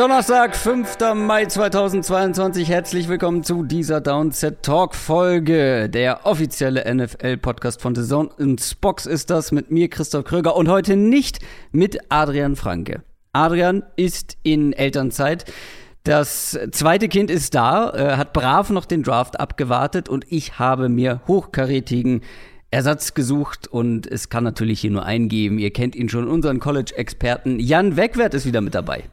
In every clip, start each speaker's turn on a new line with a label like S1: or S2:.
S1: Donnerstag, 5. Mai 2022. Herzlich willkommen zu dieser Downset Talk Folge. Der offizielle NFL Podcast von The Zone und Spox ist das mit mir, Christoph Kröger und heute nicht mit Adrian Franke. Adrian ist in Elternzeit. Das zweite Kind ist da, äh, hat brav noch den Draft abgewartet und ich habe mir hochkarätigen Ersatz gesucht und es kann natürlich hier nur einen geben. Ihr kennt ihn schon, unseren College-Experten Jan Wegwert ist wieder mit dabei.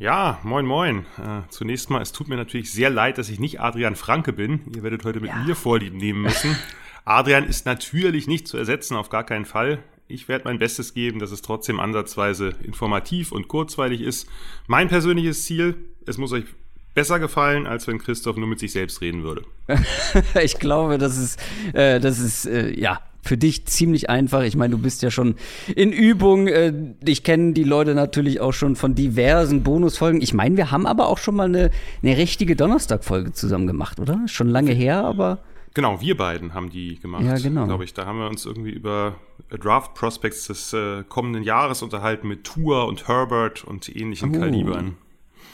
S2: Ja, moin, moin. Äh, zunächst mal, es tut mir natürlich sehr leid, dass ich nicht Adrian Franke bin. Ihr werdet heute mit ja. mir Vorlieben nehmen müssen. Adrian ist natürlich nicht zu ersetzen, auf gar keinen Fall. Ich werde mein Bestes geben, dass es trotzdem ansatzweise informativ und kurzweilig ist. Mein persönliches Ziel, es muss euch besser gefallen, als wenn Christoph nur mit sich selbst reden würde.
S1: ich glaube, das ist, äh, das ist äh, ja für dich ziemlich einfach. Ich meine, du bist ja schon in Übung. Äh, ich kenne die Leute natürlich auch schon von diversen Bonusfolgen. Ich meine, wir haben aber auch schon mal eine, eine richtige Donnerstag-Folge zusammen gemacht, oder? Schon lange her, aber.
S2: Genau, wir beiden haben die gemacht.
S1: Ja, genau.
S2: Glaube ich. Da haben wir uns irgendwie über Draft Prospects des äh, kommenden Jahres unterhalten mit Tour und Herbert und ähnlichen oh. Kalibern.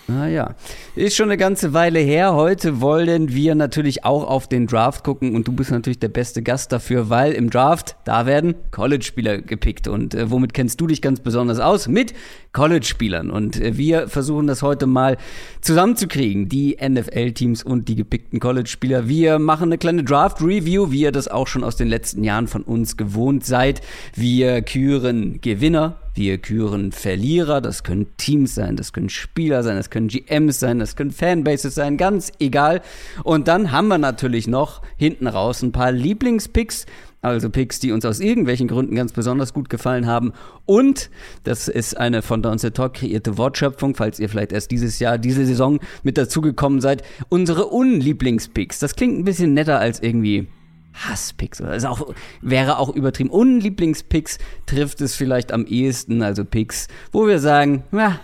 S1: Naja, ist schon eine ganze Weile her. Heute wollen wir natürlich auch auf den Draft gucken und du bist natürlich der beste Gast dafür, weil im Draft, da werden College-Spieler gepickt. Und äh, womit kennst du dich ganz besonders aus? Mit College-Spielern. Und äh, wir versuchen das heute mal zusammenzukriegen, die NFL-Teams und die gepickten College-Spieler. Wir machen eine kleine Draft-Review, wie ihr das auch schon aus den letzten Jahren von uns gewohnt seid. Wir küren Gewinner wir küren Verlierer, das können Teams sein, das können Spieler sein, das können GMs sein, das können Fanbases sein, ganz egal. Und dann haben wir natürlich noch hinten raus ein paar Lieblingspicks, also Picks, die uns aus irgendwelchen Gründen ganz besonders gut gefallen haben. Und das ist eine von Downset Talk kreierte Wortschöpfung, falls ihr vielleicht erst dieses Jahr, diese Saison mit dazugekommen seid. Unsere Unlieblingspicks. Das klingt ein bisschen netter als irgendwie Hasspicks. Oder ist auch, wäre auch übertrieben. Unlieblingspicks trifft es vielleicht am ehesten, also Picks, wo wir sagen, ja,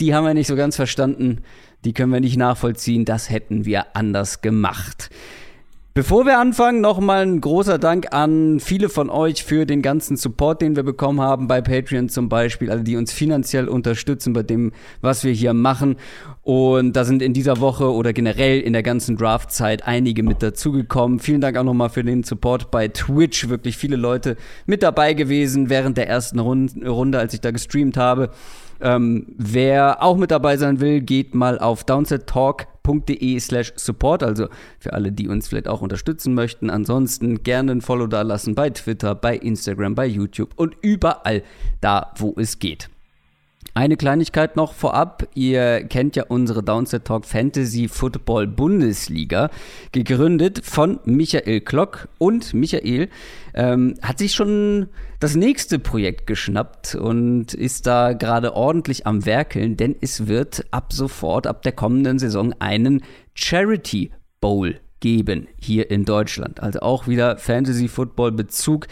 S1: die haben wir nicht so ganz verstanden, die können wir nicht nachvollziehen, das hätten wir anders gemacht. Bevor wir anfangen, nochmal ein großer Dank an viele von euch für den ganzen Support, den wir bekommen haben bei Patreon zum Beispiel, also die uns finanziell unterstützen bei dem, was wir hier machen. Und da sind in dieser Woche oder generell in der ganzen Draftzeit einige mit dazugekommen. Vielen Dank auch nochmal für den Support bei Twitch. Wirklich viele Leute mit dabei gewesen während der ersten Runde, als ich da gestreamt habe. Ähm, wer auch mit dabei sein will, geht mal auf Downset Talk de slash support, also für alle, die uns vielleicht auch unterstützen möchten. Ansonsten gerne ein Follow da lassen bei Twitter, bei Instagram, bei YouTube und überall da, wo es geht. Eine Kleinigkeit noch vorab. Ihr kennt ja unsere Downset Talk Fantasy Football Bundesliga, gegründet von Michael Klock. Und Michael ähm, hat sich schon das nächste Projekt geschnappt und ist da gerade ordentlich am Werkeln, denn es wird ab sofort, ab der kommenden Saison, einen Charity Bowl geben hier in Deutschland. Also auch wieder Fantasy Football Bezug.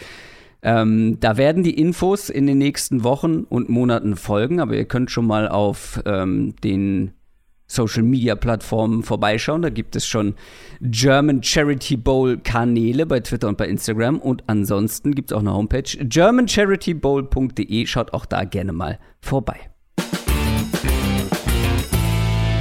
S1: Ähm, da werden die Infos in den nächsten Wochen und Monaten folgen, aber ihr könnt schon mal auf ähm, den Social Media Plattformen vorbeischauen. Da gibt es schon German Charity Bowl Kanäle bei Twitter und bei Instagram. Und ansonsten gibt es auch eine Homepage germancharitybowl.de. Schaut auch da gerne mal vorbei.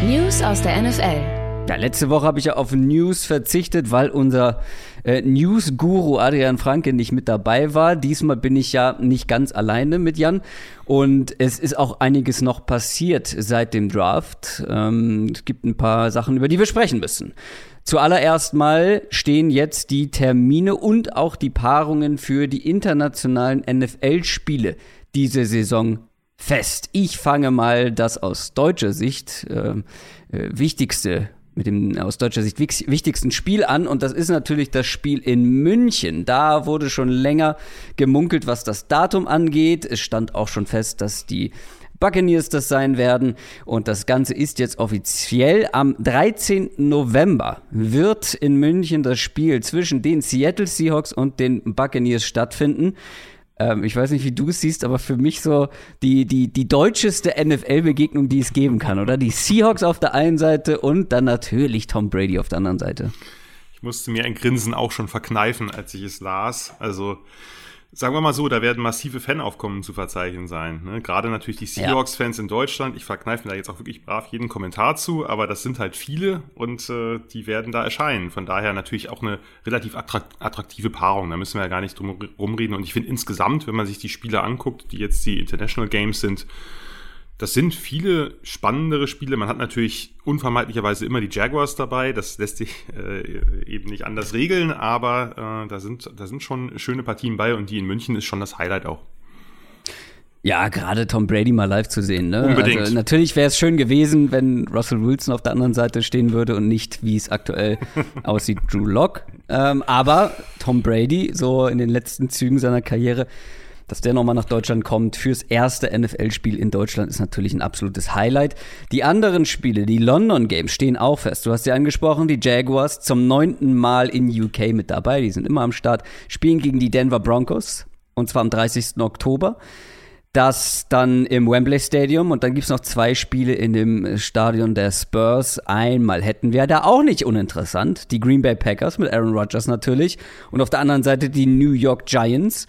S3: News aus der NFL.
S1: Ja, letzte Woche habe ich ja auf News verzichtet, weil unser äh, News-Guru Adrian Franke nicht mit dabei war. Diesmal bin ich ja nicht ganz alleine mit Jan. Und es ist auch einiges noch passiert seit dem Draft. Ähm, es gibt ein paar Sachen, über die wir sprechen müssen. Zuallererst mal stehen jetzt die Termine und auch die Paarungen für die internationalen NFL-Spiele diese Saison fest. Ich fange mal das aus deutscher Sicht äh, äh, wichtigste mit dem aus deutscher Sicht wichtigsten Spiel an und das ist natürlich das Spiel in München. Da wurde schon länger gemunkelt, was das Datum angeht. Es stand auch schon fest, dass die Buccaneers das sein werden. Und das Ganze ist jetzt offiziell. Am 13. November wird in München das Spiel zwischen den Seattle Seahawks und den Buccaneers stattfinden. Ähm, ich weiß nicht, wie du es siehst, aber für mich so die, die, die deutscheste NFL-Begegnung, die es geben kann, oder? Die Seahawks auf der einen Seite und dann natürlich Tom Brady auf der anderen Seite.
S2: Ich musste mir ein Grinsen auch schon verkneifen, als ich es las. Also Sagen wir mal so, da werden massive Fanaufkommen zu verzeichnen sein. Ne? Gerade natürlich die Seahawks-Fans ja. in Deutschland. Ich verkneife mir da jetzt auch wirklich brav jeden Kommentar zu, aber das sind halt viele und äh, die werden da erscheinen. Von daher natürlich auch eine relativ attraktive Paarung. Da müssen wir ja gar nicht drum rumreden. Und ich finde insgesamt, wenn man sich die Spiele anguckt, die jetzt die International Games sind, das sind viele spannendere Spiele. Man hat natürlich unvermeidlicherweise immer die Jaguars dabei. Das lässt sich äh, eben nicht anders regeln, aber äh, da, sind, da sind schon schöne Partien bei und die in München ist schon das Highlight auch.
S1: Ja, gerade Tom Brady mal live zu sehen. Ne?
S2: Unbedingt.
S1: Also, natürlich wäre es schön gewesen, wenn Russell Wilson auf der anderen Seite stehen würde und nicht, wie es aktuell aussieht, Drew Lock. Ähm, aber Tom Brady, so in den letzten Zügen seiner Karriere, dass der nochmal nach Deutschland kommt fürs erste NFL-Spiel in Deutschland ist natürlich ein absolutes Highlight. Die anderen Spiele, die London Games, stehen auch fest. Du hast ja angesprochen, die Jaguars zum neunten Mal in UK mit dabei. Die sind immer am Start. Spielen gegen die Denver Broncos. Und zwar am 30. Oktober. Das dann im Wembley Stadium und dann gibt es noch zwei Spiele in dem Stadion der Spurs. Einmal hätten wir da auch nicht uninteressant. Die Green Bay Packers mit Aaron Rodgers natürlich. Und auf der anderen Seite die New York Giants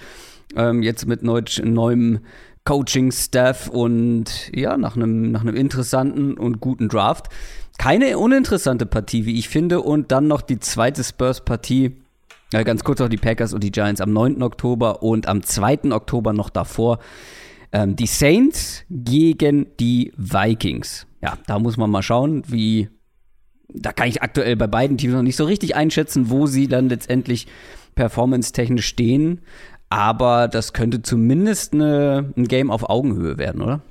S1: ähm, jetzt mit neu, neuem Coaching-Staff und ja, nach einem, nach einem interessanten und guten Draft. Keine uninteressante Partie, wie ich finde. Und dann noch die zweite Spurs-Partie. Äh, ganz kurz auch die Packers und die Giants am 9. Oktober und am 2. Oktober noch davor. Ähm, die Saints gegen die Vikings. Ja, da muss man mal schauen, wie. Da kann ich aktuell bei beiden Teams noch nicht so richtig einschätzen, wo sie dann letztendlich performance-technisch stehen. Aber das könnte zumindest eine, ein Game auf Augenhöhe werden, oder?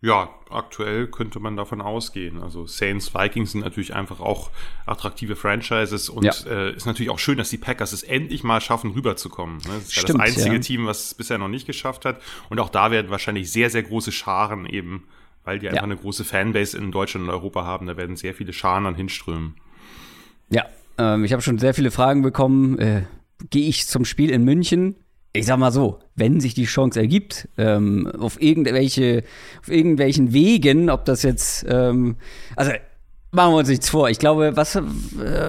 S2: Ja, aktuell könnte man davon ausgehen. Also Saints, Vikings sind natürlich einfach auch attraktive Franchises und ja. äh, ist natürlich auch schön, dass die Packers es endlich mal schaffen, rüberzukommen. Ne? Das ist Stimmt, ja das einzige ja. Team, was es bisher noch nicht geschafft hat. Und auch da werden wahrscheinlich sehr, sehr große Scharen eben, weil die einfach eine große Fanbase in Deutschland und Europa haben. Da werden sehr viele Scharen dann hinströmen.
S1: Ja, ähm, ich habe schon sehr viele Fragen bekommen. Äh, Gehe ich zum Spiel in München? Ich sag mal so, wenn sich die Chance ergibt, ähm, auf irgendwelche, auf irgendwelchen Wegen, ob das jetzt, ähm, also machen wir uns nichts vor. Ich glaube, was, äh,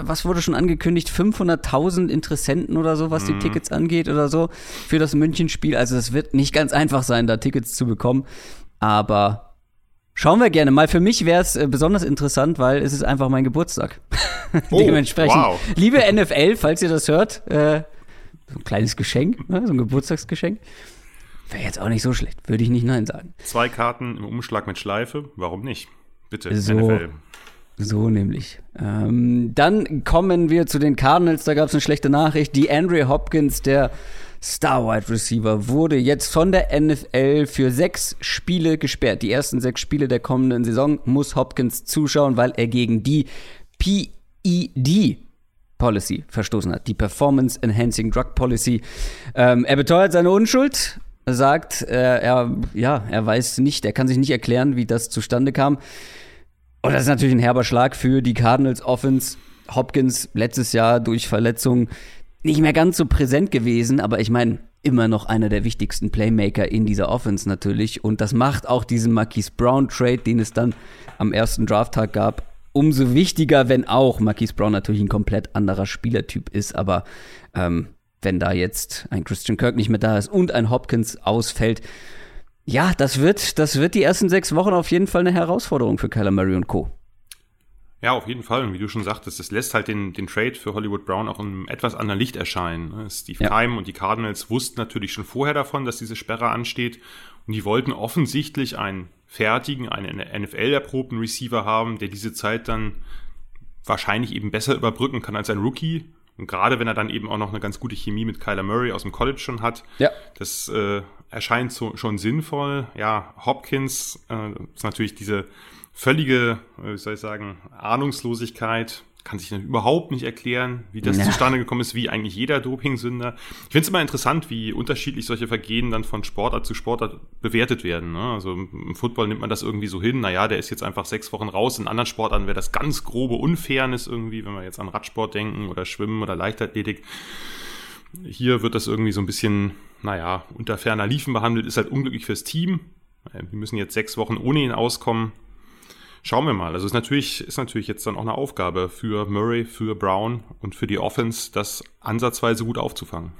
S1: was wurde schon angekündigt? 500.000 Interessenten oder so, was die mhm. Tickets angeht oder so für das Münchenspiel. Also es wird nicht ganz einfach sein, da Tickets zu bekommen. Aber schauen wir gerne mal. Für mich wäre es äh, besonders interessant, weil es ist einfach mein Geburtstag. Oh, Dementsprechend, wow. liebe NFL, falls ihr das hört, äh, so ein kleines Geschenk, ne? so ein Geburtstagsgeschenk. Wäre jetzt auch nicht so schlecht, würde ich nicht Nein sagen.
S2: Zwei Karten im Umschlag mit Schleife, warum nicht? Bitte,
S1: so, NFL. So nämlich. Ähm, dann kommen wir zu den Cardinals, da gab es eine schlechte Nachricht. Die Andre Hopkins, der Star Wide Receiver, wurde jetzt von der NFL für sechs Spiele gesperrt. Die ersten sechs Spiele der kommenden Saison muss Hopkins zuschauen, weil er gegen die PED Policy verstoßen hat, die Performance Enhancing Drug Policy. Ähm, er beteuert seine Unschuld, sagt, äh, er, ja, er weiß nicht, er kann sich nicht erklären, wie das zustande kam. Und das ist natürlich ein herber Schlag für die Cardinals Offense. Hopkins letztes Jahr durch Verletzung nicht mehr ganz so präsent gewesen, aber ich meine, immer noch einer der wichtigsten Playmaker in dieser Offense natürlich. Und das macht auch diesen Marquise Brown Trade, den es dann am ersten Drafttag gab, umso wichtiger, wenn auch Marquise Brown natürlich ein komplett anderer Spielertyp ist, aber ähm, wenn da jetzt ein Christian Kirk nicht mehr da ist und ein Hopkins ausfällt, ja, das wird, das wird die ersten sechs Wochen auf jeden Fall eine Herausforderung für Kyler Murray und Co.
S2: Ja, auf jeden Fall. Und wie du schon sagtest, das lässt halt den, den Trade für Hollywood Brown auch in einem etwas anderen Licht erscheinen. Ne? Steve ja. Keim und die Cardinals wussten natürlich schon vorher davon, dass diese Sperre ansteht. Und die wollten offensichtlich einen fertigen, einen NFL-erprobten Receiver haben, der diese Zeit dann wahrscheinlich eben besser überbrücken kann als ein Rookie. Und gerade wenn er dann eben auch noch eine ganz gute Chemie mit Kyler Murray aus dem College schon hat, ja. das äh, erscheint so, schon sinnvoll. Ja, Hopkins äh, ist natürlich diese völlige, äh, wie soll ich sagen, Ahnungslosigkeit kann sich überhaupt nicht erklären, wie das ja. zustande gekommen ist, wie eigentlich jeder Dopingsünder. Ich finde es immer interessant, wie unterschiedlich solche Vergehen dann von Sportart zu Sportart bewertet werden. Ne? Also im Football nimmt man das irgendwie so hin, naja, der ist jetzt einfach sechs Wochen raus. In anderen Sportarten wäre das ganz grobe Unfairness irgendwie, wenn wir jetzt an Radsport denken oder Schwimmen oder Leichtathletik. Hier wird das irgendwie so ein bisschen naja, unter ferner Liefen behandelt, ist halt unglücklich fürs Team. Äh, wir müssen jetzt sechs Wochen ohne ihn auskommen. Schauen wir mal. Also ist natürlich, ist natürlich jetzt dann auch eine Aufgabe für Murray, für Brown und für die Offense, das ansatzweise gut aufzufangen.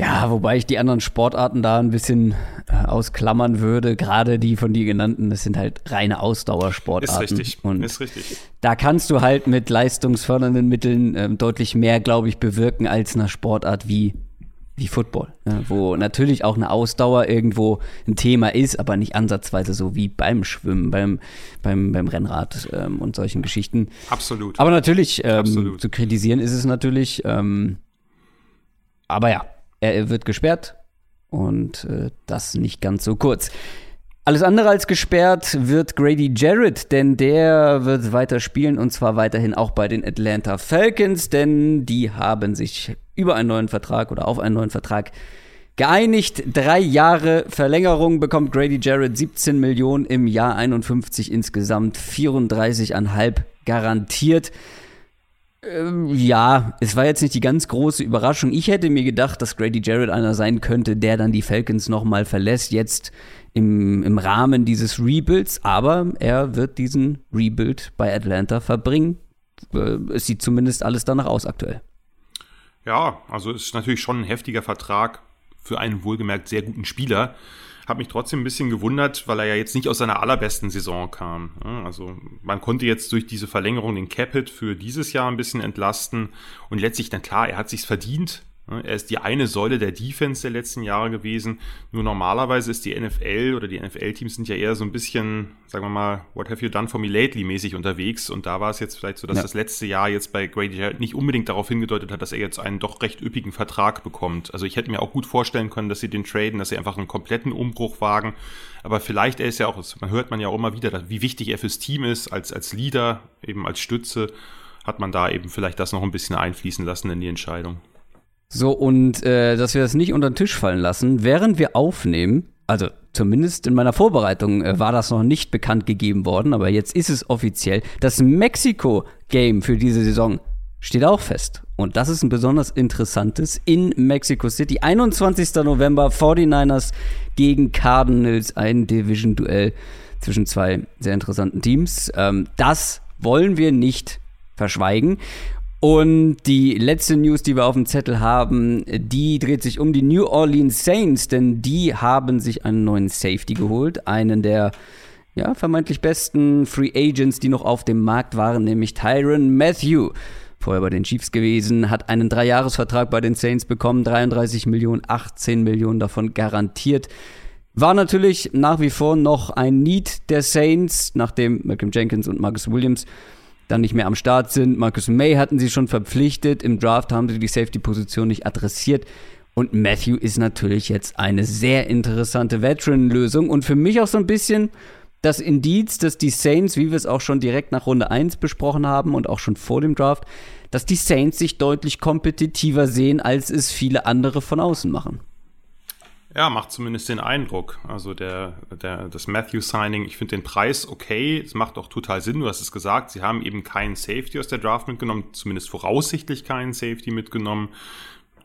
S1: Ja, wobei ich die anderen Sportarten da ein bisschen äh, ausklammern würde. Gerade die von dir genannten, das sind halt reine Ausdauersportarten.
S2: Ist richtig.
S1: Und
S2: ist richtig.
S1: Da kannst du halt mit leistungsfördernden Mitteln äh, deutlich mehr, glaube ich, bewirken als einer Sportart wie wie Football, ne? wo natürlich auch eine Ausdauer irgendwo ein Thema ist, aber nicht ansatzweise so wie beim Schwimmen, beim, beim, beim Rennrad ähm, und solchen Geschichten.
S2: Absolut.
S1: Aber natürlich, ähm,
S2: Absolut.
S1: zu kritisieren ist es natürlich. Ähm, aber ja, er wird gesperrt und äh, das nicht ganz so kurz. Alles andere als gesperrt wird Grady Jarrett, denn der wird weiter spielen und zwar weiterhin auch bei den Atlanta Falcons, denn die haben sich über einen neuen Vertrag oder auf einen neuen Vertrag geeinigt. Drei Jahre Verlängerung bekommt Grady Jarrett 17 Millionen im Jahr 51 insgesamt 34,5 garantiert. Ähm, ja, es war jetzt nicht die ganz große Überraschung. Ich hätte mir gedacht, dass Grady Jarrett einer sein könnte, der dann die Falcons nochmal verlässt, jetzt im, im Rahmen dieses Rebuilds. Aber er wird diesen Rebuild bei Atlanta verbringen. Äh, es sieht zumindest alles danach aus aktuell.
S2: Ja, also ist natürlich schon ein heftiger Vertrag für einen wohlgemerkt sehr guten Spieler. Hat mich trotzdem ein bisschen gewundert, weil er ja jetzt nicht aus seiner allerbesten Saison kam. Also man konnte jetzt durch diese Verlängerung den Capit für dieses Jahr ein bisschen entlasten und letztlich dann klar, er hat sich's verdient. Er ist die eine Säule der Defense der letzten Jahre gewesen. Nur normalerweise ist die NFL oder die NFL-Teams sind ja eher so ein bisschen, sagen wir mal, what have you done for me lately mäßig unterwegs. Und da war es jetzt vielleicht so, dass ja. das letzte Jahr jetzt bei Grady Jarrett nicht unbedingt darauf hingedeutet hat, dass er jetzt einen doch recht üppigen Vertrag bekommt. Also ich hätte mir auch gut vorstellen können, dass sie den traden, dass sie einfach einen kompletten Umbruch wagen. Aber vielleicht er ist ja auch, man hört man ja auch immer wieder, wie wichtig er fürs Team ist, als, als Leader, eben als Stütze, hat man da eben vielleicht das noch ein bisschen einfließen lassen in die Entscheidung.
S1: So, und äh, dass wir das nicht unter den Tisch fallen lassen, während wir aufnehmen, also zumindest in meiner Vorbereitung äh, war das noch nicht bekannt gegeben worden, aber jetzt ist es offiziell. Das Mexiko-Game für diese Saison steht auch fest. Und das ist ein besonders interessantes in Mexico City. 21. November, 49ers gegen Cardinals, ein Division-Duell zwischen zwei sehr interessanten Teams. Ähm, das wollen wir nicht verschweigen. Und die letzte News, die wir auf dem Zettel haben, die dreht sich um die New Orleans Saints, denn die haben sich einen neuen Safety geholt, einen der ja, vermeintlich besten Free Agents, die noch auf dem Markt waren, nämlich Tyron Matthew. Vorher bei den Chiefs gewesen, hat einen Dreijahresvertrag bei den Saints bekommen, 33 Millionen, 18 Millionen davon garantiert. War natürlich nach wie vor noch ein Need der Saints, nachdem Malcolm Jenkins und Marcus Williams dann nicht mehr am Start sind. Marcus May hatten sie schon verpflichtet. Im Draft haben sie die Safety-Position nicht adressiert. Und Matthew ist natürlich jetzt eine sehr interessante Veteran-Lösung und für mich auch so ein bisschen das Indiz, dass die Saints, wie wir es auch schon direkt nach Runde 1 besprochen haben und auch schon vor dem Draft, dass die Saints sich deutlich kompetitiver sehen, als es viele andere von außen machen.
S2: Ja, macht zumindest den Eindruck. Also der, der, das Matthew-Signing, ich finde den Preis okay. Es macht auch total Sinn. Du hast es gesagt, sie haben eben keinen Safety aus der Draft mitgenommen, zumindest voraussichtlich keinen Safety mitgenommen.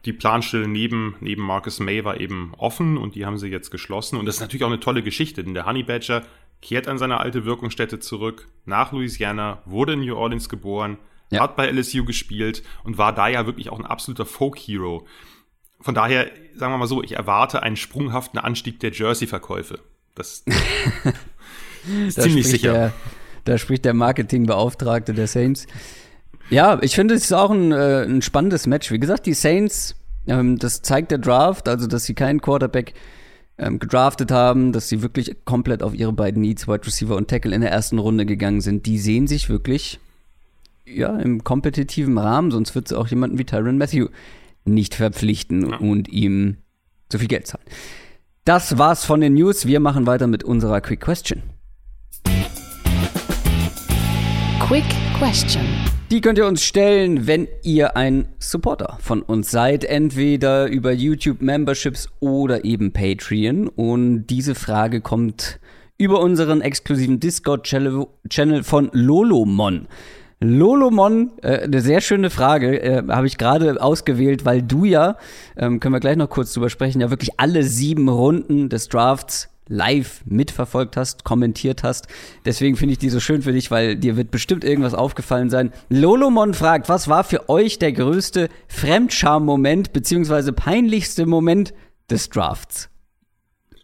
S2: Die Planstelle neben, neben Marcus May war eben offen und die haben sie jetzt geschlossen. Und das ist natürlich auch eine tolle Geschichte, denn der Honey Badger kehrt an seine alte Wirkungsstätte zurück, nach Louisiana, wurde in New Orleans geboren, ja. hat bei LSU gespielt und war da ja wirklich auch ein absoluter Folk-Hero. Von daher, sagen wir mal so, ich erwarte einen sprunghaften Anstieg der Jersey-Verkäufe. Das ist ziemlich sicher.
S1: Der, da spricht der Marketingbeauftragte der Saints. Ja, ich finde, es ist auch ein, äh, ein spannendes Match. Wie gesagt, die Saints, ähm, das zeigt der Draft, also dass sie keinen Quarterback ähm, gedraftet haben, dass sie wirklich komplett auf ihre beiden Needs, Wide Receiver und Tackle in der ersten Runde gegangen sind. Die sehen sich wirklich ja, im kompetitiven Rahmen, sonst wird es auch jemanden wie Tyron Matthew nicht verpflichten ja. und ihm zu viel Geld zahlen. Das war's von den News. Wir machen weiter mit unserer Quick Question.
S3: Quick Question.
S1: Die könnt ihr uns stellen, wenn ihr ein Supporter von uns seid, entweder über YouTube Memberships oder eben Patreon. Und diese Frage kommt über unseren exklusiven Discord-Channel von Lolomon. Lolomon, äh, eine sehr schöne Frage, äh, habe ich gerade ausgewählt, weil du ja, ähm, können wir gleich noch kurz drüber sprechen, ja wirklich alle sieben Runden des Drafts live mitverfolgt hast, kommentiert hast. Deswegen finde ich die so schön für dich, weil dir wird bestimmt irgendwas aufgefallen sein. Lolomon fragt, was war für euch der größte Fremdscham-Moment beziehungsweise peinlichste Moment des Drafts?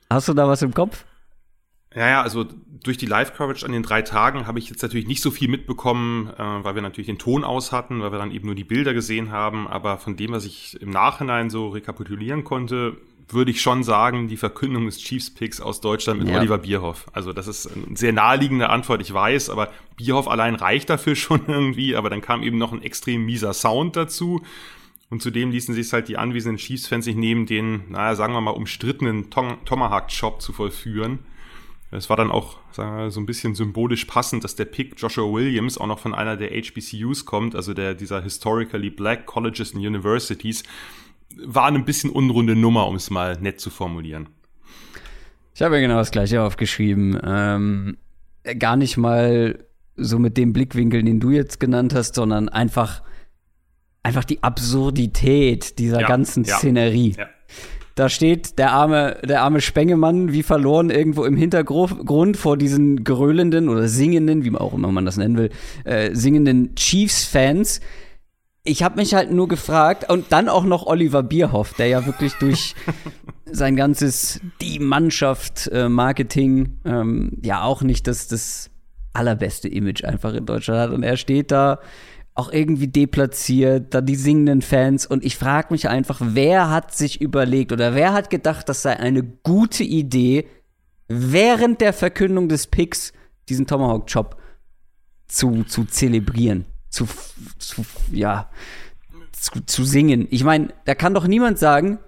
S1: Hast du da was im Kopf?
S2: Ja, ja, also durch die Live-Coverage an den drei Tagen habe ich jetzt natürlich nicht so viel mitbekommen, äh, weil wir natürlich den Ton aus hatten, weil wir dann eben nur die Bilder gesehen haben. Aber von dem, was ich im Nachhinein so rekapitulieren konnte, würde ich schon sagen, die Verkündung des Chiefs-Picks aus Deutschland mit ja. Oliver Bierhoff. Also das ist eine sehr naheliegende Antwort, ich weiß, aber Bierhoff allein reicht dafür schon irgendwie. Aber dann kam eben noch ein extrem mieser Sound dazu. Und zudem ließen sich halt die anwesenden Chiefs-Fans nicht nehmen, den, naja, sagen wir mal, umstrittenen Tom Tomahawk-Chop zu vollführen. Es war dann auch sagen wir, so ein bisschen symbolisch passend, dass der Pick Joshua Williams auch noch von einer der HBCUs kommt, also der dieser historically black colleges and universities, war eine bisschen unrunde Nummer, um es mal nett zu formulieren.
S1: Ich habe ja genau das gleiche aufgeschrieben. Ähm, gar nicht mal so mit dem Blickwinkel, den du jetzt genannt hast, sondern einfach, einfach die Absurdität dieser ja, ganzen ja, Szenerie. Ja. Da steht der arme, der arme Spengemann wie verloren irgendwo im Hintergrund vor diesen gröhlenden oder singenden, wie auch immer man das nennen will, äh, singenden Chiefs-Fans. Ich habe mich halt nur gefragt, und dann auch noch Oliver Bierhoff, der ja wirklich durch sein ganzes die Mannschaft äh, Marketing ähm, ja auch nicht das, das allerbeste Image einfach in Deutschland hat. Und er steht da auch irgendwie deplatziert, da die singenden Fans. Und ich frage mich einfach, wer hat sich überlegt oder wer hat gedacht, das sei eine gute Idee, während der Verkündung des Picks diesen Tomahawk-Chop zu, zu zelebrieren, zu, zu ja, zu, zu singen. Ich meine, da kann doch niemand sagen,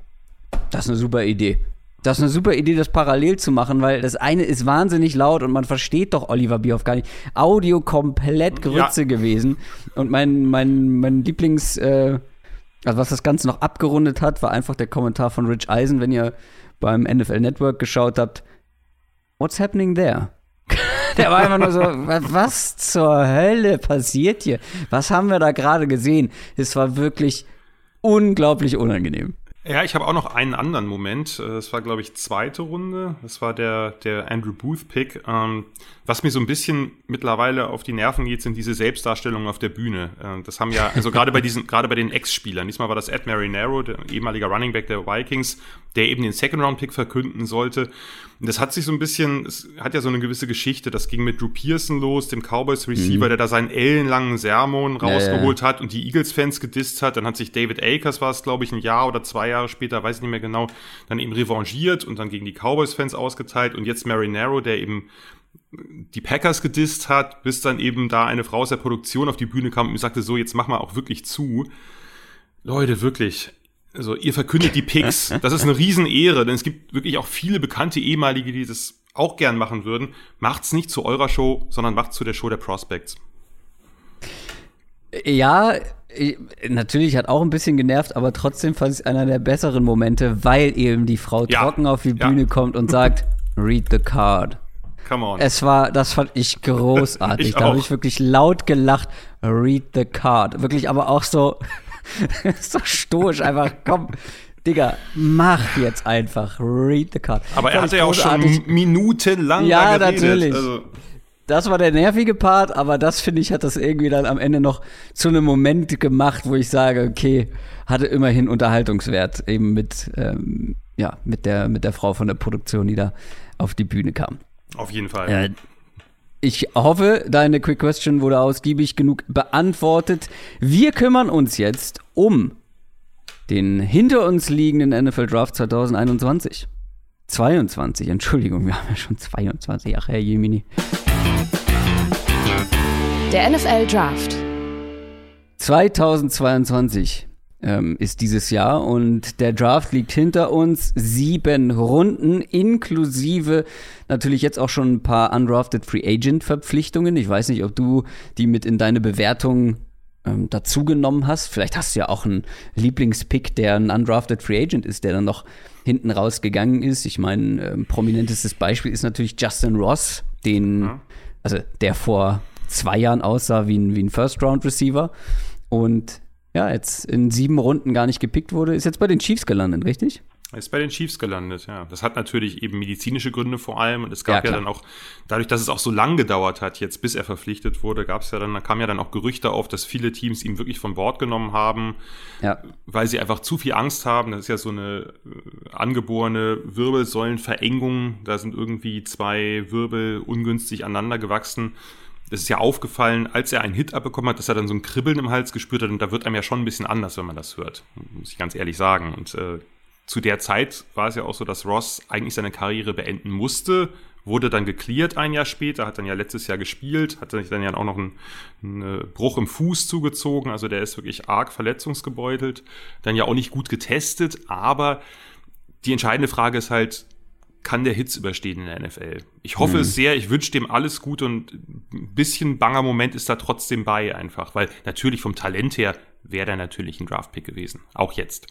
S1: das ist eine super Idee. Das ist eine super Idee, das parallel zu machen, weil das eine ist wahnsinnig laut und man versteht doch Oliver Bierhoff gar nicht. Audio komplett Grütze ja. gewesen. Und mein, mein, mein Lieblings, äh, also was das Ganze noch abgerundet hat, war einfach der Kommentar von Rich Eisen, wenn ihr beim NFL Network geschaut habt. What's happening there? der war einfach nur so, was zur Hölle passiert hier? Was haben wir da gerade gesehen? Es war wirklich unglaublich unangenehm.
S2: Ja, ich habe auch noch einen anderen Moment. Äh, es war, glaube ich, zweite Runde. Das war der, der Andrew Booth-Pick. Ähm, was mir so ein bisschen mittlerweile auf die Nerven geht, sind diese Selbstdarstellungen auf der Bühne. Äh, das haben ja, also gerade bei diesen, gerade bei den Ex-Spielern. Diesmal war das Ed Marinero, der ehemaliger Running Back der Vikings, der eben den Second-Round-Pick verkünden sollte. Und das hat sich so ein bisschen, es hat ja so eine gewisse Geschichte. Das ging mit Drew Pearson los, dem Cowboys-Receiver, mhm. der da seinen ellenlangen Sermon rausgeholt ja, ja. hat und die Eagles-Fans gedisst hat. Dann hat sich David Akers, war es, glaube ich, ein Jahr oder zwei Jahre später, weiß ich nicht mehr genau, dann eben revanchiert und dann gegen die Cowboys-Fans ausgeteilt. Und jetzt Marinero, der eben die Packers gedisst hat, bis dann eben da eine Frau aus der Produktion auf die Bühne kam und sagte, so, jetzt mach mal auch wirklich zu. Leute, wirklich, also ihr verkündet die Picks. Das ist eine Riesenehre, denn es gibt wirklich auch viele bekannte ehemalige, die das auch gern machen würden. Macht's nicht zu eurer Show, sondern macht's zu der Show der Prospects.
S1: Ja, natürlich hat auch ein bisschen genervt, aber trotzdem fand ich es einer der besseren Momente, weil eben die Frau ja. trocken auf die Bühne ja. kommt und sagt, read the card. Come on. Es war, das fand ich großartig. ich da habe ich wirklich laut gelacht. Read the card. Wirklich, aber auch so, so stoisch einfach, komm. Digga, mach jetzt einfach. Read the card.
S2: Aber er hatte ja auch schon minutenlang
S1: Ja, natürlich. Also. Das war der nervige Part, aber das finde ich, hat das irgendwie dann am Ende noch zu einem Moment gemacht, wo ich sage, okay, hatte immerhin Unterhaltungswert, eben mit, ähm, ja, mit der, mit der Frau von der Produktion, die da auf die Bühne kam.
S2: Auf jeden Fall. Äh,
S1: ich hoffe, deine Quick Question wurde ausgiebig genug beantwortet. Wir kümmern uns jetzt um den hinter uns liegenden NFL Draft 2021. 22, Entschuldigung, wir haben ja schon 22. Ach, Herr Jemini.
S3: Der NFL Draft.
S1: 2022 ähm, ist dieses Jahr und der Draft liegt hinter uns. Sieben Runden inklusive natürlich jetzt auch schon ein paar undrafted Free Agent Verpflichtungen. Ich weiß nicht, ob du die mit in deine Bewertung ähm, dazugenommen hast. Vielleicht hast du ja auch einen Lieblingspick, der ein undrafted Free Agent ist, der dann noch hinten rausgegangen ist. Ich meine, ähm, prominentestes Beispiel ist natürlich Justin Ross, den, also der vor zwei Jahren aussah wie ein, wie ein First-Round-Receiver. Und ja, jetzt in sieben Runden gar nicht gepickt wurde, ist jetzt bei den Chiefs gelandet, richtig?
S2: Ist bei den Chiefs gelandet, ja. Das hat natürlich eben medizinische Gründe vor allem. Und es gab ja, ja dann auch, dadurch, dass es auch so lang gedauert hat, jetzt bis er verpflichtet wurde, gab es ja dann, da kamen ja dann auch Gerüchte auf, dass viele Teams ihn wirklich von Bord genommen haben, ja. weil sie einfach zu viel Angst haben. Das ist ja so eine äh, angeborene Wirbelsäulenverengung. Da sind irgendwie zwei Wirbel ungünstig aneinander gewachsen. Das ist ja aufgefallen, als er einen Hit abbekommen hat, dass er dann so ein Kribbeln im Hals gespürt hat. Und da wird einem ja schon ein bisschen anders, wenn man das hört, muss ich ganz ehrlich sagen. Und äh, zu der Zeit war es ja auch so, dass Ross eigentlich seine Karriere beenden musste, wurde dann geklärt ein Jahr später, hat dann ja letztes Jahr gespielt, hat dann ja auch noch einen, einen, Bruch im Fuß zugezogen, also der ist wirklich arg verletzungsgebeutelt, dann ja auch nicht gut getestet, aber die entscheidende Frage ist halt, kann der Hitz überstehen in der NFL? Ich hoffe mhm. es sehr, ich wünsche dem alles gut und ein bisschen banger Moment ist da trotzdem bei einfach, weil natürlich vom Talent her wäre er natürlich ein Draftpick gewesen, auch jetzt.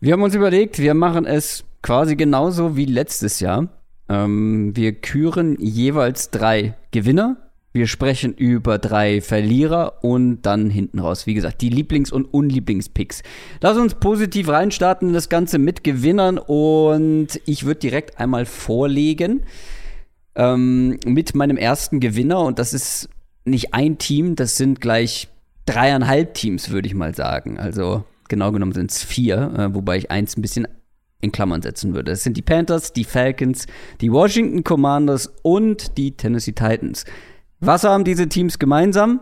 S1: Wir haben uns überlegt, wir machen es quasi genauso wie letztes Jahr. Ähm, wir küren jeweils drei Gewinner. Wir sprechen über drei Verlierer und dann hinten raus, wie gesagt, die Lieblings- und Unlieblingspicks. Lass uns positiv reinstarten in das Ganze mit Gewinnern und ich würde direkt einmal vorlegen ähm, mit meinem ersten Gewinner und das ist nicht ein Team, das sind gleich dreieinhalb Teams, würde ich mal sagen. Also Genau genommen sind es vier, äh, wobei ich eins ein bisschen in Klammern setzen würde. Es sind die Panthers, die Falcons, die Washington Commanders und die Tennessee Titans. Was haben diese Teams gemeinsam?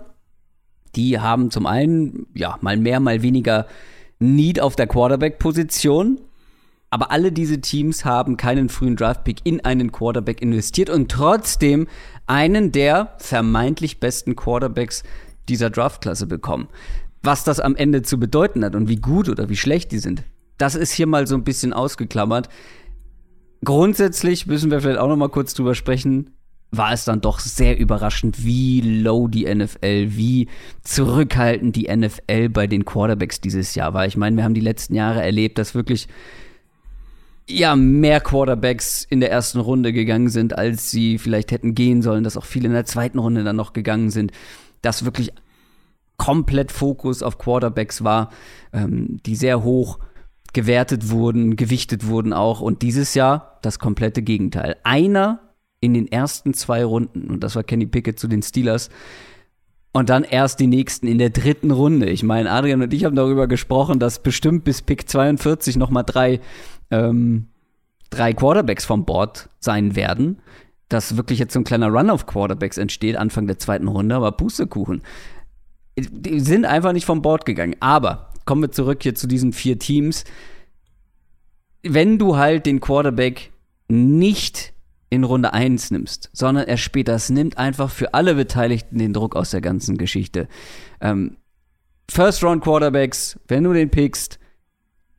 S1: Die haben zum einen, ja, mal mehr, mal weniger Need auf der Quarterback-Position. Aber alle diese Teams haben keinen frühen Draftpick in einen Quarterback investiert und trotzdem einen der vermeintlich besten Quarterbacks dieser Draftklasse bekommen was das am Ende zu bedeuten hat und wie gut oder wie schlecht die sind. Das ist hier mal so ein bisschen ausgeklammert. Grundsätzlich müssen wir vielleicht auch noch mal kurz drüber sprechen. War es dann doch sehr überraschend, wie low die NFL, wie zurückhaltend die NFL bei den Quarterbacks dieses Jahr war. Ich meine, wir haben die letzten Jahre erlebt, dass wirklich ja, mehr Quarterbacks in der ersten Runde gegangen sind, als sie vielleicht hätten gehen sollen, dass auch viele in der zweiten Runde dann noch gegangen sind, dass wirklich komplett Fokus auf Quarterbacks war, ähm, die sehr hoch gewertet wurden, gewichtet wurden auch. Und dieses Jahr das komplette Gegenteil. Einer in den ersten zwei Runden, und das war Kenny Pickett zu den Steelers, und dann erst die nächsten in der dritten Runde. Ich meine, Adrian und ich haben darüber gesprochen, dass bestimmt bis Pick 42 noch mal drei, ähm, drei Quarterbacks vom Board sein werden. Dass wirklich jetzt so ein kleiner Run auf Quarterbacks entsteht, Anfang der zweiten Runde, aber Pustekuchen die sind einfach nicht vom Bord gegangen. Aber kommen wir zurück hier zu diesen vier Teams. Wenn du halt den Quarterback nicht in Runde 1 nimmst, sondern erst später, es nimmt einfach für alle Beteiligten den Druck aus der ganzen Geschichte. Ähm, First Round Quarterbacks, wenn du den pickst,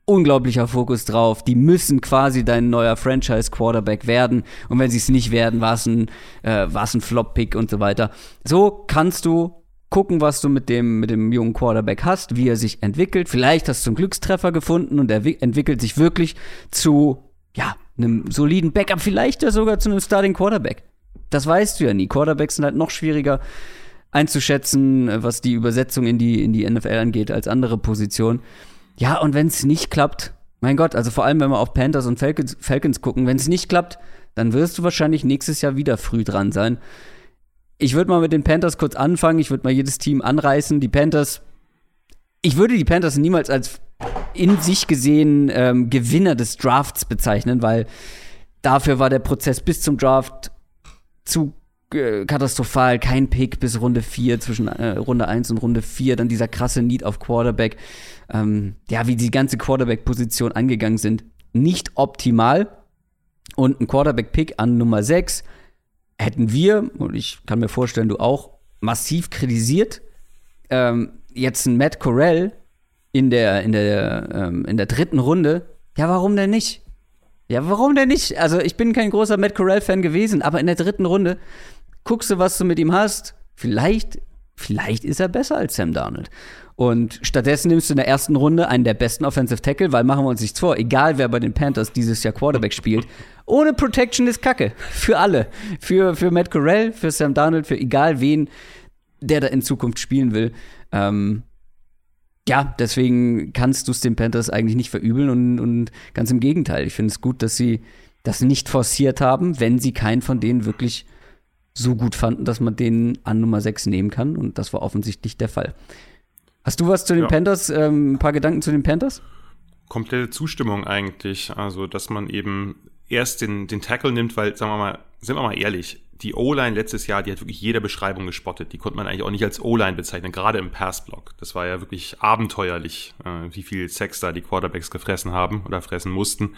S1: unglaublicher Fokus drauf. Die müssen quasi dein neuer Franchise Quarterback werden. Und wenn sie es nicht werden, war es ein, äh, ein Flop-Pick und so weiter. So kannst du gucken, was du mit dem, mit dem jungen Quarterback hast, wie er sich entwickelt. Vielleicht hast du einen Glückstreffer gefunden und er entwickelt sich wirklich zu, ja, einem soliden Backup, vielleicht ja sogar zu einem Starting Quarterback. Das weißt du ja nie. Quarterbacks sind halt noch schwieriger einzuschätzen, was die Übersetzung in die, in die NFL angeht, als andere Positionen. Ja, und wenn es nicht klappt, mein Gott, also vor allem, wenn wir auf Panthers und Falcons, Falcons gucken, wenn es nicht klappt, dann wirst du wahrscheinlich nächstes Jahr wieder früh dran sein ich würde mal mit den Panthers kurz anfangen. Ich würde mal jedes Team anreißen. Die Panthers, ich würde die Panthers niemals als in sich gesehen ähm, Gewinner des Drafts bezeichnen, weil dafür war der Prozess bis zum Draft zu äh, katastrophal. Kein Pick bis Runde 4, zwischen äh, Runde 1 und Runde 4. Dann dieser krasse Need auf Quarterback. Ähm, ja, wie die ganze Quarterback-Position angegangen sind. Nicht optimal. Und ein Quarterback-Pick an Nummer 6 hätten wir, und ich kann mir vorstellen, du auch, massiv kritisiert, ähm, jetzt ein Matt Corell in der, in der, ähm, in der dritten Runde, ja, warum denn nicht? Ja, warum denn nicht? Also, ich bin kein großer Matt Corell-Fan gewesen, aber in der dritten Runde guckst du, was du mit ihm hast. Vielleicht, vielleicht ist er besser als Sam Darnold. Und stattdessen nimmst du in der ersten Runde einen der besten Offensive Tackle, weil machen wir uns nichts vor, egal wer bei den Panthers dieses Jahr Quarterback spielt, ohne Protection ist Kacke. Für alle. Für, für Matt Corell, für Sam Darnold, für egal wen, der da in Zukunft spielen will. Ähm, ja, deswegen kannst du es den Panthers eigentlich nicht verübeln und, und ganz im Gegenteil. Ich finde es gut, dass sie das nicht forciert haben, wenn sie keinen von denen wirklich so gut fanden, dass man den an Nummer 6 nehmen kann. Und das war offensichtlich der Fall. Hast du was zu den ja. Panthers? Ähm, ein paar Gedanken zu den Panthers?
S2: Komplette Zustimmung eigentlich. Also, dass man eben erst den, den Tackle nimmt, weil, sagen wir mal, sind wir mal ehrlich, die O-Line letztes Jahr, die hat wirklich jeder Beschreibung gespottet. Die konnte man eigentlich auch nicht als O-Line bezeichnen, gerade im Passblock. Das war ja wirklich abenteuerlich, äh, wie viel Sex da die Quarterbacks gefressen haben oder fressen mussten.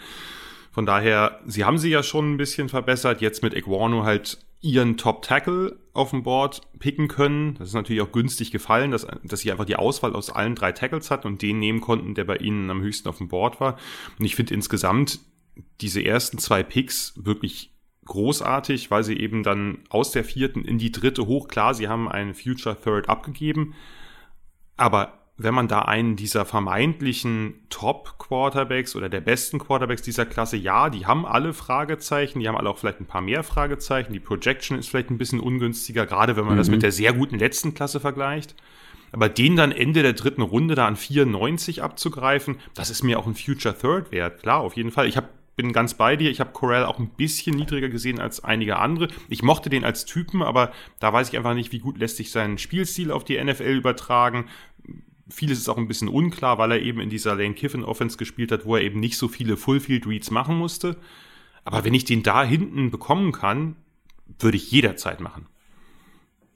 S2: Von daher, sie haben sie ja schon ein bisschen verbessert. Jetzt mit Iguano halt ihren Top-Tackle auf dem Board picken können. Das ist natürlich auch günstig gefallen, dass, dass sie einfach die Auswahl aus allen drei Tackles hatten und den nehmen konnten, der bei ihnen am höchsten auf dem Board war. Und ich finde insgesamt diese ersten zwei Picks wirklich großartig, weil sie eben dann aus der vierten in die dritte hoch, klar, sie haben einen Future Third abgegeben, aber wenn man da einen dieser vermeintlichen Top-Quarterbacks oder der besten Quarterbacks dieser Klasse, ja, die haben alle Fragezeichen, die haben alle auch vielleicht ein paar mehr Fragezeichen, die Projection ist vielleicht ein bisschen ungünstiger, gerade wenn man mhm. das mit der sehr guten letzten Klasse vergleicht. Aber den dann Ende der dritten Runde da an 94 abzugreifen, das ist mir auch ein Future Third wert. Klar, auf jeden Fall. Ich hab, bin ganz bei dir. Ich habe Corell auch ein bisschen niedriger gesehen als einige andere. Ich mochte den als Typen, aber da weiß ich einfach nicht, wie gut lässt sich sein Spielstil auf die NFL übertragen Vieles ist auch ein bisschen unklar, weil er eben in dieser Lane Kiffin Offense gespielt hat, wo er eben nicht so viele Fullfield Reads machen musste. Aber wenn ich den da hinten bekommen kann, würde ich jederzeit machen.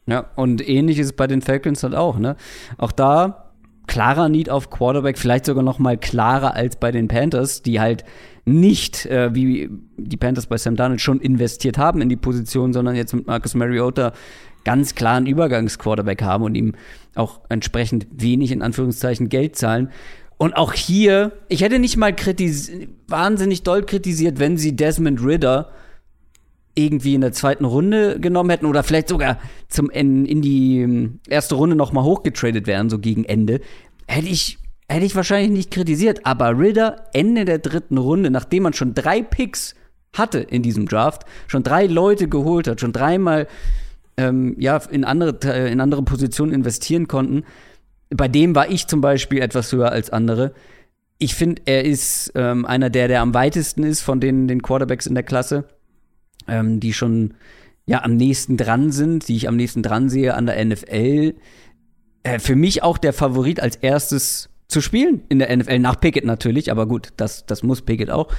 S1: Ja, und ähnlich ist es bei den Falcons halt auch, ne? Auch da klarer Need auf Quarterback, vielleicht sogar noch mal klarer als bei den Panthers, die halt nicht, äh, wie die Panthers bei Sam Darnold schon investiert haben in die Position, sondern jetzt mit Marcus Mariota ganz klaren Übergangsquarterback haben und ihm auch entsprechend wenig in Anführungszeichen Geld zahlen. Und auch hier, ich hätte nicht mal wahnsinnig doll kritisiert, wenn sie Desmond Ritter irgendwie in der zweiten Runde genommen hätten oder vielleicht sogar zum in, in die ähm, erste Runde noch mal hochgetradet wären, so gegen Ende. Hätte ich, hätte ich wahrscheinlich nicht kritisiert. Aber Ritter Ende der dritten Runde, nachdem man schon drei Picks hatte in diesem Draft, schon drei Leute geholt hat, schon dreimal ähm, ja, in andere, äh, in andere Positionen investieren konnten. Bei dem war ich zum Beispiel etwas höher als andere. Ich finde, er ist ähm, einer der, der am weitesten ist von den, den Quarterbacks in der Klasse, ähm, die schon ja am nächsten dran sind, die ich am nächsten dran sehe an der NFL. Äh, für mich auch der Favorit als erstes zu spielen in der NFL, nach Pickett natürlich, aber gut, das, das muss Pickett auch.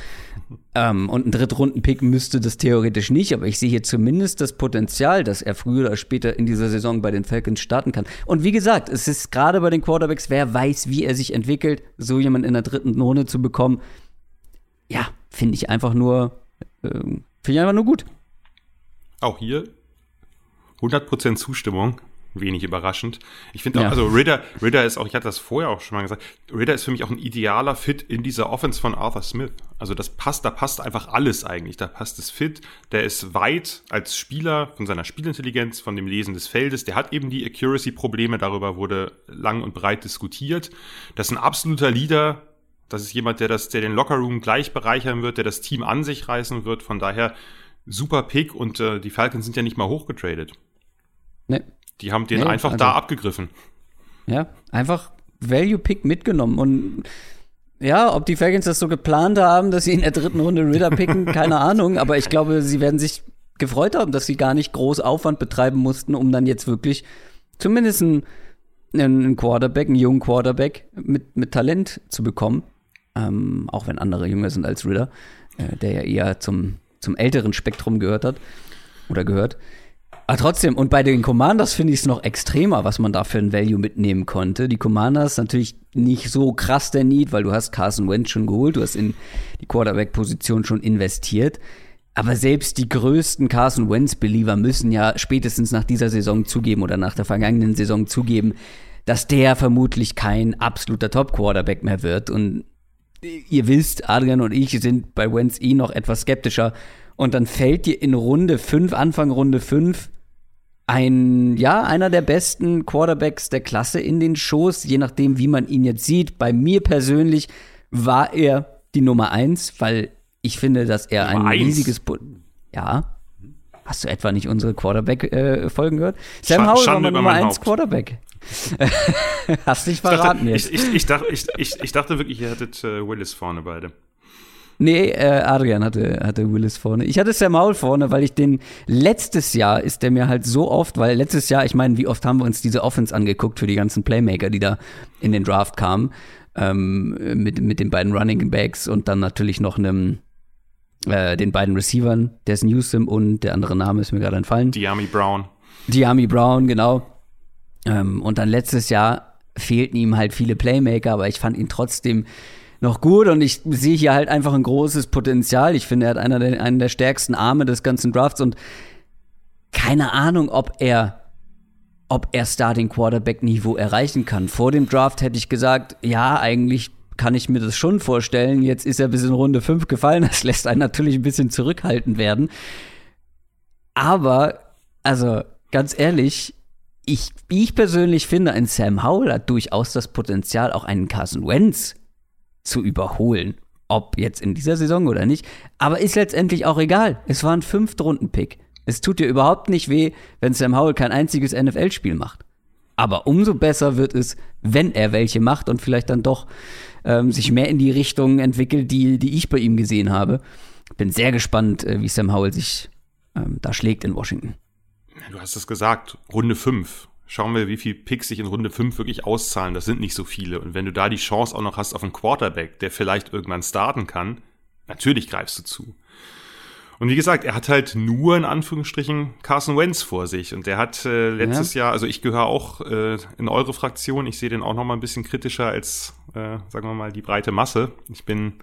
S1: Ähm, und ein Drittrunden-Pick müsste das theoretisch nicht, aber ich sehe hier zumindest das Potenzial, dass er früher oder später in dieser Saison bei den Falcons starten kann. Und wie gesagt, es ist gerade bei den Quarterbacks, wer weiß, wie er sich entwickelt, so jemand in der dritten Runde zu bekommen, ja, finde ich einfach nur, äh, finde ich einfach nur gut.
S2: Auch hier 100% Zustimmung wenig überraschend. Ich finde auch, ja. also Ritter, Ritter ist auch, ich hatte das vorher auch schon mal gesagt, Ritter ist für mich auch ein idealer Fit in dieser Offense von Arthur Smith. Also das passt, da passt einfach alles eigentlich. Da passt das Fit, der ist weit als Spieler von seiner Spielintelligenz, von dem Lesen des Feldes, der hat eben die Accuracy-Probleme, darüber wurde lang und breit diskutiert. Das ist ein absoluter Leader, das ist jemand, der das, der den Lockerroom gleich bereichern wird, der das Team an sich reißen wird. Von daher super Pick und äh, die Falcons sind ja nicht mal hochgetradet. Nee. Die haben den nee, einfach also, da abgegriffen.
S1: Ja, einfach Value Pick mitgenommen und ja, ob die Falcons das so geplant haben, dass sie in der dritten Runde Ritter picken, keine Ahnung, aber ich glaube, sie werden sich gefreut haben, dass sie gar nicht groß Aufwand betreiben mussten, um dann jetzt wirklich zumindest einen, einen Quarterback, einen jungen Quarterback mit, mit Talent zu bekommen. Ähm, auch wenn andere jünger sind als Ritter, äh, der ja eher zum, zum älteren Spektrum gehört hat oder gehört. Aber trotzdem, und bei den Commanders finde ich es noch extremer, was man da für ein Value mitnehmen konnte. Die Commanders natürlich nicht so krass der Need, weil du hast Carson Wentz schon geholt, du hast in die Quarterback-Position schon investiert. Aber selbst die größten Carson Wentz-Believer müssen ja spätestens nach dieser Saison zugeben oder nach der vergangenen Saison zugeben, dass der vermutlich kein absoluter Top-Quarterback mehr wird. Und ihr wisst, Adrian und ich sind bei Wentz eh noch etwas skeptischer. Und dann fällt dir in Runde 5, Anfang Runde 5, ein, ja, einer der besten Quarterbacks der Klasse in den Schoß, je nachdem, wie man ihn jetzt sieht. Bei mir persönlich war er die Nummer eins, weil Ich finde, dass er
S2: Nummer
S1: ein
S2: eins.
S1: riesiges. Bo ja. Hast du etwa nicht unsere Quarterback-Folgen gehört? Sam Howell war mein Nummer
S2: mein
S1: 1
S2: Haupt.
S1: Quarterback. Hast dich
S2: Ich dachte,
S1: verraten jetzt.
S2: ich, ich, ich, dachte, ich, dachte wirklich, ihr hattet äh, Willis vorne beide.
S1: Nee, äh, Adrian hatte, hatte Willis vorne. Ich hatte Sam Howell vorne, weil ich den letztes Jahr ist der mir halt so oft, weil letztes Jahr, ich meine, wie oft haben wir uns diese Offense angeguckt für die ganzen Playmaker, die da in den Draft kamen, ähm, mit, mit den beiden Running Backs und dann natürlich noch einem, äh, den beiden Receivern, Des Newsom und der andere Name ist mir gerade entfallen.
S2: Diami Brown.
S1: Diami Brown, genau. Ähm, und dann letztes Jahr fehlten ihm halt viele Playmaker, aber ich fand ihn trotzdem noch gut und ich sehe hier halt einfach ein großes Potenzial. Ich finde, er hat einer der, einen der stärksten Arme des ganzen Drafts und keine Ahnung, ob er, ob er Starting Quarterback Niveau erreichen kann. Vor dem Draft hätte ich gesagt, ja, eigentlich kann ich mir das schon vorstellen. Jetzt ist er bis in Runde 5 gefallen. Das lässt einen natürlich ein bisschen zurückhaltend werden. Aber, also, ganz ehrlich, ich, ich persönlich finde, ein Sam Howell hat durchaus das Potenzial, auch einen Carson Wentz zu überholen. Ob jetzt in dieser Saison oder nicht. Aber ist letztendlich auch egal. Es war ein Fünftrunden-Pick. Es tut dir überhaupt nicht weh, wenn Sam Howell kein einziges NFL-Spiel macht. Aber umso besser wird es, wenn er welche macht und vielleicht dann doch ähm, sich mehr in die Richtung entwickelt, die, die ich bei ihm gesehen habe. Bin sehr gespannt, äh, wie Sam Howell sich ähm, da schlägt in Washington.
S2: Du hast es gesagt, Runde 5. Schauen wir, wie viel Picks sich in Runde 5 wirklich auszahlen. Das sind nicht so viele. Und wenn du da die Chance auch noch hast auf einen Quarterback, der vielleicht irgendwann starten kann, natürlich greifst du zu. Und wie gesagt, er hat halt nur in Anführungsstrichen Carson Wentz vor sich. Und der hat äh, letztes Jahr, also ich gehöre auch äh, in eure Fraktion, ich sehe den auch noch mal ein bisschen kritischer als, äh, sagen wir mal, die breite Masse. Ich bin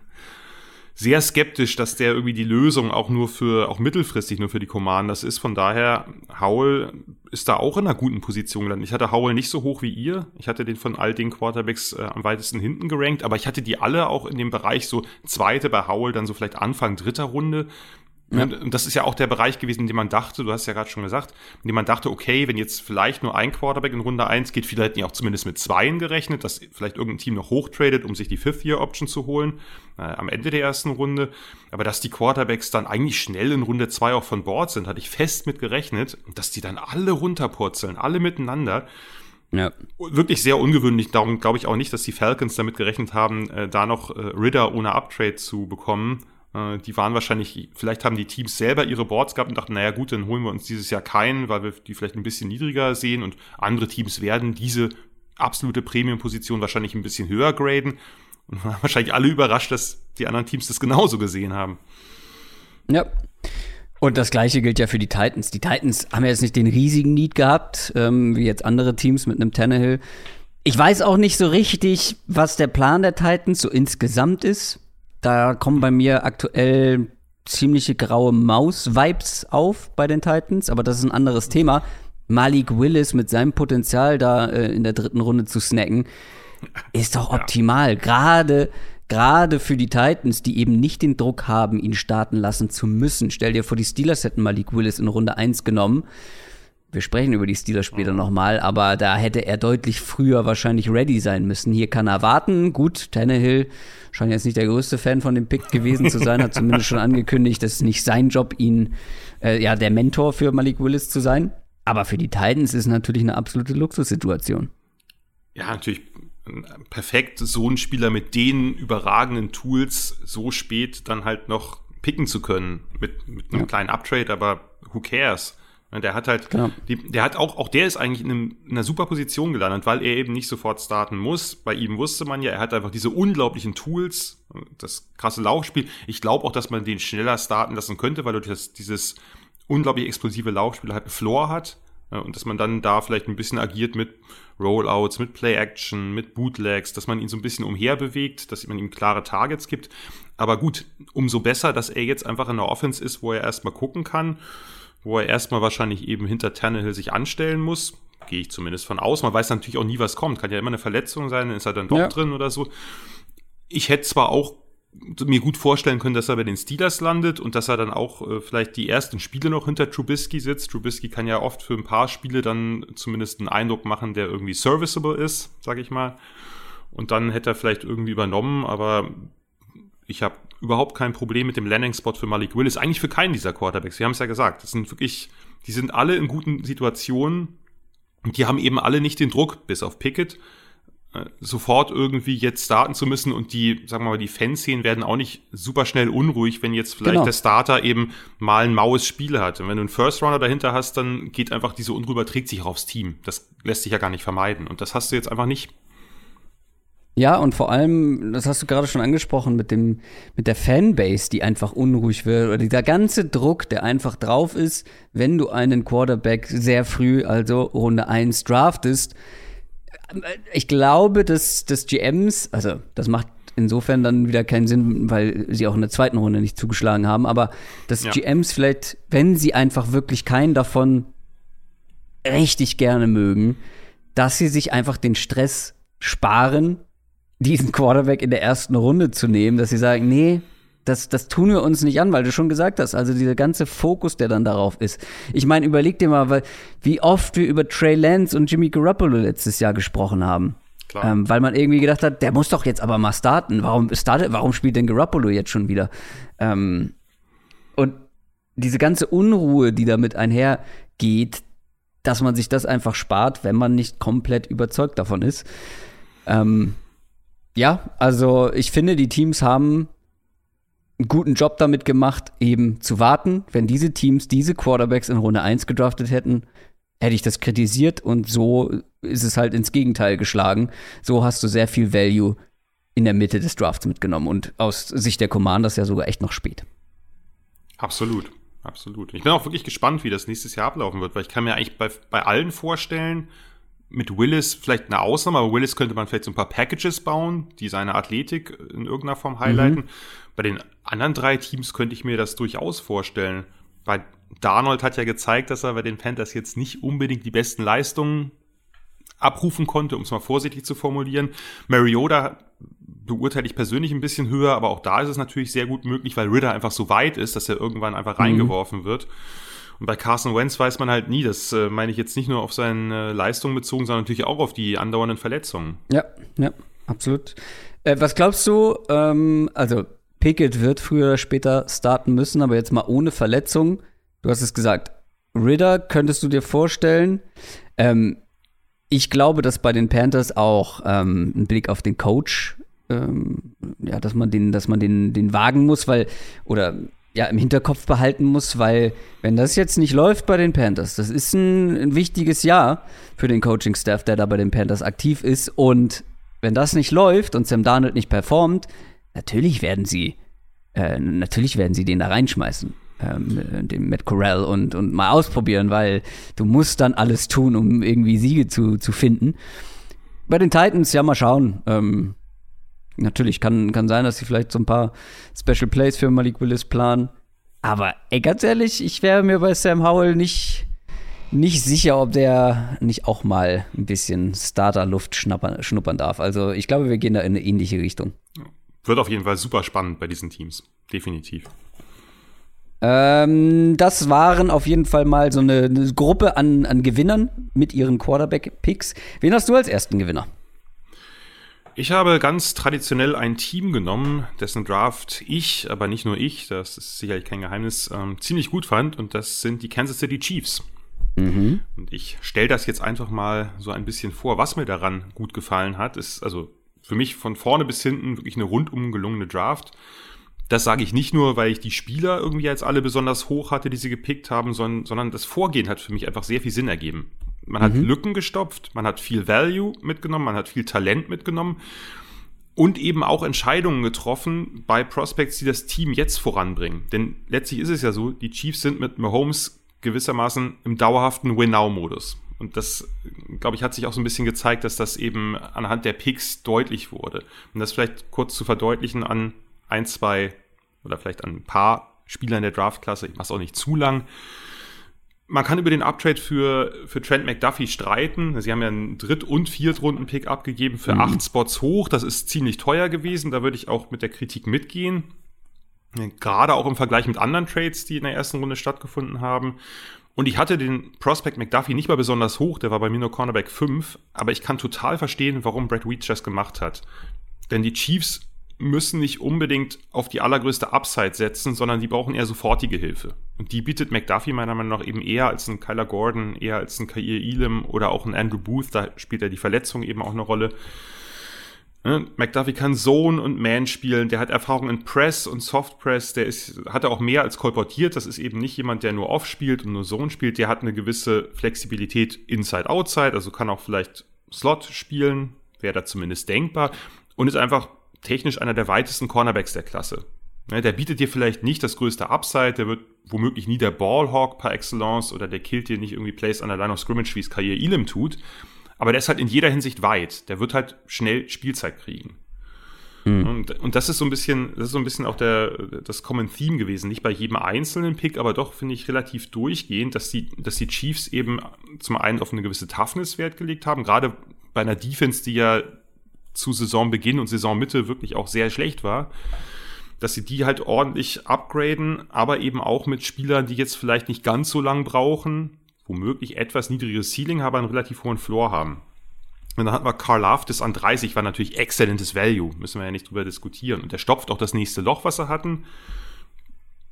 S2: sehr skeptisch, dass der irgendwie die Lösung auch nur für, auch mittelfristig nur für die Commanders ist. Von daher, Howell ist da auch in einer guten Position gelandet. Ich hatte Howell nicht so hoch wie ihr. Ich hatte den von all den Quarterbacks äh, am weitesten hinten gerankt, aber ich hatte die alle auch in dem Bereich so zweite bei Howell, dann so vielleicht Anfang dritter Runde.
S1: Ja.
S2: Und das ist ja auch der Bereich gewesen, in dem man dachte, du hast ja gerade schon gesagt, in dem man dachte, okay, wenn jetzt vielleicht nur ein Quarterback in Runde 1 geht, viele hätten ja auch zumindest mit zweien gerechnet, dass vielleicht irgendein Team noch hochtradet, um sich die Fifth-Year-Option zu holen, äh, am Ende der ersten Runde. Aber dass die Quarterbacks dann eigentlich schnell in Runde 2 auch von Bord sind, hatte ich fest mit gerechnet, dass die dann alle runterpurzeln, alle miteinander.
S1: Ja.
S2: Wirklich sehr ungewöhnlich. Darum glaube ich auch nicht, dass die Falcons damit gerechnet haben, äh, da noch äh, Ridder ohne Uptrade zu bekommen. Äh, die waren wahrscheinlich, vielleicht haben die Teams selber ihre Boards gehabt und dachten, naja gut, dann holen wir uns dieses Jahr keinen, weil wir die vielleicht ein bisschen niedriger sehen und andere Teams werden diese absolute Premium-Position wahrscheinlich ein bisschen höher graden. Und waren wahrscheinlich alle überrascht, dass die anderen Teams das genauso gesehen haben.
S1: Ja. Und das gleiche gilt ja für die Titans. Die Titans haben ja jetzt nicht den riesigen Need gehabt, ähm, wie jetzt andere Teams mit einem Tannehill. Ich weiß auch nicht so richtig, was der Plan der Titans so insgesamt ist. Da kommen bei mir aktuell ziemliche graue Maus-Vibes auf bei den Titans, aber das ist ein anderes Thema. Malik Willis mit seinem Potenzial da äh, in der dritten Runde zu snacken, ist doch optimal. Gerade gerade für die Titans, die eben nicht den Druck haben, ihn starten lassen zu müssen. Stell dir vor, die Steelers hätten Malik Willis in Runde 1 genommen. Wir sprechen über die Steelers später nochmal, aber da hätte er deutlich früher wahrscheinlich ready sein müssen. Hier kann er warten. Gut, Tannehill scheint jetzt nicht der größte Fan von dem Pick gewesen zu sein, hat zumindest schon angekündigt, das ist nicht sein Job, ihn, äh, ja, der Mentor für Malik Willis zu sein. Aber für die Titans ist natürlich eine absolute Luxussituation.
S2: Ja, natürlich perfekt, so einen Spieler mit den überragenden Tools so spät dann halt noch picken zu können. Mit, mit einem
S1: Ja.
S2: kleinen Uptrade, aber who cares? Ja, Der hat halt,
S1: Genau.
S2: die, der hat auch, auch der ist eigentlich in, einem, in einer super Position gelandet, weil er eben nicht sofort starten muss. Bei ihm wusste man ja, er hat einfach diese unglaublichen Tools, das krasse Laufspiel. Ich glaube auch, dass man den schneller starten lassen könnte, weil er das, dieses unglaublich explosive Laufspiel halt einen Floor hat. Und dass man dann da vielleicht ein bisschen agiert mit Rollouts, mit Play-Action, mit Bootlegs, dass man ihn so ein bisschen umherbewegt, dass man ihm klare Targets gibt. Aber gut, umso besser, dass er jetzt einfach in der Offense ist, wo er erstmal gucken kann, wo er erstmal wahrscheinlich eben hinter Tannehill sich anstellen muss. Gehe ich zumindest von aus. Man weiß natürlich auch nie, was kommt. Kann ja immer eine Verletzung sein, dann ist er dann doch
S1: Ja.
S2: drin oder so. Ich hätte zwar auch mir gut vorstellen können, dass er bei den Steelers landet und dass er dann auch äh, vielleicht die ersten Spiele noch hinter Trubisky sitzt. Trubisky kann ja oft für ein paar Spiele dann zumindest einen Eindruck machen, der irgendwie serviceable ist, sag ich mal. Und dann hätte er vielleicht irgendwie übernommen, aber Ich habe überhaupt kein Problem mit dem Landing-Spot für Malik Willis. Eigentlich für keinen dieser Quarterbacks. Wir haben es ja gesagt. Das sind wirklich, die sind alle in guten Situationen. Und die haben eben alle nicht den Druck, bis auf Pickett, äh, sofort irgendwie jetzt starten zu müssen und die, sagen wir mal, die Fanszenen werden auch nicht super schnell unruhig, wenn jetzt vielleicht genau. der Starter eben mal ein maues Spiel hat. Und wenn du einen First Runner dahinter hast, dann geht einfach diese Unruhe überträgt sich auch aufs Team. Das lässt sich ja gar nicht vermeiden. Und das hast du jetzt einfach nicht.
S1: Ja, und vor allem, das hast du gerade schon angesprochen, mit dem, mit der Fanbase, die einfach unruhig wird, oder dieser ganze Druck, der einfach drauf ist, wenn du einen Quarterback sehr früh, also Runde 1 draftest. Ich glaube, dass, dass GMs, also das macht insofern dann wieder keinen Sinn, weil sie auch in der zweiten Runde nicht zugeschlagen haben, aber dass ja. GMs vielleicht, wenn sie einfach wirklich keinen davon richtig gerne mögen, dass sie sich einfach den Stress sparen diesen Quarterback in der ersten Runde zu nehmen, dass sie sagen, nee, das, das tun wir uns nicht an, weil du schon gesagt hast, also dieser ganze Fokus, der dann darauf ist. Ich meine, überleg dir mal, weil, wie oft wir über Trey Lance und Jimmy Garoppolo letztes Jahr gesprochen haben. Ähm, weil man irgendwie gedacht hat, der muss doch jetzt aber mal starten. Warum, startet, warum spielt denn Garoppolo jetzt schon wieder? Ähm, und diese ganze Unruhe, die damit einhergeht, dass man sich das einfach spart, wenn man nicht komplett überzeugt davon ist. Ähm, ja, also ich finde, die Teams haben einen guten Job damit gemacht, eben zu warten. Wenn diese Teams diese Quarterbacks in Runde 1 gedraftet hätten, hätte ich das kritisiert und so ist es halt ins Gegenteil geschlagen. So hast du sehr viel Value in der Mitte des Drafts mitgenommen und aus Sicht der Commanders ja sogar echt noch spät.
S2: Absolut, absolut. Ich bin auch wirklich gespannt, wie das nächstes Jahr ablaufen wird, weil ich kann mir eigentlich bei, bei allen vorstellen, mit Willis vielleicht eine Ausnahme, aber Willis könnte man vielleicht so ein paar Packages bauen, die seine Athletik in irgendeiner Form highlighten. Mhm. Bei den anderen drei Teams könnte ich mir das durchaus vorstellen. Bei Darnold hat ja gezeigt, dass er bei den Panthers jetzt nicht unbedingt die besten Leistungen abrufen konnte, um es mal vorsichtig zu formulieren. Mariota beurteile ich persönlich ein bisschen höher, aber auch da ist es natürlich sehr gut möglich, weil Ritter einfach so weit ist, dass er irgendwann einfach mhm. reingeworfen wird. Und bei Carson Wentz weiß man halt nie, das äh, meine ich jetzt nicht nur auf seine Leistung bezogen, sondern natürlich auch auf die andauernden Verletzungen.
S1: Ja, ja, absolut. Äh, was glaubst du, ähm, also Pickett wird früher oder später starten müssen, aber jetzt mal ohne Verletzung. Du hast es gesagt, Ritter könntest du dir vorstellen. Ähm, ich glaube, dass bei den Panthers auch ähm, ein Blick auf den Coach, ähm, ja, dass man den, dass man den, den wagen muss, weil, oder ja, im Hinterkopf behalten muss, weil wenn das jetzt nicht läuft bei den Panthers, das ist ein, ein wichtiges Jahr für den Coaching-Staff, der da bei den Panthers aktiv ist. Und wenn das nicht läuft und Sam Darnold nicht performt, natürlich werden sie, äh, natürlich werden sie den da reinschmeißen. Ähm, den Matt Corral und, und mal ausprobieren, weil du musst dann alles tun, um irgendwie Siege zu, zu finden. Bei den Titans, ja, mal schauen. Ähm, Natürlich kann, kann sein, dass sie vielleicht so ein paar Special Plays für Malik Willis planen. Aber ey, ganz ehrlich, ich wäre mir bei Sam Howell nicht, nicht sicher, ob der nicht auch mal ein bisschen Starter-Luft schnuppern darf. Also ich glaube, wir gehen da in eine ähnliche Richtung.
S2: Wird auf jeden Fall super spannend bei diesen Teams. Definitiv.
S1: Ähm, das waren auf jeden Fall mal so eine, eine Gruppe an, an Gewinnern mit ihren Quarterback-Picks. Wen hast du als ersten Gewinner?
S2: Ich habe ganz traditionell ein Team genommen, dessen Draft ich, aber nicht nur ich, das ist sicherlich kein Geheimnis, ähm, ziemlich gut fand und das sind die Kansas City Chiefs. Mhm. Und ich stelle das jetzt einfach mal so ein bisschen vor, was mir daran gut gefallen hat. Ist also für mich von vorne bis hinten wirklich eine rundum gelungene Draft. Das sage ich nicht nur, weil ich die Spieler irgendwie als alle besonders hoch hatte, die sie gepickt haben, sondern, sondern das Vorgehen hat für mich einfach sehr viel Sinn ergeben. Man hat mhm. Lücken gestopft, man hat viel Value mitgenommen, man hat viel Talent mitgenommen und eben auch Entscheidungen getroffen bei Prospects, die das Team jetzt voranbringen. Denn letztlich ist es ja so, die Chiefs sind mit Mahomes gewissermaßen im dauerhaften Win-Now-Modus. Und das, glaube ich, hat sich auch so ein bisschen gezeigt, dass das eben anhand der Picks deutlich wurde. Um das vielleicht kurz zu verdeutlichen an ein, zwei oder vielleicht an ein paar Spielern der Draftklasse, ich mache es auch nicht zu lang. Man kann über den Uptrade für, für Trent McDuffie streiten. Sie haben ja einen Dritt- und Viertrunden-Pick abgegeben für mhm. acht Spots hoch. Das ist ziemlich teuer gewesen. Da würde ich auch mit der Kritik mitgehen. Gerade auch im Vergleich mit anderen Trades, die in der ersten Runde stattgefunden haben. Und ich hatte den Prospect McDuffie nicht mal besonders hoch, der war bei mir nur Cornerback 5, aber ich kann total verstehen, warum Brad Weeds das gemacht hat. Denn die Chiefs müssen nicht unbedingt auf die allergrößte Upside setzen, sondern die brauchen eher sofortige Hilfe. Und die bietet McDuffie meiner Meinung nach eben eher als ein Kyler Gordon, eher als ein Kair Elam oder auch ein Andrew Booth, da spielt ja die Verletzung eben auch eine Rolle. Ne, McDuffie kann Zone und Man spielen, der hat Erfahrung in Press und Soft Press, der ist, hat er auch mehr als kolportiert, das ist eben nicht jemand, der nur Off spielt und nur Zone spielt, der hat eine gewisse Flexibilität Inside-Outside, also kann auch vielleicht Slot spielen, wäre da zumindest denkbar. Und ist einfach technisch einer der weitesten Cornerbacks der Klasse. Ja, der bietet dir vielleicht nicht das größte Upside, der wird womöglich nie der Ballhawk par excellence oder der killt dir nicht irgendwie Plays an der Line of Scrimmage, wie es Kair Elam tut. Aber der ist halt in jeder Hinsicht weit. Der wird halt schnell Spielzeit kriegen. Mhm. Und, und, das ist so ein bisschen, das ist so ein bisschen auch der, das Common Theme gewesen. Nicht bei jedem einzelnen Pick, aber doch finde ich relativ durchgehend, dass die, dass die Chiefs eben zum einen auf eine gewisse Toughness Wert gelegt haben. Gerade bei einer Defense, die ja zu Saisonbeginn und Saisonmitte wirklich auch sehr schlecht war, dass sie die halt ordentlich upgraden, aber eben auch mit Spielern, die jetzt vielleicht nicht ganz so lang brauchen, womöglich etwas niedrigeres Ceiling, aber einen relativ hohen Floor haben. Und dann hatten wir Carl Laftis an 30, war natürlich exzellentes Value, müssen wir ja nicht drüber diskutieren. Und der stopft auch das nächste Loch, was er hatten.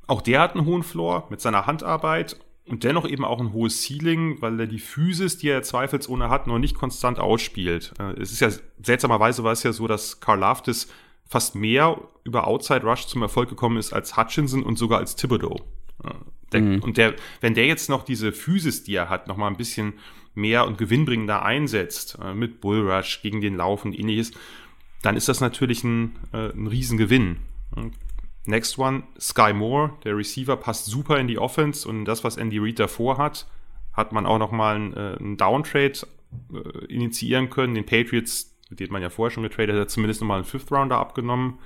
S2: Auch der hat einen hohen Floor mit seiner Handarbeit und dennoch eben auch ein hohes Ceiling, weil er die Physis, die er zweifelsohne hat, noch nicht konstant ausspielt. Äh, es ist ja seltsamerweise war es ja so, dass Carl Laftis fast mehr über Outside Rush zum Erfolg gekommen ist als Hutchinson und sogar als Thibodeau. Äh, der, mhm. Und der, wenn der jetzt noch diese Physis, die er hat, noch mal ein bisschen mehr und gewinnbringender einsetzt, äh, mit Bullrush gegen den Lauf und ähnliches, dann ist das natürlich ein, ein Riesengewinn. Next one, Sky Moore, der Receiver, passt super in die Offense und das, was Andy Reid davor hat, hat man auch nochmal einen, äh, Downtrade äh, initiieren können. Den Patriots, mit denen man ja vorher schon getradet hat, zumindest nochmal einen Fifth Rounder abgenommen.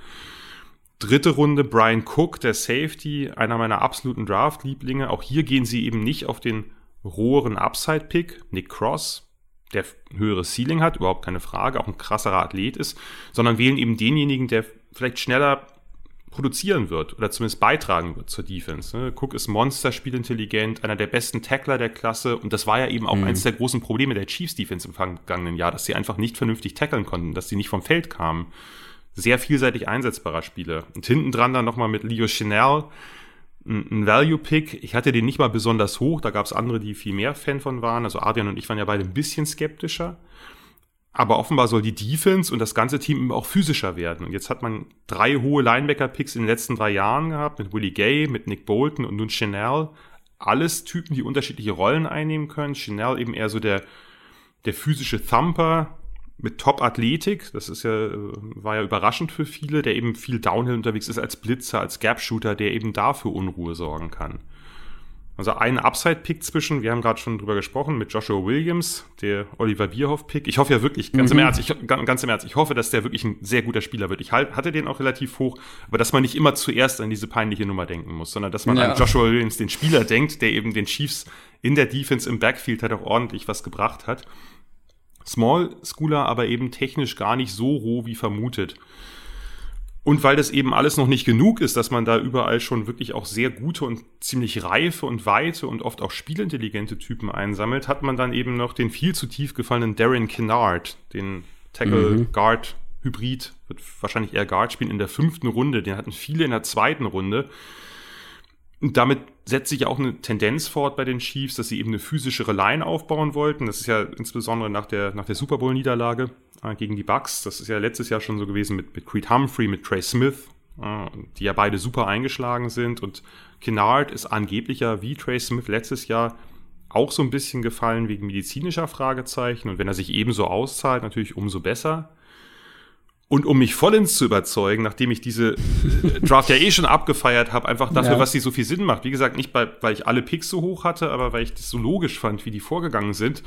S2: Dritte Runde, Brian Cook, der Safety, einer meiner absoluten Draft-Lieblinge. Auch hier gehen sie eben nicht auf den roheren Upside-Pick, Nick Cross, der höhere Ceiling hat, überhaupt keine Frage, auch ein krasserer Athlet ist, sondern wählen eben denjenigen, der vielleicht schneller produzieren wird oder zumindest beitragen wird zur Defense. Ne? Cook ist monsterspielintelligent, einer der besten Tackler der Klasse und das war ja eben auch mhm. eines der großen Probleme der Chiefs Defense im vergangenen Jahr, dass sie einfach nicht vernünftig tackeln konnten, dass sie nicht vom Feld kamen. Sehr vielseitig einsetzbarer Spieler. Und hinten dran dann nochmal mit Leo Chanel, ein Value-Pick. Ich hatte den nicht mal besonders hoch, da gab es andere, die viel mehr Fan von waren. Also Adrian und ich waren ja beide ein bisschen skeptischer. Aber offenbar soll die Defense und das ganze Team auch physischer werden. Und jetzt hat man drei hohe Linebacker-Picks in den letzten drei Jahren gehabt, mit Willie Gay, mit Nick Bolton und nun Chanel. Alles Typen, die unterschiedliche Rollen einnehmen können. Chanel eben eher so der, der physische Thumper mit Top-Athletik. Das ist ja, war ja überraschend für viele, der eben viel Downhill unterwegs ist als Blitzer, als Gap-Shooter, der eben dafür Unruhe sorgen kann. Also ein Upside-Pick zwischen, wir haben gerade schon drüber gesprochen, mit Joshua Williams, der Oliver Bierhoff-Pick. Ich hoffe ja wirklich, ganz, mhm. im Ernst, ich, ganz im Ernst, ich hoffe, dass der wirklich ein sehr guter Spieler wird. Ich hatte den auch relativ hoch, aber dass man nicht immer zuerst an diese peinliche Nummer denken muss, sondern dass man ja. an Joshua Williams, den Spieler, denkt, der eben den Chiefs in der Defense im Backfield halt auch ordentlich was gebracht hat. Small Schooler, aber eben technisch gar nicht so roh wie vermutet. Und weil das eben alles noch nicht genug ist, dass man da überall schon wirklich auch sehr gute und ziemlich reife und weite und oft auch spielintelligente Typen einsammelt, hat man dann eben noch den viel zu tief gefallenen Darren Kennard, den Tackle-Guard-Hybrid, wird wahrscheinlich eher Guard spielen, in der fünften Runde. Den hatten viele in der zweiten Runde. Und damit setzt sich ja auch eine Tendenz fort bei den Chiefs, dass sie eben eine physischere Line aufbauen wollten. Das ist ja insbesondere nach der, nach der Super Bowl-Niederlage äh, gegen die Bucks. Das ist ja letztes Jahr schon so gewesen mit, mit Creed Humphrey, mit Trey Smith, äh, die ja beide super eingeschlagen sind. Und Kennard ist angeblicher wie Trey Smith letztes Jahr auch so ein bisschen gefallen wegen medizinischer Fragezeichen. Und wenn er sich ebenso auszahlt, natürlich umso besser. Und um mich vollends zu überzeugen, nachdem ich diese äh, Draft ja eh schon abgefeiert habe, einfach dafür, ja. was sie so viel Sinn macht. Wie gesagt, nicht bei, weil ich alle Picks so hoch hatte, aber weil ich das so logisch fand, wie die vorgegangen sind,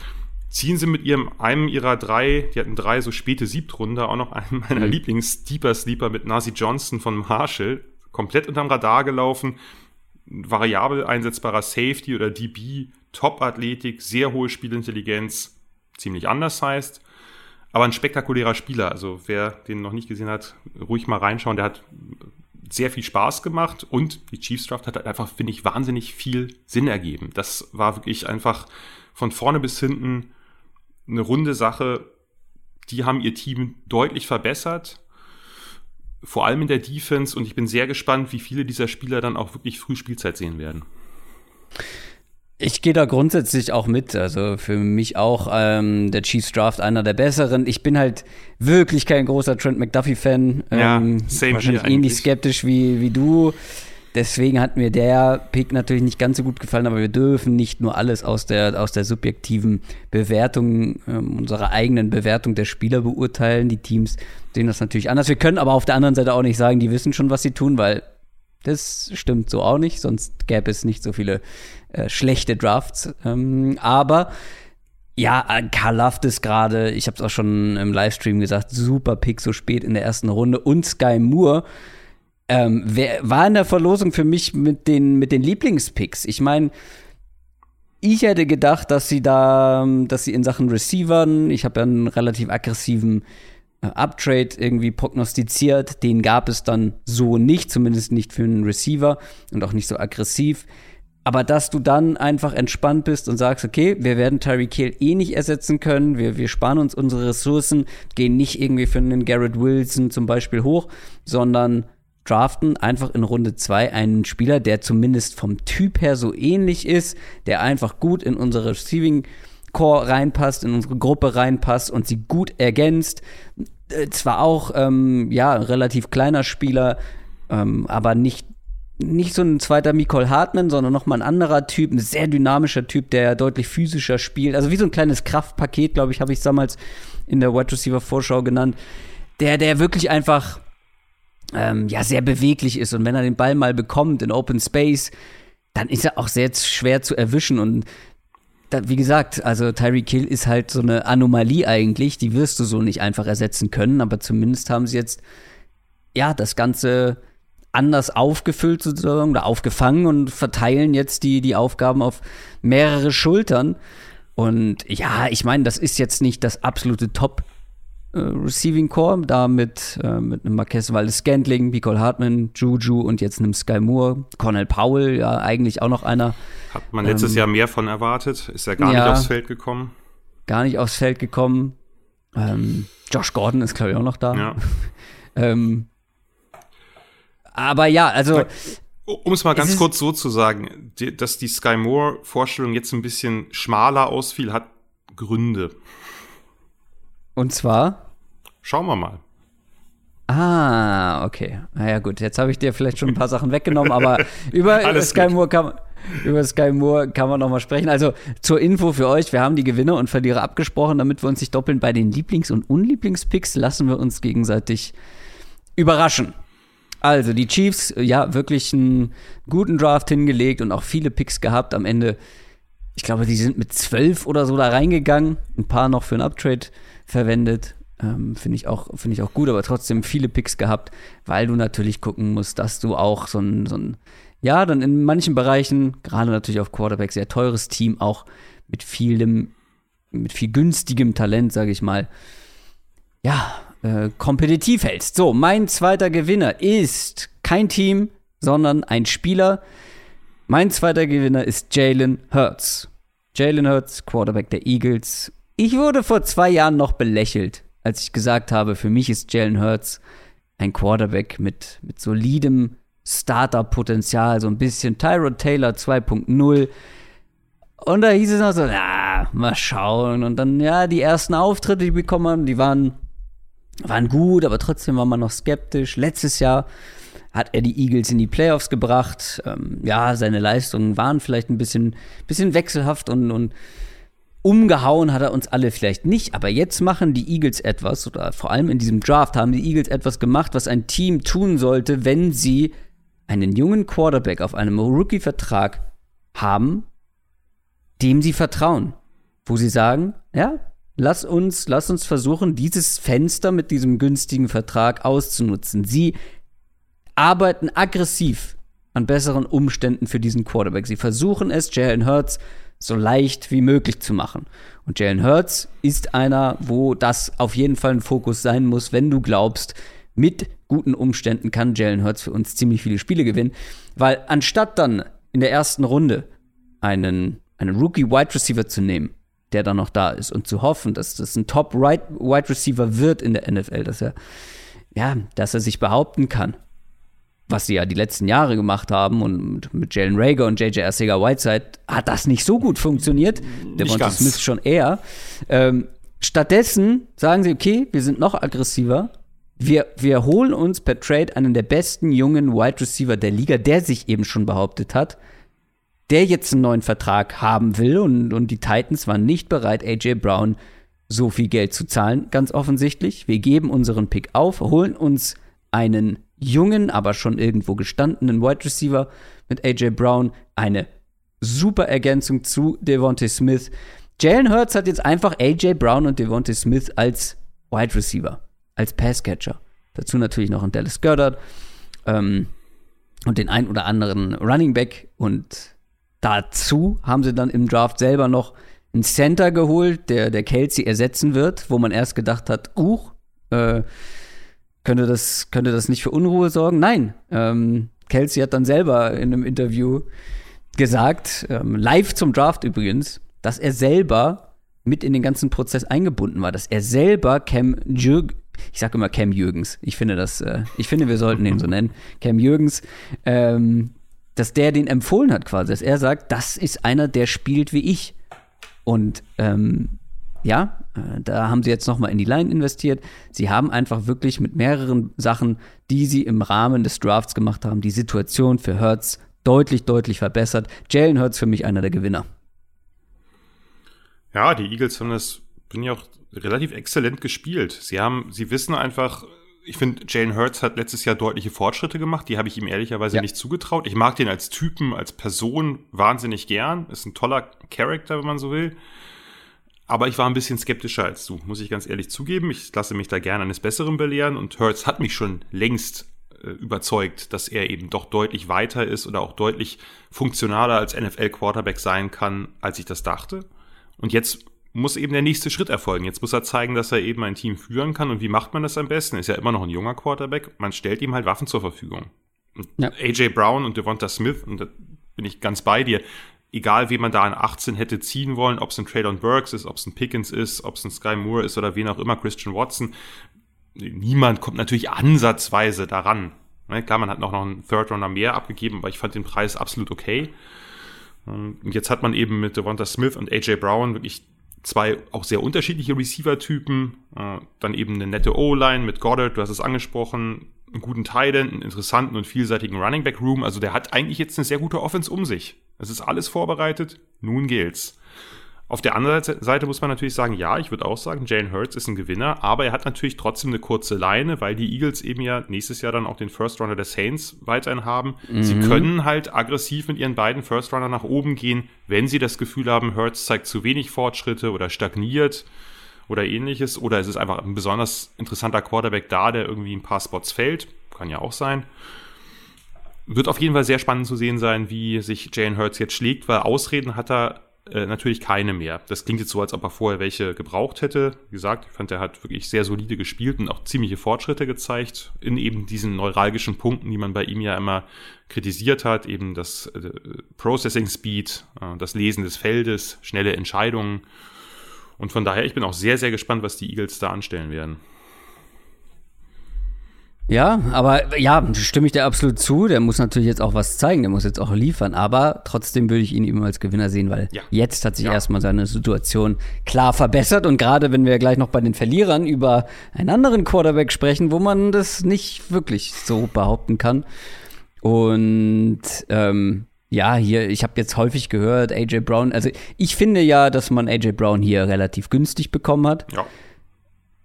S2: ziehen sie mit ihrem, einem ihrer drei, die hatten drei so späte Siebtrunde, auch noch einen meiner mhm. Lieblings-Deeper-Sleeper mit Nazi Johnson von Marshall, komplett unterm Radar gelaufen, variabel einsetzbarer Safety oder DB, Top-Athletik, sehr hohe Spielintelligenz, ziemlich anders heißt, aber ein spektakulärer Spieler. Also wer den noch nicht gesehen hat, ruhig mal reinschauen. Der hat sehr viel Spaß gemacht und die Chiefs Draft hat einfach, finde ich, wahnsinnig viel Sinn ergeben. Das war wirklich einfach von vorne bis hinten eine runde Sache. Die haben ihr Team deutlich verbessert. vor allem in der Defense und ich bin sehr gespannt, wie viele dieser Spieler dann auch wirklich früh Spielzeit sehen werden.
S1: Ich gehe da grundsätzlich auch mit. Also für mich auch ähm, der Chiefs Draft einer der besseren. Ich bin halt wirklich kein großer Trent McDuffie-Fan.
S2: Ja,
S1: ähm,
S2: same
S1: wahrscheinlich ähnlich skeptisch wie, wie du. Deswegen hat mir der Pick natürlich nicht ganz so gut gefallen, aber wir dürfen nicht nur alles aus der, aus der subjektiven Bewertung, ähm, unserer eigenen Bewertung der Spieler beurteilen. Die Teams sehen das natürlich anders. Wir können aber auf der anderen Seite auch nicht sagen, die wissen schon, was sie tun, weil das stimmt so auch nicht, sonst gäbe es nicht so viele äh, schlechte Drafts. Ähm, aber ja, Karl Luft ist gerade, ich habe es auch schon im Livestream gesagt, super Pick so spät in der ersten Runde und Sky Moore ähm, wer, war in der Verlosung für mich mit den, mit den Lieblingspicks. Ich meine, ich hätte gedacht, dass sie da, dass sie in Sachen Receivern, ich habe ja einen relativ aggressiven äh, Uptrade irgendwie prognostiziert, den gab es dann so nicht, zumindest nicht für einen Receiver und auch nicht so aggressiv. Aber dass du dann einfach entspannt bist und sagst, okay, wir werden Tyreek Hill eh nicht ersetzen können, wir, wir sparen uns unsere Ressourcen, gehen nicht irgendwie für einen Garrett Wilson zum Beispiel hoch, sondern draften einfach in Runde 2 einen Spieler, der zumindest vom Typ her so ähnlich ist, der einfach gut in unsere Receiving Core reinpasst, in unsere Gruppe reinpasst und sie gut ergänzt. Äh, zwar auch, ähm, ja, relativ kleiner Spieler, ähm, aber nicht, nicht so ein zweiter Nicole Hartman, sondern nochmal ein anderer Typ, ein sehr dynamischer Typ, der deutlich physischer spielt. Also wie so ein kleines Kraftpaket, glaube ich, habe ich damals in der Wide Receiver Vorschau genannt. Der, der wirklich einfach ähm, ja sehr beweglich ist und wenn er den Ball mal bekommt in Open Space, dann ist er auch sehr schwer zu erwischen und da, wie gesagt, also Tyreek Hill ist halt so eine Anomalie eigentlich, die wirst du so nicht einfach ersetzen können, aber zumindest haben sie jetzt ja das Ganze anders aufgefüllt sozusagen oder aufgefangen und verteilen jetzt die, die Aufgaben auf mehrere Schultern. Und ja, ich meine, das ist jetzt nicht das absolute Top äh, Receiving Core, da mit, äh, mit einem Marquez Valdes Scantling, Nicole Hartman, Juju und jetzt einem Sky Moore, Cornell Powell, ja, eigentlich auch noch einer.
S2: Hat man letztes
S1: Ähm,
S2: Jahr mehr von erwartet, ist ja gar
S1: ja.
S2: nicht aufs Feld gekommen.
S1: Gar nicht aufs Feld gekommen. Ähm, Josh Gordon ist, glaube ich, auch noch da.
S2: Ja.
S1: Ähm, aber ja, also
S2: Um es mal
S1: Es
S2: ganz
S1: ist-
S2: kurz so zu sagen, die, dass die Sky Moore-Vorstellung jetzt ein bisschen schmaler ausfiel, hat Gründe.
S1: und zwar.
S2: Schauen wir mal.
S1: Ah, okay. Naja, gut, jetzt habe ich dir vielleicht schon ein paar Sachen weggenommen, aber über, über Sky. Moore kann man. Über Sky Moore kann man noch mal sprechen. Also zur Info für euch, wir haben die Gewinner und Verlierer abgesprochen, damit wir uns nicht doppeln. Bei den Lieblings- und Unlieblingspicks lassen wir uns gegenseitig überraschen. Also die Chiefs, ja, wirklich einen guten Draft hingelegt und auch viele Picks gehabt. Am Ende, ich glaube, die sind mit zwölf oder so da reingegangen. Ein paar noch für einen Uptrade verwendet. Ähm, Finde ich, auch- finde ich auch gut, aber trotzdem viele Picks gehabt, weil du natürlich gucken musst, dass du auch so ein, so ein ja, dann in manchen Bereichen, gerade natürlich auf Quarterback, sehr teures Team, auch mit vielem, mit viel günstigem Talent, sage ich mal, ja, äh, kompetitiv hältst. So, mein zweiter Gewinner ist kein Team, sondern ein Spieler. Mein zweiter Gewinner ist Jalen Hurts. Jalen Hurts, Quarterback der Eagles. Ich wurde vor zwei Jahren noch belächelt, als ich gesagt habe, für mich ist Jalen Hurts ein Quarterback mit, mit solidem Starter-Potenzial, so ein bisschen Tyrod Taylor 2.0. Und da hieß es noch so, na, mal schauen. Und dann, ja, die ersten Auftritte, die bekommen haben, die waren, waren gut, aber trotzdem war man noch skeptisch. Letztes Jahr hat er die Eagles in die Playoffs gebracht. Ähm, ja, seine Leistungen waren vielleicht ein bisschen, bisschen wechselhaft und, und umgehauen hat er uns alle vielleicht nicht. Aber jetzt machen die Eagles etwas, oder vor allem in diesem Draft haben die Eagles etwas gemacht, was ein Team tun sollte, wenn sie einen jungen Quarterback auf einem Rookie-Vertrag haben, dem sie vertrauen. Wo sie sagen, ja, lass uns, lass uns versuchen, dieses Fenster mit diesem günstigen Vertrag auszunutzen. Sie arbeiten aggressiv an besseren Umständen für diesen Quarterback. Sie versuchen es, Jalen Hurts so leicht wie möglich zu machen. Und Jalen Hurts ist einer, wo das auf jeden Fall ein Fokus sein muss, wenn du glaubst, mit guten Umständen kann Jalen Hurts für uns ziemlich viele Spiele gewinnen. Weil anstatt dann in der ersten Runde einen, einen Rookie-Wide Receiver zu nehmen, der dann noch da ist und zu hoffen, dass das ein Top-Wide Receiver wird in der NFL, dass er ja, dass er sich behaupten kann. Was sie ja die letzten Jahre gemacht haben und mit Jalen Rager und JJ Arcega Whiteside hat das nicht so gut funktioniert. Der Devonta Smith schon eher. Ähm, stattdessen sagen sie, okay, wir sind noch aggressiver. Wir, wir holen uns per Trade einen der besten jungen Wide Receiver der Liga, der sich eben schon behauptet hat, der jetzt einen neuen Vertrag haben will und, und die Titans waren nicht bereit, AJ Brown so viel Geld zu zahlen, ganz offensichtlich. Wir geben unseren Pick auf, holen uns einen jungen, aber schon irgendwo gestandenen Wide Receiver mit AJ Brown, eine super Ergänzung zu Devontae Smith. Jalen Hurts hat jetzt einfach AJ Brown und Devontae Smith als Wide Receiver, als Passcatcher. Dazu natürlich noch ein Dallas Goddard ähm, und den ein oder anderen Running Back. Und dazu haben sie dann im Draft selber noch einen Center geholt, der, der Kelsey ersetzen wird, wo man erst gedacht hat, uh, äh, könnte, das, könnte das nicht für Unruhe sorgen? Nein. Ähm, Kelsey hat dann selber in einem Interview gesagt, ähm, live zum Draft übrigens, dass er selber mit in den ganzen Prozess eingebunden war, dass er selber Cam Jürg ich sage immer Cam Jürgens, ich finde das, äh, ich finde, wir sollten ihn so nennen, Cam Jürgens, ähm, dass der den empfohlen hat quasi, dass er sagt, das ist einer, der spielt wie ich. Und ähm, ja, äh, da haben sie jetzt nochmal in die Line investiert. Sie haben einfach wirklich mit mehreren Sachen, die sie im Rahmen des Drafts gemacht haben, die Situation für Hertz deutlich, deutlich verbessert. Jalen Hurts für mich einer der Gewinner.
S2: Ja, die Eagles haben das, bin ja auch relativ exzellent gespielt. Sie haben, sie wissen einfach, ich finde, Jalen Hurts hat letztes Jahr deutliche Fortschritte gemacht. Die habe ich ihm ehrlicherweise ja. nicht zugetraut. Ich mag den als Typen, als Person wahnsinnig gern. Ist ein toller Charakter, wenn man so will. Aber ich war ein bisschen skeptischer als du, muss ich ganz ehrlich zugeben. Ich lasse mich da gerne eines Besseren belehren und Hurts hat mich schon längst äh, überzeugt, dass er eben doch deutlich weiter ist oder auch deutlich funktionaler als NFL-Quarterback sein kann, als ich das dachte. Und jetzt muss eben der nächste Schritt erfolgen. Jetzt muss er zeigen, dass er eben ein Team führen kann. Und wie macht man das am besten? Ist ja immer noch ein junger Quarterback. Man stellt ihm halt Waffen zur Verfügung. Ja. AJ Brown und Devonta Smith, und da bin ich ganz bei dir, egal wie man da an 18 hätte ziehen wollen, ob es ein Traylon Burks ist, ob es ein Pickens ist, ob es ein Sky Moore ist oder wen auch immer, Christian Watson, niemand kommt natürlich ansatzweise daran. Ne, klar, man hat noch einen Third Runner mehr abgegeben, aber ich fand den Preis absolut okay. Und jetzt hat man eben mit Devonta Smith und AJ Brown wirklich zwei auch sehr unterschiedliche Receiver-Typen, äh, dann eben eine nette O-Line mit Goddard, du hast es angesprochen, einen guten Tight einen interessanten und vielseitigen Running Back Room. Also der hat eigentlich jetzt eine sehr gute Offense um sich. Es ist alles vorbereitet, nun gilt's. Auf der anderen Seite muss man natürlich sagen, ja, ich würde auch sagen, Jalen Hurts ist ein Gewinner, aber er hat natürlich trotzdem eine kurze Leine, weil die Eagles eben ja nächstes Jahr dann auch den First Runner der Saints weiterhin haben. Mhm. Sie können halt aggressiv mit ihren beiden First Runner nach oben gehen, wenn sie das Gefühl haben, Hurts zeigt zu wenig Fortschritte oder stagniert oder ähnliches. Oder es ist einfach ein besonders interessanter Quarterback da, der irgendwie ein paar Spots fällt. Kann ja auch sein. Wird auf jeden Fall sehr spannend zu sehen sein, wie sich Jalen Hurts jetzt schlägt, weil Ausreden hat er äh, natürlich keine mehr. Das klingt jetzt so, als ob er vorher welche gebraucht hätte. Wie gesagt, ich fand, er hat wirklich sehr solide gespielt und auch ziemliche Fortschritte gezeigt in eben diesen neuralgischen Punkten, die man bei ihm ja immer kritisiert hat, eben das äh, Processing Speed, äh, das Lesen des Feldes, schnelle Entscheidungen. Und von daher, ich bin auch sehr, sehr gespannt, was die Eagles da anstellen werden.
S1: Ja, aber ja, stimme ich dir absolut zu. Der muss natürlich jetzt auch was zeigen, der muss jetzt auch liefern. Aber trotzdem würde ich ihn immer als Gewinner sehen, weil ja. jetzt hat sich ja. erstmal seine Situation klar verbessert. Und gerade wenn wir gleich noch bei den Verlierern über einen anderen Quarterback sprechen, wo man das nicht wirklich so behaupten kann. Und ähm, ja, hier, ich habe jetzt häufig gehört, AJ Brown, also ich finde ja, dass man AJ Brown hier relativ günstig bekommen hat. Ja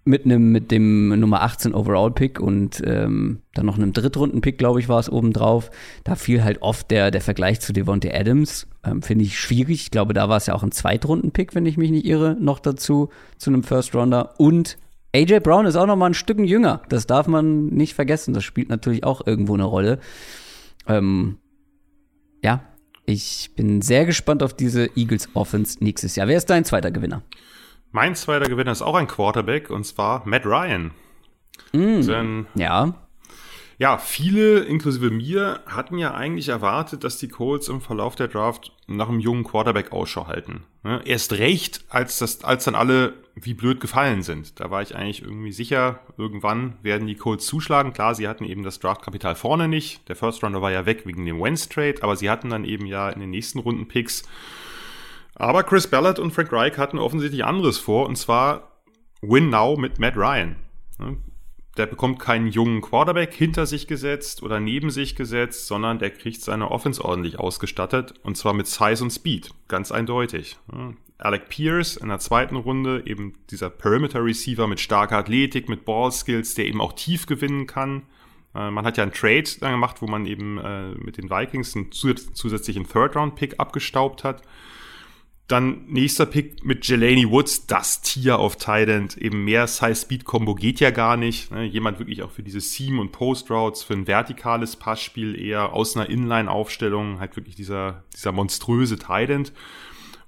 S1: mit einem mit dem Nummer 18 Overall Pick und ähm, dann noch einem Drittrunden-Pick, glaube ich, war es obendrauf. Da fiel halt oft der, der Vergleich zu Devontae Adams. Ähm, Finde ich schwierig. Ich glaube, da war es ja auch ein Zweitrunden-Pick, wenn ich mich nicht irre, noch dazu, zu einem First-Rounder. Und AJ Brown ist auch noch mal ein Stück jünger. Das darf man nicht vergessen. Das spielt natürlich auch irgendwo eine Rolle. Ähm, ja, ich bin sehr gespannt auf diese Eagles Offense nächstes Jahr. Wer ist dein zweiter Gewinner?
S2: Mein zweiter Gewinner ist auch ein Quarterback und zwar Matt Ryan.
S1: Mm, Denn, ja.
S2: Ja, viele, inklusive mir, hatten ja eigentlich erwartet, dass die Colts im Verlauf der Draft nach einem jungen Quarterback Ausschau halten. Ne? Erst recht, als, das, als dann alle wie blöd gefallen sind. Da war ich eigentlich irgendwie sicher, irgendwann werden die Colts zuschlagen. Klar, sie hatten eben das Draftkapital vorne nicht. Der First Rounder war ja weg wegen dem Wentz Trade, aber sie hatten dann eben ja in den nächsten Runden Picks. Aber Chris Ballard und Frank Reich hatten offensichtlich anderes vor, und zwar Win Now mit Matt Ryan. Der bekommt keinen jungen Quarterback hinter sich gesetzt oder neben sich gesetzt, sondern der kriegt seine Offense ordentlich ausgestattet und zwar mit Size und Speed, ganz eindeutig. Alec Pierce in der zweiten Runde, eben dieser Perimeter Receiver mit starker Athletik, mit Ball Skills, der eben auch tief gewinnen kann. Äh, man hat ja einen Trade gemacht, wo man eben äh, mit den Vikings einen zusätzlichen Third-Round-Pick abgestaubt hat. Dann nächster Pick mit Jelani Woods, das Tier auf Tident. Eben mehr Size-Speed-Kombo geht ja gar nicht. Ne? Jemand wirklich auch für diese Seam- und Post-Routes, für ein vertikales Passspiel eher aus einer Inline-Aufstellung, halt wirklich dieser, dieser monströse Tident.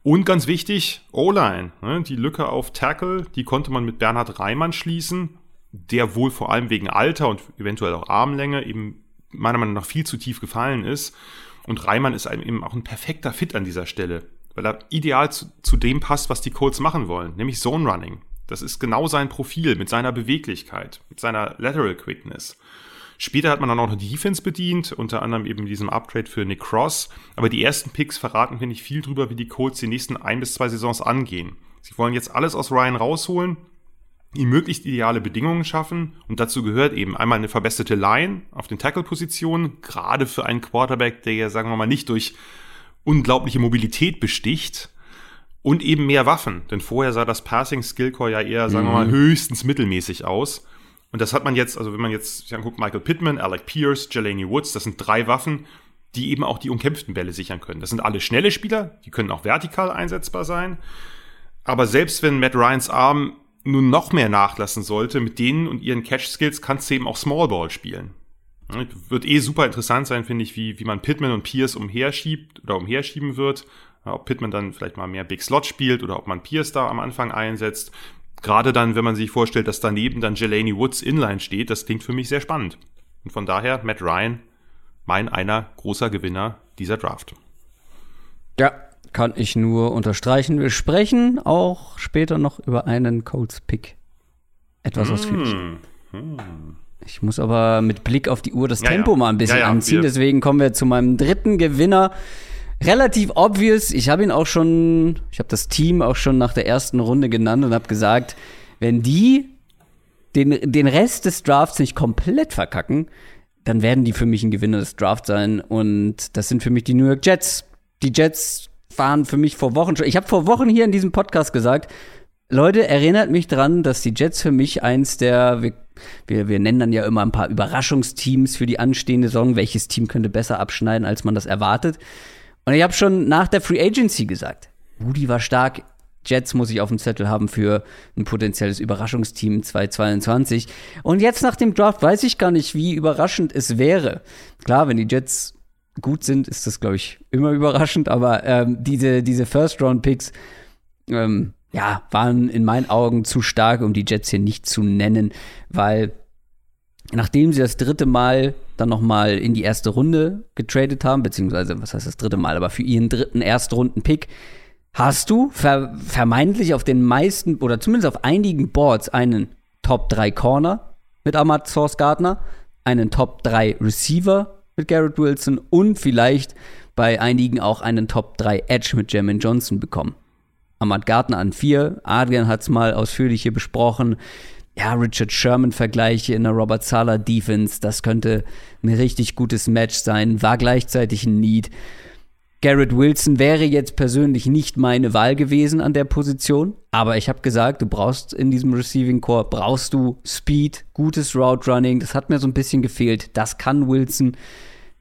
S2: Und ganz wichtig, O-Line. Ne? Die Lücke auf Tackle, die konnte man mit Bernhard Reimann schließen, der wohl vor allem wegen Alter und eventuell auch Armlänge eben meiner Meinung nach viel zu tief gefallen ist. Und Reimann ist eben auch ein perfekter Fit an dieser Stelle weil er ideal zu, zu dem passt, was die Colts machen wollen, nämlich Zone Running. Das ist genau sein Profil mit seiner Beweglichkeit, mit seiner Lateral Quickness. Später hat man dann auch noch die Defense bedient, unter anderem eben diesem Upgrade für Nick Cross. Aber die ersten Picks verraten, finde ich, viel drüber, wie die Colts die nächsten ein bis zwei Saisons angehen. Sie wollen jetzt alles aus Ryan rausholen, ihm möglichst ideale Bedingungen schaffen. Und dazu gehört eben einmal eine verbesserte Line auf den Tackle-Positionen, gerade für einen Quarterback, der ja, sagen wir mal, nicht durch unglaubliche Mobilität besticht und eben mehr Waffen. Denn vorher sah das Passing Skillcore ja eher, sagen wir mal, mhm. höchstens mittelmäßig aus. Und das hat man jetzt, also wenn man jetzt sich anguckt, Michael Pittman, Alec Pierce, Jelani Woods, das sind drei Waffen, die eben auch die umkämpften Bälle sichern können. Das sind alle schnelle Spieler, die können auch vertikal einsetzbar sein. Aber selbst wenn Matt Ryans Arm nun noch mehr nachlassen sollte, mit denen und ihren Catch-Skills kannst du eben auch Small Ball spielen. Wird eh super interessant sein, finde ich, wie, wie man Pittman und Pierce umherschiebt oder umherschieben wird. Ob Pittman dann vielleicht mal mehr Big Slot spielt oder ob man Pierce da am Anfang einsetzt. Gerade dann, wenn man sich vorstellt, dass daneben dann Jelani Woods Inline steht, das klingt für mich sehr spannend. Und von daher Matt Ryan, mein einer großer Gewinner dieser Draft.
S1: Ja, kann ich nur unterstreichen. Wir sprechen auch später noch über einen Colts Pick. Etwas hm. ausführlich. Hm. Ich muss aber mit Blick auf die Uhr das ja, Tempo ja. mal ein bisschen ja, anziehen. Deswegen kommen wir zu meinem dritten Gewinner. Relativ obvious. Ich habe ihn auch schon, ich habe das Team auch schon nach der ersten Runde genannt und habe gesagt, wenn die den, den Rest des Drafts nicht komplett verkacken, dann werden die für mich ein Gewinner des Drafts sein. Und das sind für mich die New York Jets. Die Jets waren für mich vor Wochen schon. Ich habe vor Wochen hier in diesem Podcast gesagt, Leute, erinnert mich dran, dass die Jets für mich eins der, wir, wir, wir nennen dann ja immer ein paar Überraschungsteams für die anstehende Saison. Welches Team könnte besser abschneiden, als man das erwartet? Und ich habe schon nach der Free Agency gesagt, Rudi war stark. Jets muss ich auf dem Zettel haben für ein potenzielles Überraschungsteam 2022. Und jetzt nach dem Draft weiß ich gar nicht, wie überraschend es wäre. Klar, wenn die Jets gut sind, ist das, glaube ich, immer überraschend, aber ähm, diese, diese First-Round-Picks, ähm, ja, waren in meinen Augen zu stark, um die Jets hier nicht zu nennen, weil nachdem sie das dritte Mal dann nochmal in die erste Runde getradet haben, beziehungsweise, was heißt das dritte Mal, aber für ihren dritten Erstrunden-Pick, hast du ver vermeintlich auf den meisten oder zumindest auf einigen Boards einen Top 3 Corner mit Ahmad Source Gardner, einen Top 3 Receiver mit Garrett Wilson und vielleicht bei einigen auch einen Top 3 Edge mit Jermaine Johnson bekommen. Ahmad Gartner an vier. Adrian hat es mal ausführlich hier besprochen. Ja, Richard Sherman-Vergleiche in der Robert Sala Defense, das könnte ein richtig gutes Match sein, war gleichzeitig ein Need. Garrett Wilson wäre jetzt persönlich nicht meine Wahl gewesen an der Position, aber ich habe gesagt, du brauchst in diesem Receiving Core brauchst du Speed, gutes Route Running, das hat mir so ein bisschen gefehlt. Das kann Wilson.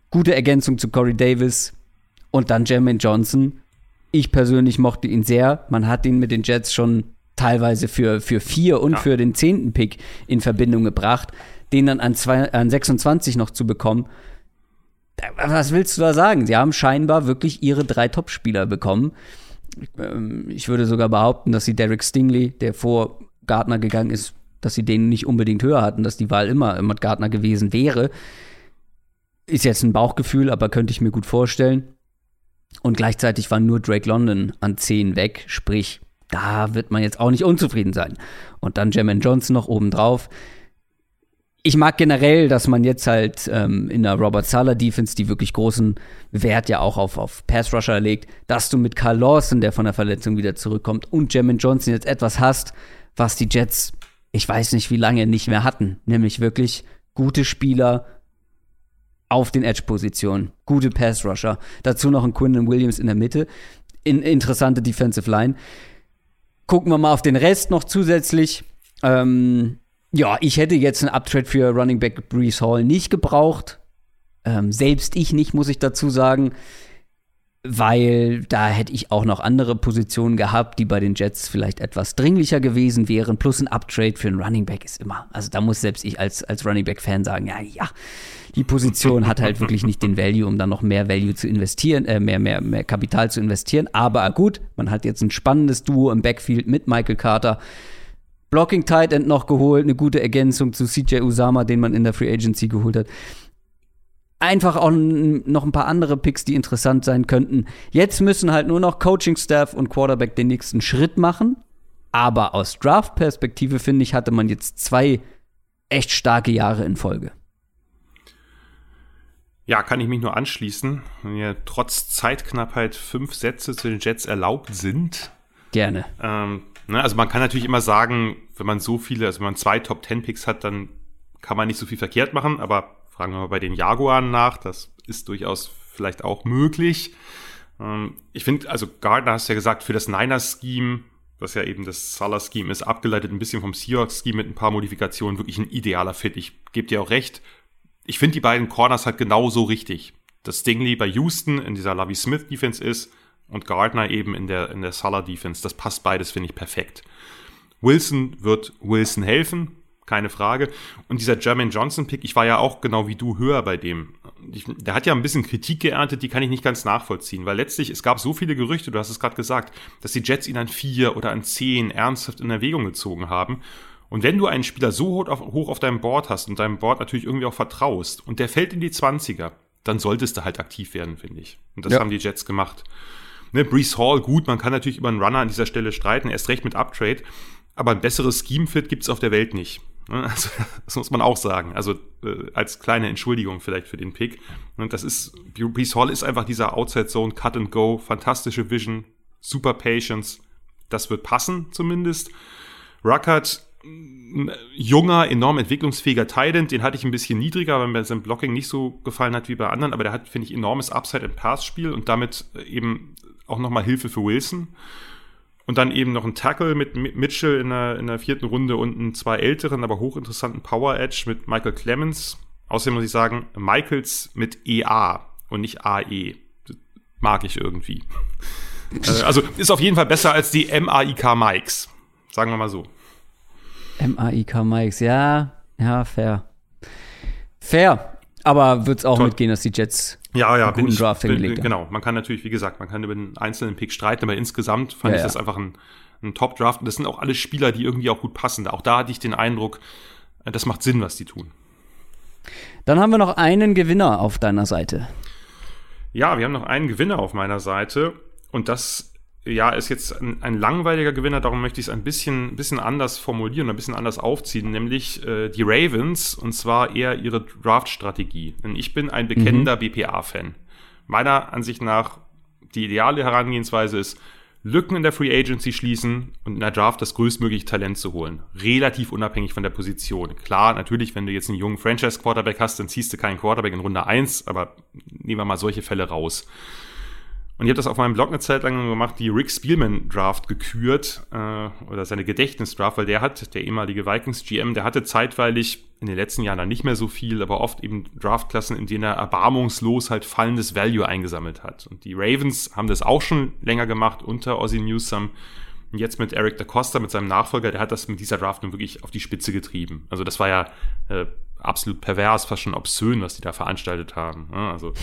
S1: Gute Ergänzung zu Corey Davis und dann Jermaine Johnson ich persönlich mochte ihn sehr. Man hat ihn mit den Jets schon teilweise für, für vier und ja. für den zehnten Pick in Verbindung gebracht. Den dann an, zwei, an 26 noch zu bekommen. Was willst du da sagen? Sie haben scheinbar wirklich ihre drei Topspieler bekommen. Ähm, ich würde sogar behaupten, dass sie Derek Stingley, der vor Gardner gegangen ist, dass sie den nicht unbedingt höher hatten, dass die Wahl immer Matt Gardner gewesen wäre. Ist jetzt ein Bauchgefühl, aber könnte ich mir gut vorstellen. Und gleichzeitig war nur Drake London an 10 weg, sprich, da wird man jetzt auch nicht unzufrieden sein. Und dann Jermaine Johnson noch obendrauf. Ich mag generell, dass man jetzt halt ähm, in der Robert Sala Defense, die wirklich großen Wert ja auch auf, auf Pass Rusher legt, dass du mit Carl Lawson, der von der Verletzung wieder zurückkommt, und Jermaine Johnson jetzt etwas hast, was die Jets, ich weiß nicht wie lange, nicht mehr hatten. Nämlich wirklich gute Spieler, auf den Edge-Positionen. Gute Pass-Rusher. Dazu noch ein Quinton Williams in der Mitte. In, interessante Defensive Line. Gucken wir mal auf den Rest noch zusätzlich. Ähm, ja, ich hätte jetzt einen Uptrade für Running Back Brees Hall nicht gebraucht. Ähm, selbst ich nicht, muss ich dazu sagen. Weil da hätte ich auch noch andere Positionen gehabt, die bei den Jets vielleicht etwas dringlicher gewesen wären. Plus ein Uptrade für einen Running Back ist immer. Also da muss selbst ich als, als Running Back-Fan sagen, ja, ja, die Position hat halt wirklich nicht den Value, um dann noch mehr Value zu investieren, äh, mehr, mehr, mehr Kapital zu investieren. Aber gut, man hat jetzt ein spannendes Duo im Backfield mit Michael Carter. Blocking Tight End noch geholt, eine gute Ergänzung zu CJ Usama, den man in der Free Agency geholt hat. Einfach auch noch ein paar andere Picks, die interessant sein könnten. Jetzt müssen halt nur noch Coaching Staff und Quarterback den nächsten Schritt machen. Aber aus Draft-Perspektive, finde ich, hatte man jetzt zwei echt starke Jahre in Folge.
S2: Ja, kann ich mich nur anschließen. Wenn mir trotz Zeitknappheit fünf Sätze zu den Jets erlaubt sind.
S1: Gerne.
S2: Ähm, ne, also man kann natürlich immer sagen, wenn man so viele, also wenn man zwei Top Ten Picks hat, dann kann man nicht so viel verkehrt machen, aber fragen wir mal bei den Jaguaren nach, das ist durchaus vielleicht auch möglich. Ähm, ich finde, also Gardner hast ja gesagt, für das Niners-Scheme, was ja eben das Salah-Scheme ist, abgeleitet ein bisschen vom Seahawks-Scheme mit ein paar Modifikationen, wirklich ein idealer Fit. Ich gebe dir auch recht, ich finde die beiden Corners halt genauso richtig. Dass Stingley bei Houston in dieser Lovey Smith Defense ist und Gardner eben in der, in der Salah Defense. Das passt beides, finde ich, perfekt. Wilson wird Wilson helfen, keine Frage. Und dieser Jermaine Johnson Pick, ich war ja auch genau wie du höher bei dem. Ich, der hat ja ein bisschen Kritik geerntet, die kann ich nicht ganz nachvollziehen, weil letztlich, es gab so viele Gerüchte, du hast es gerade gesagt, dass die Jets ihn an vier oder an zehn ernsthaft in Erwägung gezogen haben. Und wenn du einen Spieler so hoch auf, hoch auf deinem Board hast und deinem Board natürlich irgendwie auch vertraust und der fällt in die 20er, dann solltest du halt aktiv werden, finde ich. Und das ja. haben die Jets gemacht. Ne, Brees Hall, gut, man kann natürlich über einen Runner an dieser Stelle streiten, erst recht mit Uptrade, aber ein besseres Scheme-Fit gibt es auf der Welt nicht. Ne, also, das muss man auch sagen. Also äh, als kleine Entschuldigung vielleicht für den Pick. Und das ist, Brees Hall ist einfach dieser Outside Zone, Cut and Go, fantastische Vision, super Patience. Das wird passen zumindest. Ruckert junger, enorm entwicklungsfähiger Titan, den hatte ich ein bisschen niedriger, weil mir sein Blocking nicht so gefallen hat wie bei anderen, aber der hat, finde ich, enormes Upside im Passspiel und damit eben auch nochmal Hilfe für Wilson. Und dann eben noch ein Tackle mit Mitchell in der, in der vierten Runde und einen zwei älteren, aber hochinteressanten Power Edge mit Michael Clemens. Außerdem muss ich sagen, Michaels mit EA und nicht AE. mag ich irgendwie. Äh, also ist auf jeden Fall besser als die MAIK Mikes. Sagen wir mal so.
S1: M-A-I-K Mikes, ja, ja, fair. Fair. Aber wird es auch Toll. mitgehen, dass die Jets
S2: ja, ja, einen
S1: guten ich, Draft hingelegt
S2: haben. Genau, man kann natürlich, wie gesagt, man kann über den einzelnen Pick streiten, aber insgesamt fand ja, ich das einfach ein, ein Top-Draft. Und das sind auch alle Spieler, die irgendwie auch gut passen. Auch da hatte ich den Eindruck, äh, das macht Sinn, was die tun.
S1: Dann haben wir noch einen Gewinner auf deiner Seite.
S2: Ja, wir haben noch einen Gewinner auf meiner Seite. Und das ja, ist jetzt ein, ein, langweiliger Gewinner, darum möchte ich es ein bisschen, bisschen anders formulieren, ein bisschen anders aufziehen, nämlich äh, die Ravens und zwar eher ihre Draft-Strategie. Denn ich bin ein bekennender mhm. BPA-Fan. Meiner Ansicht nach, die ideale Herangehensweise ist, Lücken in der Free Agency schließen und in der Draft das größtmögliche Talent zu holen. Relativ unabhängig von der Position. Klar, natürlich, wenn du jetzt einen jungen Franchise-Quarterback hast, dann ziehst du keinen Quarterback in Runde 1, aber nehmen wir mal solche Fälle raus. Und ich habe das auf meinem Blog eine Zeit lang gemacht, die Rick Spielman Draft gekürt, äh, oder seine Gedächtnisdraft, weil der hat, der ehemalige Vikings GM, der hatte zeitweilig in den letzten Jahren dann nicht mehr so viel, aber oft eben Draftklassen, in denen er erbarmungslos halt fallendes Value eingesammelt hat. Und die Ravens haben das auch schon länger gemacht unter Ozzy Newsome. Und jetzt mit Eric da Costa, mit seinem Nachfolger, der hat das mit dieser Draft nun wirklich auf die Spitze getrieben. Also das war ja äh, absolut pervers, fast schon obszön, was die da veranstaltet haben. Also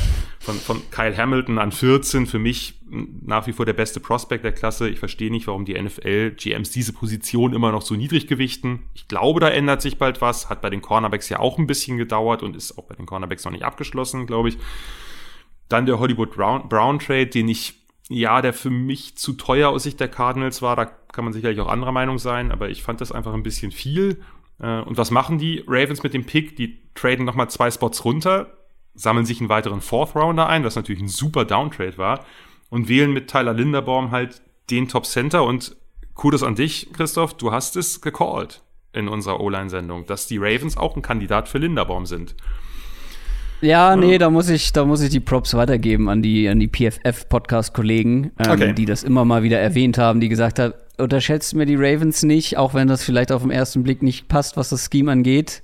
S2: von, von Kyle Hamilton an 14 für mich nach wie vor der beste Prospect der Klasse. Ich verstehe nicht, warum die NFL GMs diese Position immer noch so niedrig gewichten. Ich glaube, da ändert sich bald was. Hat bei den Cornerbacks ja auch ein bisschen gedauert und ist auch bei den Cornerbacks noch nicht abgeschlossen, glaube ich. Dann der Hollywood Brown, Brown Trade, den ich, ja, der für mich zu teuer aus Sicht der Cardinals war. Da kann man sicherlich auch anderer Meinung sein, aber ich fand das einfach ein bisschen viel. Äh, und was machen die Ravens mit dem Pick? Die traden nochmal zwei Spots runter, sammeln sich einen weiteren Fourth Rounder ein, was natürlich ein super Downtrade war, und wählen mit Tyler Linderbaum halt den Top Center. Und Kudos an dich, Christoph, du hast es gecallt in unserer O-Line-Sendung, dass die Ravens auch ein Kandidat für Linderbaum sind.
S1: Ja, nee, da muss ich, da muss ich die Props weitergeben an die, an die PFF-Podcast-Kollegen, ähm, okay. die das immer mal wieder erwähnt haben, die gesagt haben, unterschätzt mir die Ravens nicht, auch wenn das vielleicht auf den ersten Blick nicht passt, was das Scheme angeht.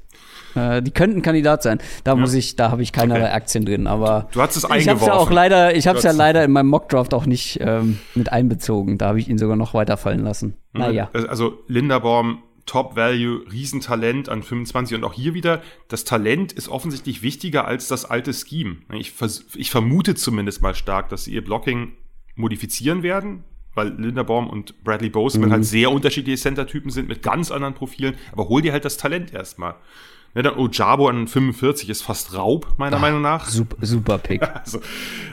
S1: Äh, die könnten Kandidat sein. Da ja. muss ich, da habe ich keinerlei okay. Aktien drin. Aber
S2: du hast es
S1: eingeworfen. Ich habe es ja auch leider, ich habe es ja leider in meinem Mockdraft auch nicht ähm, mit einbezogen. Da habe ich ihn sogar noch weiterfallen lassen.
S2: Mhm. Naja. Also Linderbaum Top Value, Riesentalent an 25 und auch hier wieder, das Talent ist offensichtlich wichtiger als das alte Scheme. Ich, ich vermute zumindest mal stark, dass sie ihr Blocking modifizieren werden, weil Linderbaum und Bradley Boseman mhm. halt sehr unterschiedliche Center-Typen sind mit ganz anderen Profilen, aber hol dir halt das Talent erstmal. Ne, dann Ojabo an 45 ist fast Raub, meiner Ach, Meinung nach.
S1: Super, super Pick.
S2: Also,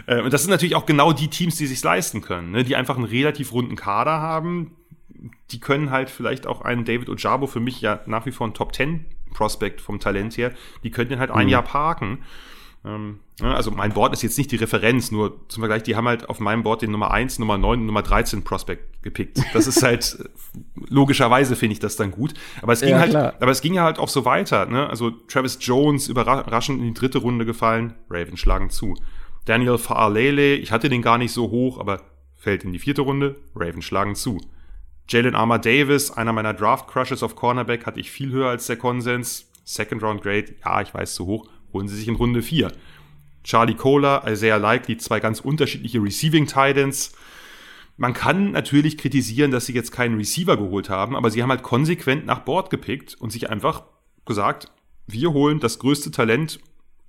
S2: äh, und das sind natürlich auch genau die Teams, die sich leisten können, ne, die einfach einen relativ runden Kader haben. Die können halt vielleicht auch einen David Ojabo, für mich ja nach wie vor ein Top 10 Prospect vom Talent her, die können den halt mhm. ein Jahr parken. Ähm, also mein Board ist jetzt nicht die Referenz, nur zum Vergleich, die haben halt auf meinem Board den Nummer 1, Nummer 9 und Nummer 13 Prospect gepickt. Das ist halt, logischerweise finde ich das dann gut. Aber es ging ja, halt, klar. aber es ging ja halt auch so weiter, ne? Also Travis Jones überraschend in die dritte Runde gefallen, Ravens schlagen zu. Daniel Faalele, ich hatte den gar nicht so hoch, aber fällt in die vierte Runde, Ravens schlagen zu. Jalen Armour Davis, einer meiner Draft Crushes auf Cornerback, hatte ich viel höher als der Konsens. Second Round Grade, ja, ich weiß zu hoch, holen sie sich in Runde 4. Charlie Kohler, Isaiah Likely, zwei ganz unterschiedliche Receiving Titans. Man kann natürlich kritisieren, dass sie jetzt keinen Receiver geholt haben, aber sie haben halt konsequent nach Bord gepickt und sich einfach gesagt, wir holen das größte Talent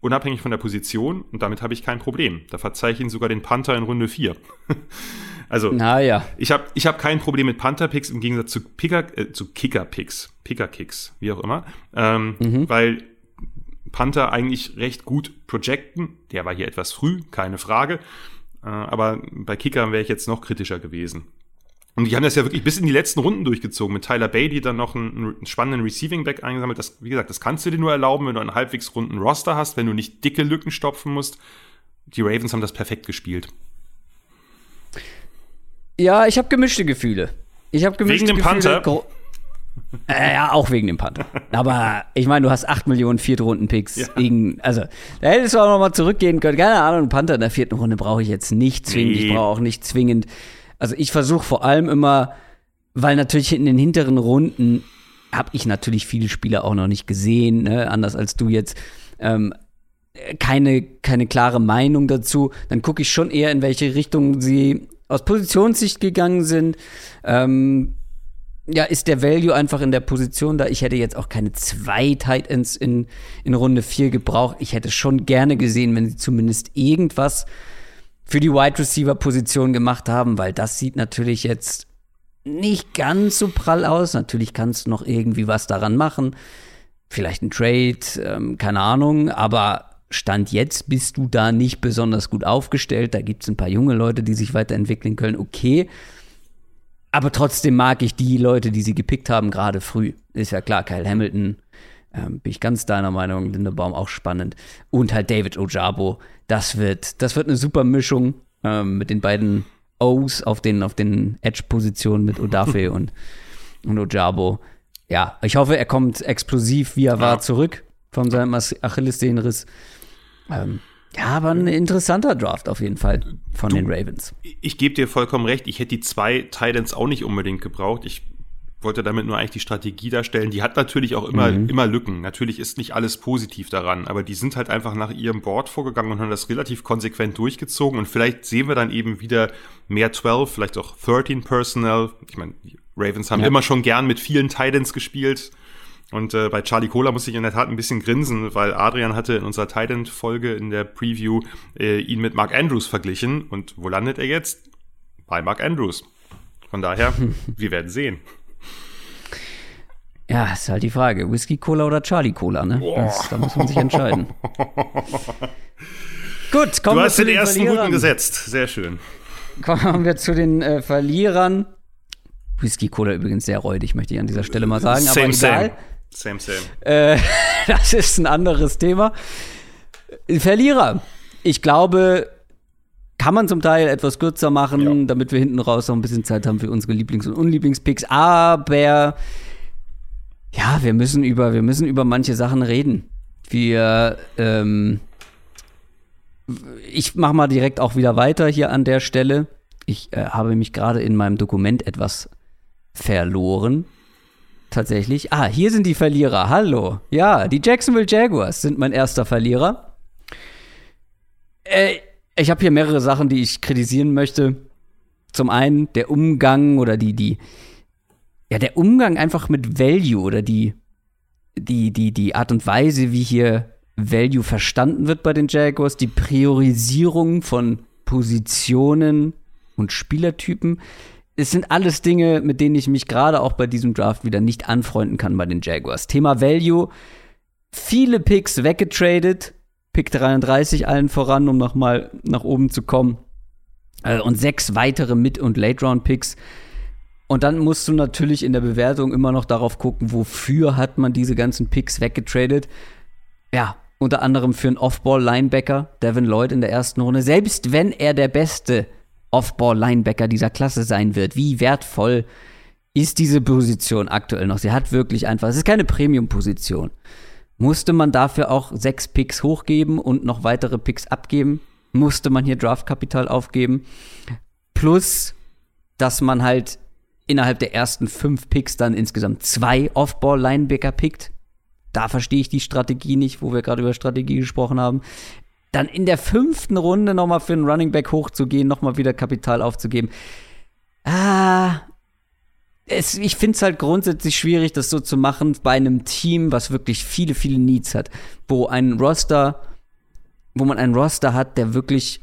S2: unabhängig von der Position und damit habe ich kein Problem. Da verzeihe ich Ihnen sogar den Panther in Runde 4. also,
S1: naja.
S2: ich habe ich hab kein Problem mit Panther-Picks im Gegensatz zu, Picker, äh, zu Kicker-Picks, Picker-Kicks, wie auch immer, ähm, mhm. weil Panther eigentlich recht gut projecten. Der war hier etwas früh, keine Frage. Äh, aber bei Kickern wäre ich jetzt noch kritischer gewesen. Und die haben das ja wirklich bis in die letzten Runden durchgezogen. Mit Tyler Bailey dann noch einen, einen spannenden Receiving Back eingesammelt. Das, wie gesagt, das kannst du dir nur erlauben, wenn du einen halbwegs runden Roster hast, wenn du nicht dicke Lücken stopfen musst. Die Ravens haben das perfekt gespielt.
S1: Ja, ich habe gemischte Gefühle. Ich habe gemischte
S2: Wegen dem
S1: Gefühle.
S2: Panther?
S1: Äh, ja, auch wegen dem Panther. Aber ich meine, du hast 8 Millionen Viertrunden-Picks. Ja. also, da hättest du auch noch mal zurückgehen können. Keine Ahnung, einen Panther in der vierten Runde brauche ich jetzt nicht zwingend. Nee. Ich brauche auch nicht zwingend. Also, ich versuche vor allem immer, weil natürlich in den hinteren Runden habe ich natürlich viele Spieler auch noch nicht gesehen, ne? anders als du jetzt. Ähm, keine, keine klare Meinung dazu. Dann gucke ich schon eher, in welche Richtung sie aus Positionssicht gegangen sind. Ähm, ja, ist der Value einfach in der Position da. Ich hätte jetzt auch keine zwei Tight Ends in, in Runde 4 gebraucht. Ich hätte schon gerne gesehen, wenn sie zumindest irgendwas für die Wide Receiver Position gemacht haben, weil das sieht natürlich jetzt nicht ganz so prall aus. Natürlich kannst du noch irgendwie was daran machen. Vielleicht ein Trade, ähm, keine Ahnung, aber Stand jetzt bist du da nicht besonders gut aufgestellt. Da gibt es ein paar junge Leute, die sich weiterentwickeln können. Okay. Aber trotzdem mag ich die Leute, die sie gepickt haben, gerade früh. Ist ja klar, Kyle Hamilton, ähm, bin ich ganz deiner Meinung, Lindebaum auch spannend. Und halt David Ojabo, das wird, das wird eine super Mischung ähm, mit den beiden O's auf den, auf den Edge-Positionen mit Odafe und, und Ojabo. Ja, ich hoffe, er kommt explosiv, wie er ja. war, zurück von seinem Achillessehnenriss. Ähm, ja, aber ein interessanter Draft auf jeden Fall von du, den Ravens.
S2: Ich gebe dir vollkommen recht. Ich hätte die zwei Titans auch nicht unbedingt gebraucht. Ich wollte damit nur eigentlich die Strategie darstellen. Die hat natürlich auch immer, mhm. immer Lücken. Natürlich ist nicht alles positiv daran, aber die sind halt einfach nach ihrem Board vorgegangen und haben das relativ konsequent durchgezogen. Und vielleicht sehen wir dann eben wieder mehr 12, vielleicht auch 13 Personnel. Ich meine, die Ravens haben ja. immer schon gern mit vielen Titans gespielt. Und äh, bei Charlie Cola muss ich in der Tat ein bisschen grinsen, weil Adrian hatte in unserer Titan-Folge in der Preview äh, ihn mit Mark Andrews verglichen. Und wo landet er jetzt? Bei Mark Andrews. Von daher, wir werden sehen.
S1: Ja, ist halt die Frage. Whisky Cola oder Charlie Cola, ne? Das, da muss man sich entscheiden.
S2: Gut, kommen du wir hast zu den, den ersten Verlierern. guten gesetzt. Sehr schön.
S1: Kommen wir zu den äh, Verlierern. Whisky Cola übrigens sehr räudig, möchte ich an dieser Stelle mal sagen. Same, aber egal.
S2: Same, same.
S1: Äh, das ist ein anderes Thema. Verlierer. Ich glaube, kann man zum Teil etwas kürzer machen, ja. damit wir hinten raus noch ein bisschen Zeit haben für unsere Lieblings- und Unlieblingspicks. Aber ja, wir müssen über, wir müssen über manche Sachen reden. Wir, ähm, ich mache mal direkt auch wieder weiter hier an der Stelle. Ich äh, habe mich gerade in meinem Dokument etwas verloren. Tatsächlich. Ah, hier sind die Verlierer. Hallo. Ja, die Jacksonville Jaguars sind mein erster Verlierer. Äh, ich habe hier mehrere Sachen, die ich kritisieren möchte. Zum einen der Umgang oder die, die, ja, der Umgang einfach mit Value oder die, die, die, die Art und Weise, wie hier Value verstanden wird bei den Jaguars, die Priorisierung von Positionen und Spielertypen. Es sind alles Dinge, mit denen ich mich gerade auch bei diesem Draft wieder nicht anfreunden kann bei den Jaguars. Thema Value. Viele Picks weggetradet. Pick 33 allen voran, um nochmal nach oben zu kommen. Äh, und sechs weitere Mid- und Late-Round-Picks. Und dann musst du natürlich in der Bewertung immer noch darauf gucken, wofür hat man diese ganzen Picks weggetradet. Ja, unter anderem für einen Off-Ball-Linebacker, Devin Lloyd in der ersten Runde. Selbst wenn er der beste Off-Ball-Linebacker dieser Klasse sein wird, wie wertvoll ist diese Position aktuell noch? Sie hat wirklich einfach, es ist keine Premium-Position. Musste man dafür auch sechs Picks hochgeben und noch weitere Picks abgeben? Musste man hier Draftkapital aufgeben? Plus, dass man halt innerhalb der ersten fünf Picks dann insgesamt zwei Off-Ball-Linebacker pickt. Da verstehe ich die Strategie nicht, wo wir gerade über Strategie gesprochen haben. Dann in der fünften Runde nochmal für einen Running Back hochzugehen, nochmal wieder Kapital aufzugeben. Ah, es, ich finde es halt grundsätzlich schwierig, das so zu machen bei einem Team, was wirklich viele, viele Needs hat, wo ein Roster, wo man einen Roster hat, der wirklich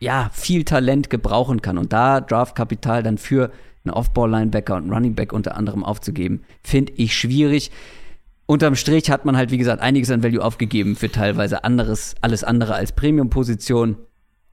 S1: ja viel Talent gebrauchen kann und da Draftkapital dann für einen Off-Ball-Linebacker und einen Running Back unter anderem aufzugeben, finde ich schwierig. Unterm Strich hat man halt, wie gesagt, einiges an Value aufgegeben für teilweise anderes, alles andere als Premium-Position.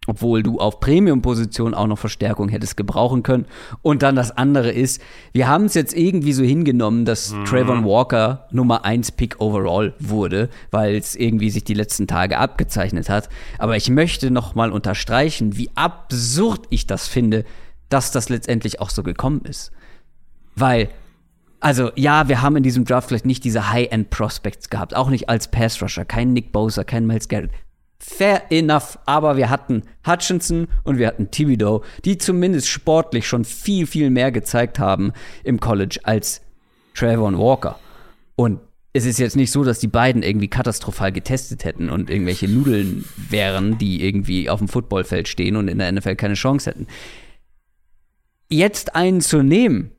S1: Obwohl du auf Premium-Position auch noch Verstärkung hättest gebrauchen können. Und dann das andere ist, wir haben es jetzt irgendwie so hingenommen, dass mhm. Trayvon Walker Nummer 1 Pick overall wurde, weil es irgendwie sich die letzten Tage abgezeichnet hat. Aber ich möchte noch mal unterstreichen, wie absurd ich das finde, dass das letztendlich auch so gekommen ist. Weil, also ja, wir haben in diesem Draft vielleicht nicht diese High-End-Prospects gehabt, auch nicht als Pass-Rusher, kein Nick Bosa, kein Miles Garrett. Fair enough, aber wir hatten Hutchinson und wir hatten Thibodeau, die zumindest sportlich schon viel, viel mehr gezeigt haben im College als Trayvon Walker. Und es ist jetzt nicht so, dass die beiden irgendwie katastrophal getestet hätten und irgendwelche Nudeln wären, die irgendwie auf dem Footballfeld stehen und in der NFL keine Chance hätten jetzt einen zu nehmen,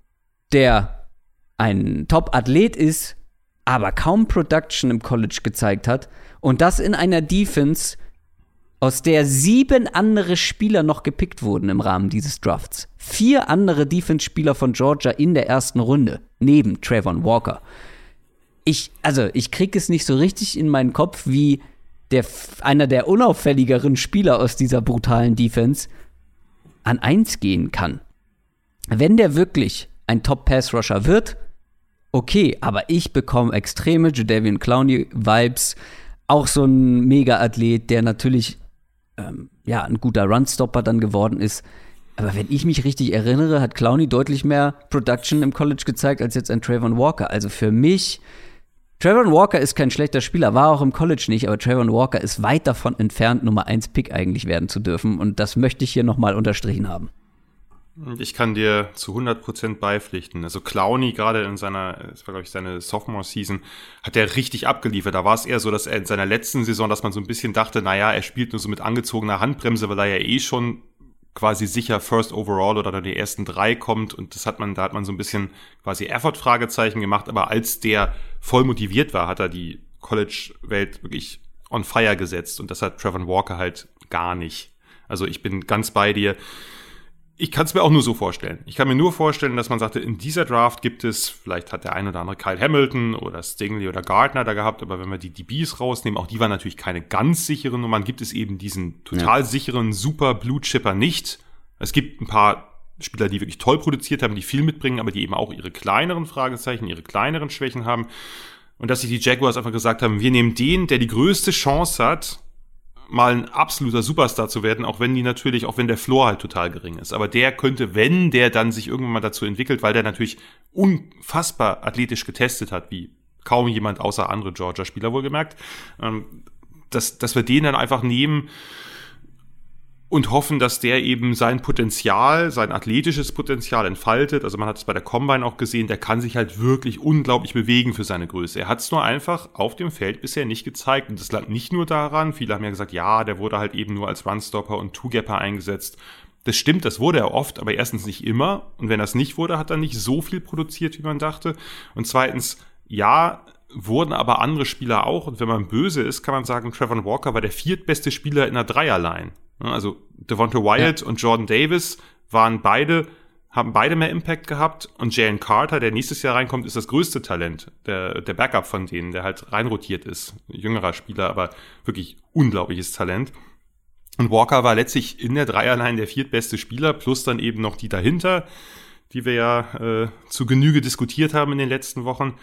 S1: der ein Top-Athlet ist, aber kaum Production im College gezeigt hat und das in einer Defense, aus der sieben andere Spieler noch gepickt wurden im Rahmen dieses Drafts. Vier andere Defense-Spieler von Georgia in der ersten Runde, neben Trayvon Walker. Ich, also, ich krieg es nicht so richtig in meinen Kopf, wie der, einer der unauffälligeren Spieler aus dieser brutalen Defense an eins gehen kann wenn der wirklich ein Top-Pass-Rusher wird, okay, aber ich bekomme extreme Jadavian Clowney-Vibes. Auch so ein Mega-Athlet, der natürlich ähm, ja, ein guter Runstopper dann geworden ist. Aber wenn ich mich richtig erinnere, hat Clowney deutlich mehr Production im College gezeigt als jetzt ein Trayvon Walker. Also für mich, Trayvon Walker ist kein schlechter Spieler, war auch im College nicht, aber Trayvon Walker ist weit davon entfernt, Nummer 1 Pick eigentlich werden zu dürfen. Und das möchte ich hier nochmal unterstrichen haben.
S2: Ich kann dir zu 100% beipflichten. Also Clowny gerade in seiner, das war glaube ich seine Sophomore-Season, hat er richtig abgeliefert. Da war es eher so, dass er in seiner letzten Saison, dass man so ein bisschen dachte, naja, er spielt nur so mit angezogener Handbremse, weil er ja eh schon quasi sicher First Overall oder die ersten drei kommt. Und das hat man, da hat man so ein bisschen quasi Effort-Fragezeichen gemacht. Aber als der voll motiviert war, hat er die College-Welt wirklich on fire gesetzt. Und das hat Trevor Walker halt gar nicht. Also ich bin ganz bei dir. Ich kann es mir auch nur so vorstellen. Ich kann mir nur vorstellen, dass man sagte, in dieser Draft gibt es, vielleicht hat der ein oder andere Kyle Hamilton oder Stingley oder Gardner da gehabt, aber wenn wir die DBs rausnehmen, auch die waren natürlich keine ganz sicheren Nummern, gibt es eben diesen total ja. sicheren Super Blue Chipper nicht. Es gibt ein paar Spieler, die wirklich toll produziert haben, die viel mitbringen, aber die eben auch ihre kleineren Fragezeichen, ihre kleineren Schwächen haben. Und dass sich die Jaguars einfach gesagt haben, wir nehmen den, der die größte Chance hat, mal ein absoluter Superstar zu werden, auch wenn die natürlich, auch wenn der Floor halt total gering ist. Aber der könnte, wenn der dann sich irgendwann mal dazu entwickelt, weil der natürlich unfassbar athletisch getestet hat, wie kaum jemand außer andere Georgia-Spieler wohlgemerkt, ähm, dass, dass wir den dann einfach nehmen und hoffen, dass der eben sein Potenzial, sein athletisches Potenzial entfaltet. Also man hat es bei der Combine auch gesehen, der kann sich halt wirklich unglaublich bewegen für seine Größe. Er hat es nur einfach auf dem Feld bisher nicht gezeigt. Und das lag nicht nur daran, viele haben ja gesagt, ja, der wurde halt eben nur als Runstopper und Two-Gapper eingesetzt. Das stimmt, das wurde er oft, aber erstens nicht immer. Und wenn das nicht wurde, hat er nicht so viel produziert, wie man dachte. Und zweitens, ja, wurden aber andere Spieler auch. Und wenn man böse ist, kann man sagen, Trevor Walker war der viertbeste Spieler in der Dreierline. Also Devonta Wyatt ja. und Jordan Davis waren beide, haben beide mehr Impact gehabt und Jalen Carter, der nächstes Jahr reinkommt, ist das größte Talent, der, der Backup von denen, der halt reinrotiert ist. Jüngerer Spieler, aber wirklich unglaubliches Talent. Und Walker war letztlich in der Dreierline der viertbeste Spieler, plus dann eben noch die dahinter, die wir ja äh, zu Genüge diskutiert haben in den letzten Wochen.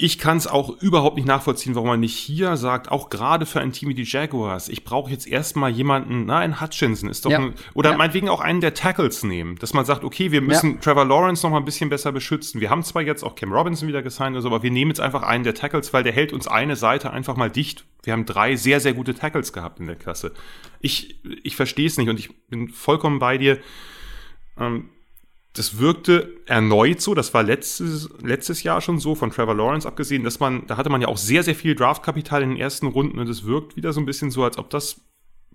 S2: Ich kann es auch überhaupt nicht nachvollziehen, warum man nicht hier sagt, auch gerade für ein Team wie die Jaguars, ich brauche jetzt erstmal jemanden, na, ein Hutchinson ist doch ja. ein, oder ja. meinetwegen auch einen der Tackles nehmen, dass man sagt, okay, wir müssen ja. Trevor Lawrence noch mal ein bisschen besser beschützen. Wir haben zwar jetzt auch Cam Robinson wieder gesigned oder so, aber wir nehmen jetzt einfach einen der Tackles, weil der hält uns eine Seite einfach mal dicht. Wir haben drei sehr, sehr gute Tackles gehabt in der Klasse. Ich, ich verstehe es nicht und ich bin vollkommen bei dir. Ähm, das wirkte erneut so, das war letztes, letztes Jahr schon so, von Trevor Lawrence abgesehen, dass man, da hatte man ja auch sehr, sehr viel Draftkapital in den ersten Runden und es wirkt wieder so ein bisschen so, als ob das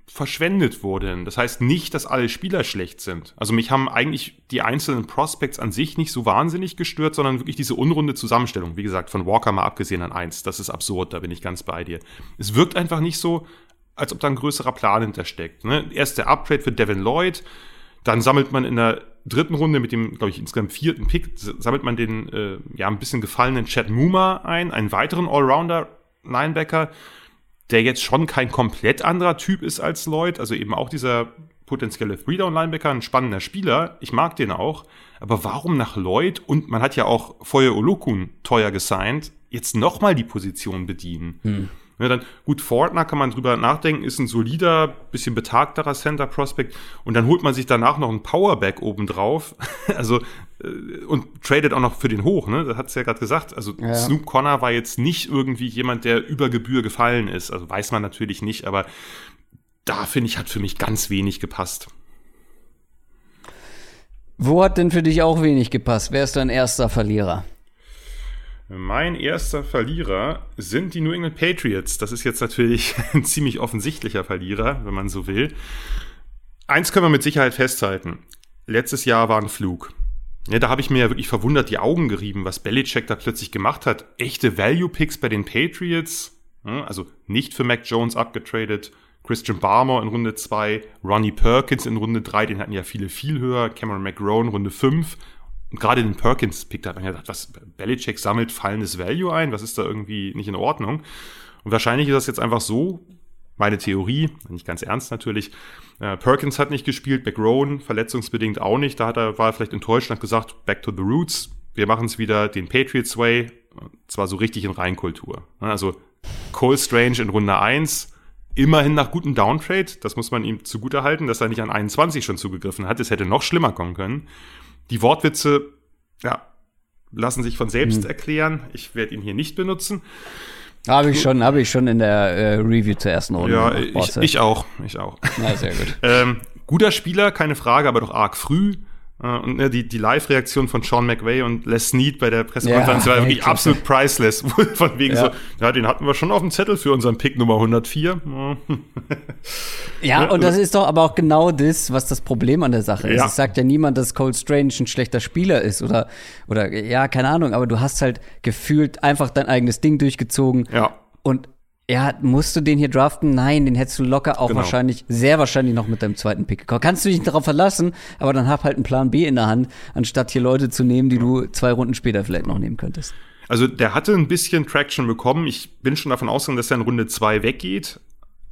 S2: verschwendet wurde. Das heißt nicht, dass alle Spieler schlecht sind. Also mich haben eigentlich die einzelnen Prospects an sich nicht so wahnsinnig gestört, sondern wirklich diese unrunde Zusammenstellung. Wie gesagt, von Walker mal abgesehen an eins. Das ist absurd, da bin ich ganz bei dir. Es wirkt einfach nicht so, als ob da ein größerer Plan hintersteckt. Ne? Erst der Upgrade für Devin Lloyd, dann sammelt man in der dritten Runde mit dem, glaube ich, insgesamt vierten Pick, sammelt man den äh, ja ein bisschen gefallenen Chad Muma ein, einen weiteren Allrounder-Linebacker, der jetzt schon kein komplett anderer Typ ist als Lloyd, also eben auch dieser potenzielle Three-Down-Linebacker, ein spannender Spieler, ich mag den auch, aber warum nach Lloyd und man hat ja auch Feuer Olokun teuer gesigned, jetzt nochmal die Position bedienen? Hm. Ja, dann, gut, Fortner kann man drüber nachdenken, ist ein solider, bisschen betagterer Center Prospect und dann holt man sich danach noch einen Powerback obendrauf. also, äh, und tradet auch noch für den hoch, ne? Das hat's ja gerade gesagt. Also, ja. Snoop Connor war jetzt nicht irgendwie jemand, der über Gebühr gefallen ist. Also, weiß man natürlich nicht, aber da finde ich, hat für mich ganz wenig gepasst.
S1: Wo hat denn für dich auch wenig gepasst? Wer ist dein erster Verlierer?
S2: Mein erster Verlierer sind die New England Patriots. Das ist jetzt natürlich ein ziemlich offensichtlicher Verlierer, wenn man so will. Eins können wir mit Sicherheit festhalten. Letztes Jahr war ein Flug. Ja, da habe ich mir ja wirklich verwundert die Augen gerieben, was Belichick da plötzlich gemacht hat. Echte Value-Picks bei den Patriots. Also nicht für Mac Jones abgetradet. Christian Barmer in Runde 2, Ronnie Perkins in Runde 3, den hatten ja viele viel höher, Cameron McGrone Runde 5 und gerade den Perkins-Pick, da hat man gedacht, was, Belichick sammelt fallendes Value ein, was ist da irgendwie nicht in Ordnung? Und wahrscheinlich ist das jetzt einfach so, meine Theorie, nicht ganz ernst natürlich, äh, Perkins hat nicht gespielt, McRowan verletzungsbedingt auch nicht, da hat er, war er vielleicht enttäuscht und hat gesagt, back to the roots, wir machen es wieder den Patriots Way, zwar so richtig in Reinkultur. Also Cole Strange in Runde 1, immerhin nach gutem Downtrade, das muss man ihm zugute halten, dass er nicht an 21 schon zugegriffen hat, es hätte noch schlimmer kommen können. Die Wortwitze, ja, lassen sich von selbst hm. erklären. Ich werde ihn hier nicht benutzen.
S1: Habe ich schon, habe ich schon in der äh, Review zur ersten Runde.
S2: Ja, ich, ich, auch, ich auch.
S1: Na, sehr gut.
S2: ähm, guter Spieler, keine Frage, aber doch arg früh. Äh, und ne, die, die Live-Reaktion von Sean McVay und Les Snead bei der Pressekonferenz ja, war wirklich absolut priceless. Von wegen ja. so, ja, den hatten wir schon auf dem Zettel für unseren Pick Nummer 104.
S1: ja, und das ist doch aber auch genau das, was das Problem an der Sache ist. Ja. Es sagt ja niemand, dass Cole Strange ein schlechter Spieler ist oder, oder, ja, keine Ahnung, aber du hast halt gefühlt einfach dein eigenes Ding durchgezogen.
S2: Ja.
S1: Und ja, musst du den hier draften? Nein, den hättest du locker auch genau. wahrscheinlich, sehr wahrscheinlich noch mit deinem zweiten Pick gekommen. Kannst du dich darauf verlassen, aber dann hab halt einen Plan B in der Hand, anstatt hier Leute zu nehmen, die du zwei Runden später vielleicht noch nehmen könntest.
S2: Also der hatte ein bisschen Traction bekommen. Ich bin schon davon ausgegangen, dass er in Runde zwei weggeht.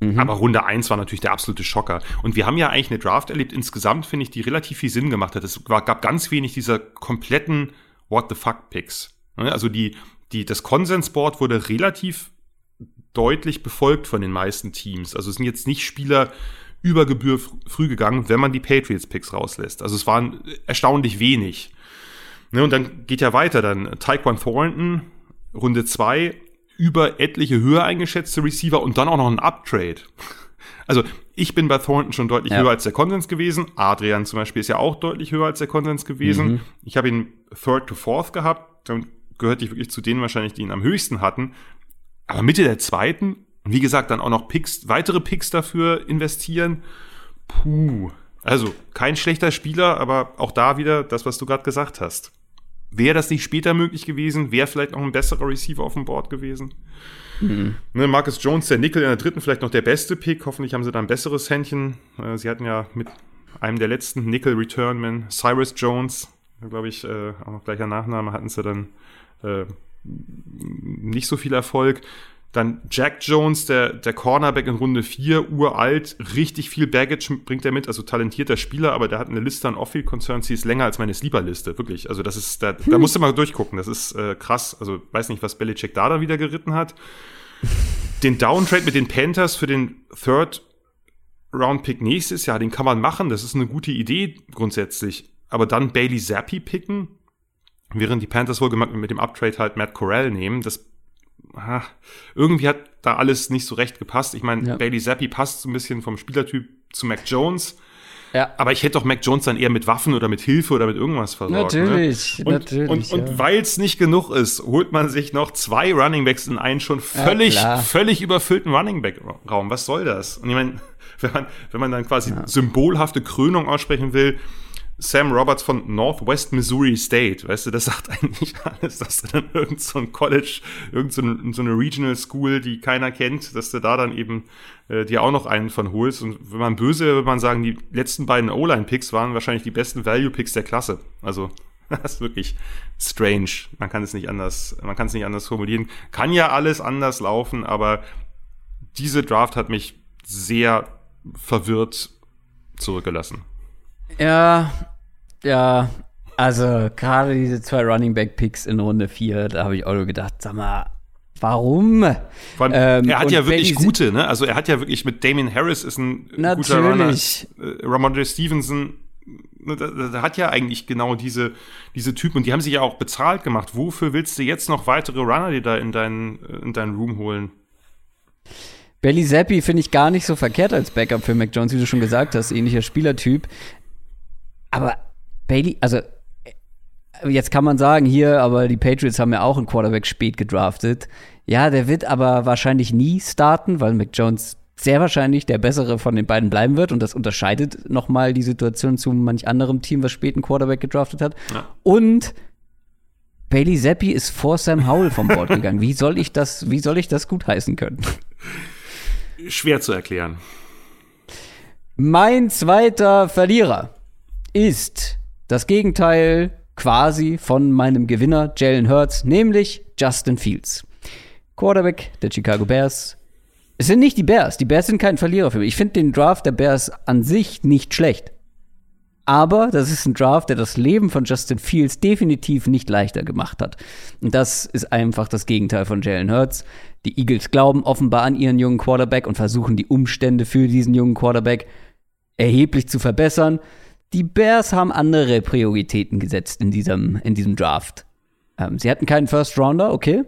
S2: Mhm. Aber Runde eins war natürlich der absolute Schocker. Und wir haben ja eigentlich eine Draft erlebt, insgesamt finde ich, die relativ viel Sinn gemacht hat. Es war, gab ganz wenig dieser kompletten What the fuck Picks. Also die, die, das Konsensboard wurde relativ deutlich befolgt von den meisten Teams. Also es sind jetzt nicht Spieler über Gebühr früh gegangen, wenn man die Patriots-Picks rauslässt. Also es waren erstaunlich wenig. Ne, und dann geht ja weiter dann. Taekwon Thornton, Runde zwei über etliche höher eingeschätzte Receiver und dann auch noch ein Uptrade. Also ich bin bei Thornton schon deutlich ja. höher als der Konsens gewesen. Adrian zum Beispiel ist ja auch deutlich höher als der Konsens gewesen. Mhm. Ich habe ihn Third to Fourth gehabt. Dann gehörte ich wirklich zu denen wahrscheinlich, die ihn am höchsten hatten. Aber Mitte der zweiten, wie gesagt, dann auch noch Picks, weitere Picks dafür investieren. Puh. Also, kein schlechter Spieler, aber auch da wieder das, was du gerade gesagt hast. Wäre das nicht später möglich gewesen? Wäre vielleicht noch ein besserer Receiver auf dem Board gewesen? Mhm. Ne, Marcus Jones, der Nickel in der dritten, vielleicht noch der beste Pick. Hoffentlich haben sie da ein besseres Händchen. Äh, sie hatten ja mit einem der letzten Nickel Returnmen, Cyrus Jones, glaube ich, äh, auch noch gleicher Nachname, hatten sie dann äh, nicht so viel Erfolg. Dann Jack Jones, der, der Cornerback in Runde 4, uralt, richtig viel Baggage bringt er mit, also talentierter Spieler, aber der hat eine Liste an Off-Field-Concerns, die ist länger als meine Sleeper-Liste, wirklich. Also das ist, da, hm. da musst du mal durchgucken, das ist äh, krass. Also weiß nicht, was Belichick da dann wieder geritten hat. Den Downtrade mit den Panthers für den Third Round Pick nächstes Jahr, den kann man machen, das ist eine gute Idee grundsätzlich. Aber dann Bailey Zappi picken, Während die Panthers wohl mit dem Uptrade halt Matt Corral nehmen, das ach, irgendwie hat da alles nicht so recht gepasst. Ich meine, ja. Bailey Zappi passt so ein bisschen vom Spielertyp zu Mac Jones. Ja. Aber ich hätte doch Mac Jones dann eher mit Waffen oder mit Hilfe oder mit irgendwas versorgt.
S1: Ne? Natürlich,
S2: ne? und,
S1: natürlich.
S2: Und, ja. und weil es nicht genug ist, holt man sich noch zwei Running Backs in einen schon völlig, ja, völlig überfüllten Running Back Raum. Was soll das? Und ich meine, wenn man, wenn man dann quasi symbolhafte Krönung aussprechen will, Sam Roberts von Northwest Missouri State, weißt du, das sagt eigentlich alles, dass du dann irgend so College, irgend so, ein, so eine Regional School, die keiner kennt, dass du da dann eben äh, dir auch noch einen von holst. Und wenn man böse wäre, würde man sagen, die letzten beiden O-Line-Picks waren wahrscheinlich die besten Value-Picks der Klasse. Also das ist wirklich strange. Man kann es nicht anders, man kann es nicht anders formulieren. Kann ja alles anders laufen, aber diese Draft hat mich sehr verwirrt zurückgelassen.
S1: Ja, ja, also gerade diese zwei Running Back Picks in Runde 4, da habe ich auch nur gedacht, sag mal, warum?
S2: Allem, ähm, er hat ja wirklich Baby gute, ne? Also er hat ja wirklich mit Damien Harris ist ein
S1: natürlich.
S2: guter Runner. Äh, Ramondre Stevenson ne, der hat ja eigentlich genau diese, diese Typen und die haben sich ja auch bezahlt gemacht. Wofür willst du jetzt noch weitere Runner dir da in deinen, in deinen Room holen?
S1: Belly Zappi finde ich gar nicht so verkehrt als Backup für Mac Jones, wie du schon gesagt hast, ähnlicher Spielertyp. Aber Bailey, also jetzt kann man sagen, hier, aber die Patriots haben ja auch einen Quarterback spät gedraftet. Ja, der wird aber wahrscheinlich nie starten, weil Mac Jones sehr wahrscheinlich der bessere von den beiden bleiben wird und das unterscheidet nochmal die Situation zu manch anderem Team, was spät einen Quarterback gedraftet hat. Ja. Und Bailey Zappi ist vor Sam Howell vom Board gegangen. Wie soll ich das, wie soll ich das gutheißen können?
S2: Schwer zu erklären.
S1: Mein zweiter Verlierer ist das Gegenteil quasi von meinem Gewinner Jalen Hurts, nämlich Justin Fields. Quarterback der Chicago Bears. Es sind nicht die Bears. Die Bears sind kein Verlierer für mich. Ich finde den Draft der Bears an sich nicht schlecht. Aber das ist ein Draft, der das Leben von Justin Fields definitiv nicht leichter gemacht hat. Und das ist einfach das Gegenteil von Jalen Hurts. Die Eagles glauben offenbar an ihren jungen Quarterback und versuchen die Umstände für diesen jungen Quarterback erheblich zu verbessern. Die Bears haben andere Prioritäten gesetzt in diesem, in diesem Draft. Ähm, sie hatten keinen First Rounder, okay.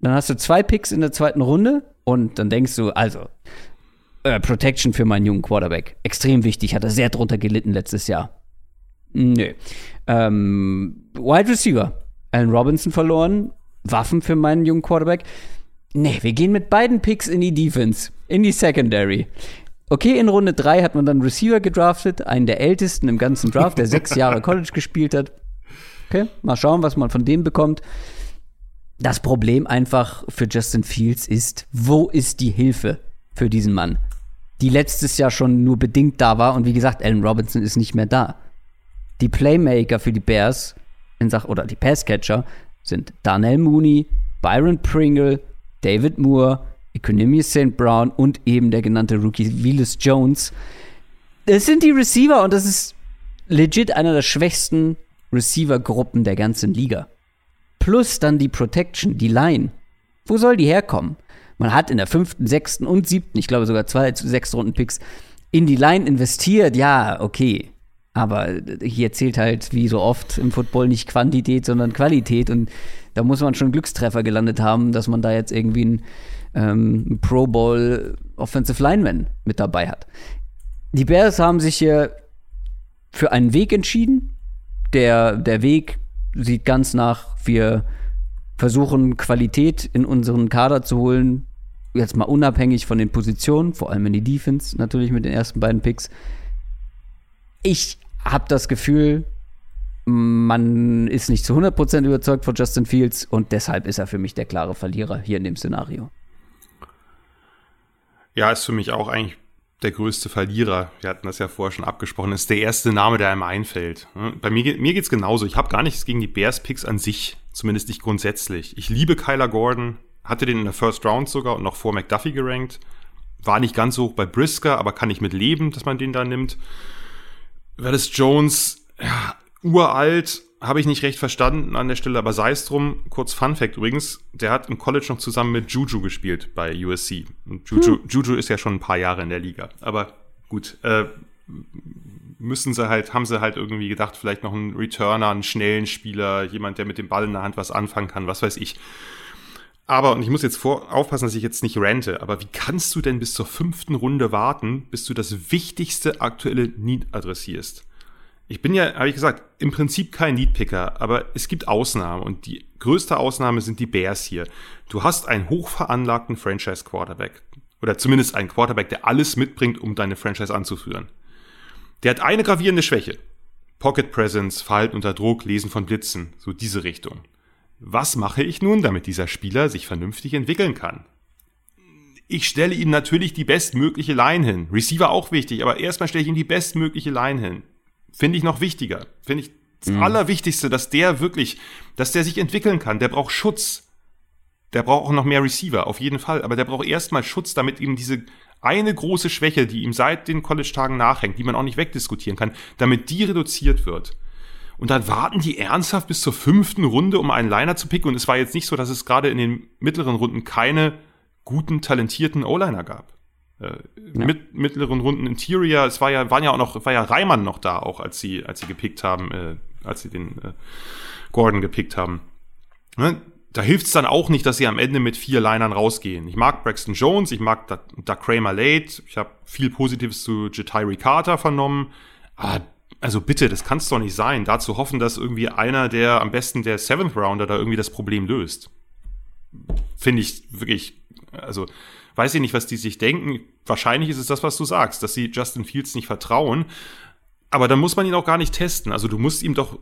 S1: Dann hast du zwei Picks in der zweiten Runde und dann denkst du, also, äh, Protection für meinen jungen Quarterback. Extrem wichtig, hat er sehr drunter gelitten letztes Jahr. Nö. Ähm, Wide Receiver. Allen Robinson verloren. Waffen für meinen jungen Quarterback. Nee, wir gehen mit beiden Picks in die Defense, in die Secondary. Okay, in Runde 3 hat man dann Receiver gedraftet, einen der ältesten im ganzen Draft, der sechs Jahre College gespielt hat. Okay, mal schauen, was man von dem bekommt. Das Problem einfach für Justin Fields ist, wo ist die Hilfe für diesen Mann? Die letztes Jahr schon nur bedingt da war und wie gesagt, Allen Robinson ist nicht mehr da. Die Playmaker für die Bears in Sach oder die Passcatcher sind Darnell Mooney, Byron Pringle, David Moore, Economius St. Brown und eben der genannte Rookie Willis Jones. Das sind die Receiver und das ist legit einer der schwächsten Receiver-Gruppen der ganzen Liga. Plus dann die Protection, die Line. Wo soll die herkommen? Man hat in der fünften, sechsten und siebten, ich glaube sogar zwei sechs Runden Picks, in die Line investiert. Ja, okay. Aber hier zählt halt wie so oft im Football nicht Quantität, sondern Qualität. Und da muss man schon Glückstreffer gelandet haben, dass man da jetzt irgendwie einen, ähm, Pro Bowl Offensive Lineman mit dabei hat. Die Bears haben sich hier für einen Weg entschieden. Der, der Weg sieht ganz nach, wir versuchen Qualität in unseren Kader zu holen, jetzt mal unabhängig von den Positionen, vor allem in die Defense natürlich mit den ersten beiden Picks. Ich habe das Gefühl, man ist nicht zu 100% überzeugt von Justin Fields und deshalb ist er für mich der klare Verlierer hier in dem Szenario.
S2: Ja, ist für mich auch eigentlich der größte Verlierer. Wir hatten das ja vorher schon abgesprochen. Ist der erste Name, der einem einfällt. Bei mir, mir geht es genauso. Ich habe gar nichts gegen die Bears-Picks an sich, zumindest nicht grundsätzlich. Ich liebe Kyler Gordon, hatte den in der First Round sogar und noch vor McDuffie gerankt. War nicht ganz so hoch bei Brisker, aber kann ich mit leben, dass man den da nimmt. Wallace Jones, ja, uralt, habe ich nicht recht verstanden an der Stelle, aber sei es drum. Kurz Fun Fact übrigens, der hat im College noch zusammen mit Juju gespielt bei USC. Und Juju, hm. Juju ist ja schon ein paar Jahre in der Liga. Aber gut, äh, müssen sie halt, haben sie halt irgendwie gedacht, vielleicht noch einen Returner, einen schnellen Spieler, jemand, der mit dem Ball in der Hand was anfangen kann, was weiß ich. Aber, und ich muss jetzt vor, aufpassen, dass ich jetzt nicht rente, aber wie kannst du denn bis zur fünften Runde warten, bis du das wichtigste aktuelle Need adressierst? Ich bin ja, habe ich gesagt, im Prinzip kein Leadpicker, aber es gibt Ausnahmen und die größte Ausnahme sind die Bears hier. Du hast einen hochveranlagten Franchise Quarterback oder zumindest einen Quarterback, der alles mitbringt, um deine Franchise anzuführen. Der hat eine gravierende Schwäche. Pocket Presence, Verhalten unter Druck, Lesen von Blitzen, so diese Richtung. Was mache ich nun, damit dieser Spieler sich vernünftig entwickeln kann? Ich stelle ihm natürlich die bestmögliche Line hin. Receiver auch wichtig, aber erstmal stelle ich ihm die bestmögliche Line hin. Finde ich noch wichtiger. Finde ich das mhm. Allerwichtigste, dass der wirklich, dass der sich entwickeln kann. Der braucht Schutz. Der braucht auch noch mehr Receiver, auf jeden Fall. Aber der braucht erstmal Schutz, damit ihm diese eine große Schwäche, die ihm seit den College-Tagen nachhängt, die man auch nicht wegdiskutieren kann, damit die reduziert wird. Und dann warten die ernsthaft bis zur fünften Runde, um einen Liner zu picken. Und es war jetzt nicht so, dass es gerade in den mittleren Runden keine guten, talentierten O-Liner gab äh, ja. mit, mittleren Runden Interior. Es war ja, waren ja auch noch, war ja Reimann noch da, auch als sie, als sie gepickt haben, äh, als sie den äh, Gordon gepickt haben. Ne? Da hilft es dann auch nicht, dass sie am Ende mit vier Linern rausgehen. Ich mag Braxton Jones, ich mag Doug Kramer Late, ich habe viel Positives zu Jatiri Carter vernommen. Ah, also bitte, das kann es doch nicht sein, da zu hoffen, dass irgendwie einer der, am besten der Seventh Rounder da irgendwie das Problem löst. Finde ich wirklich, also weiß ich nicht, was die sich denken. Wahrscheinlich ist es das, was du sagst, dass sie Justin Fields nicht vertrauen. Aber dann muss man ihn auch gar nicht testen. Also du musst ihm doch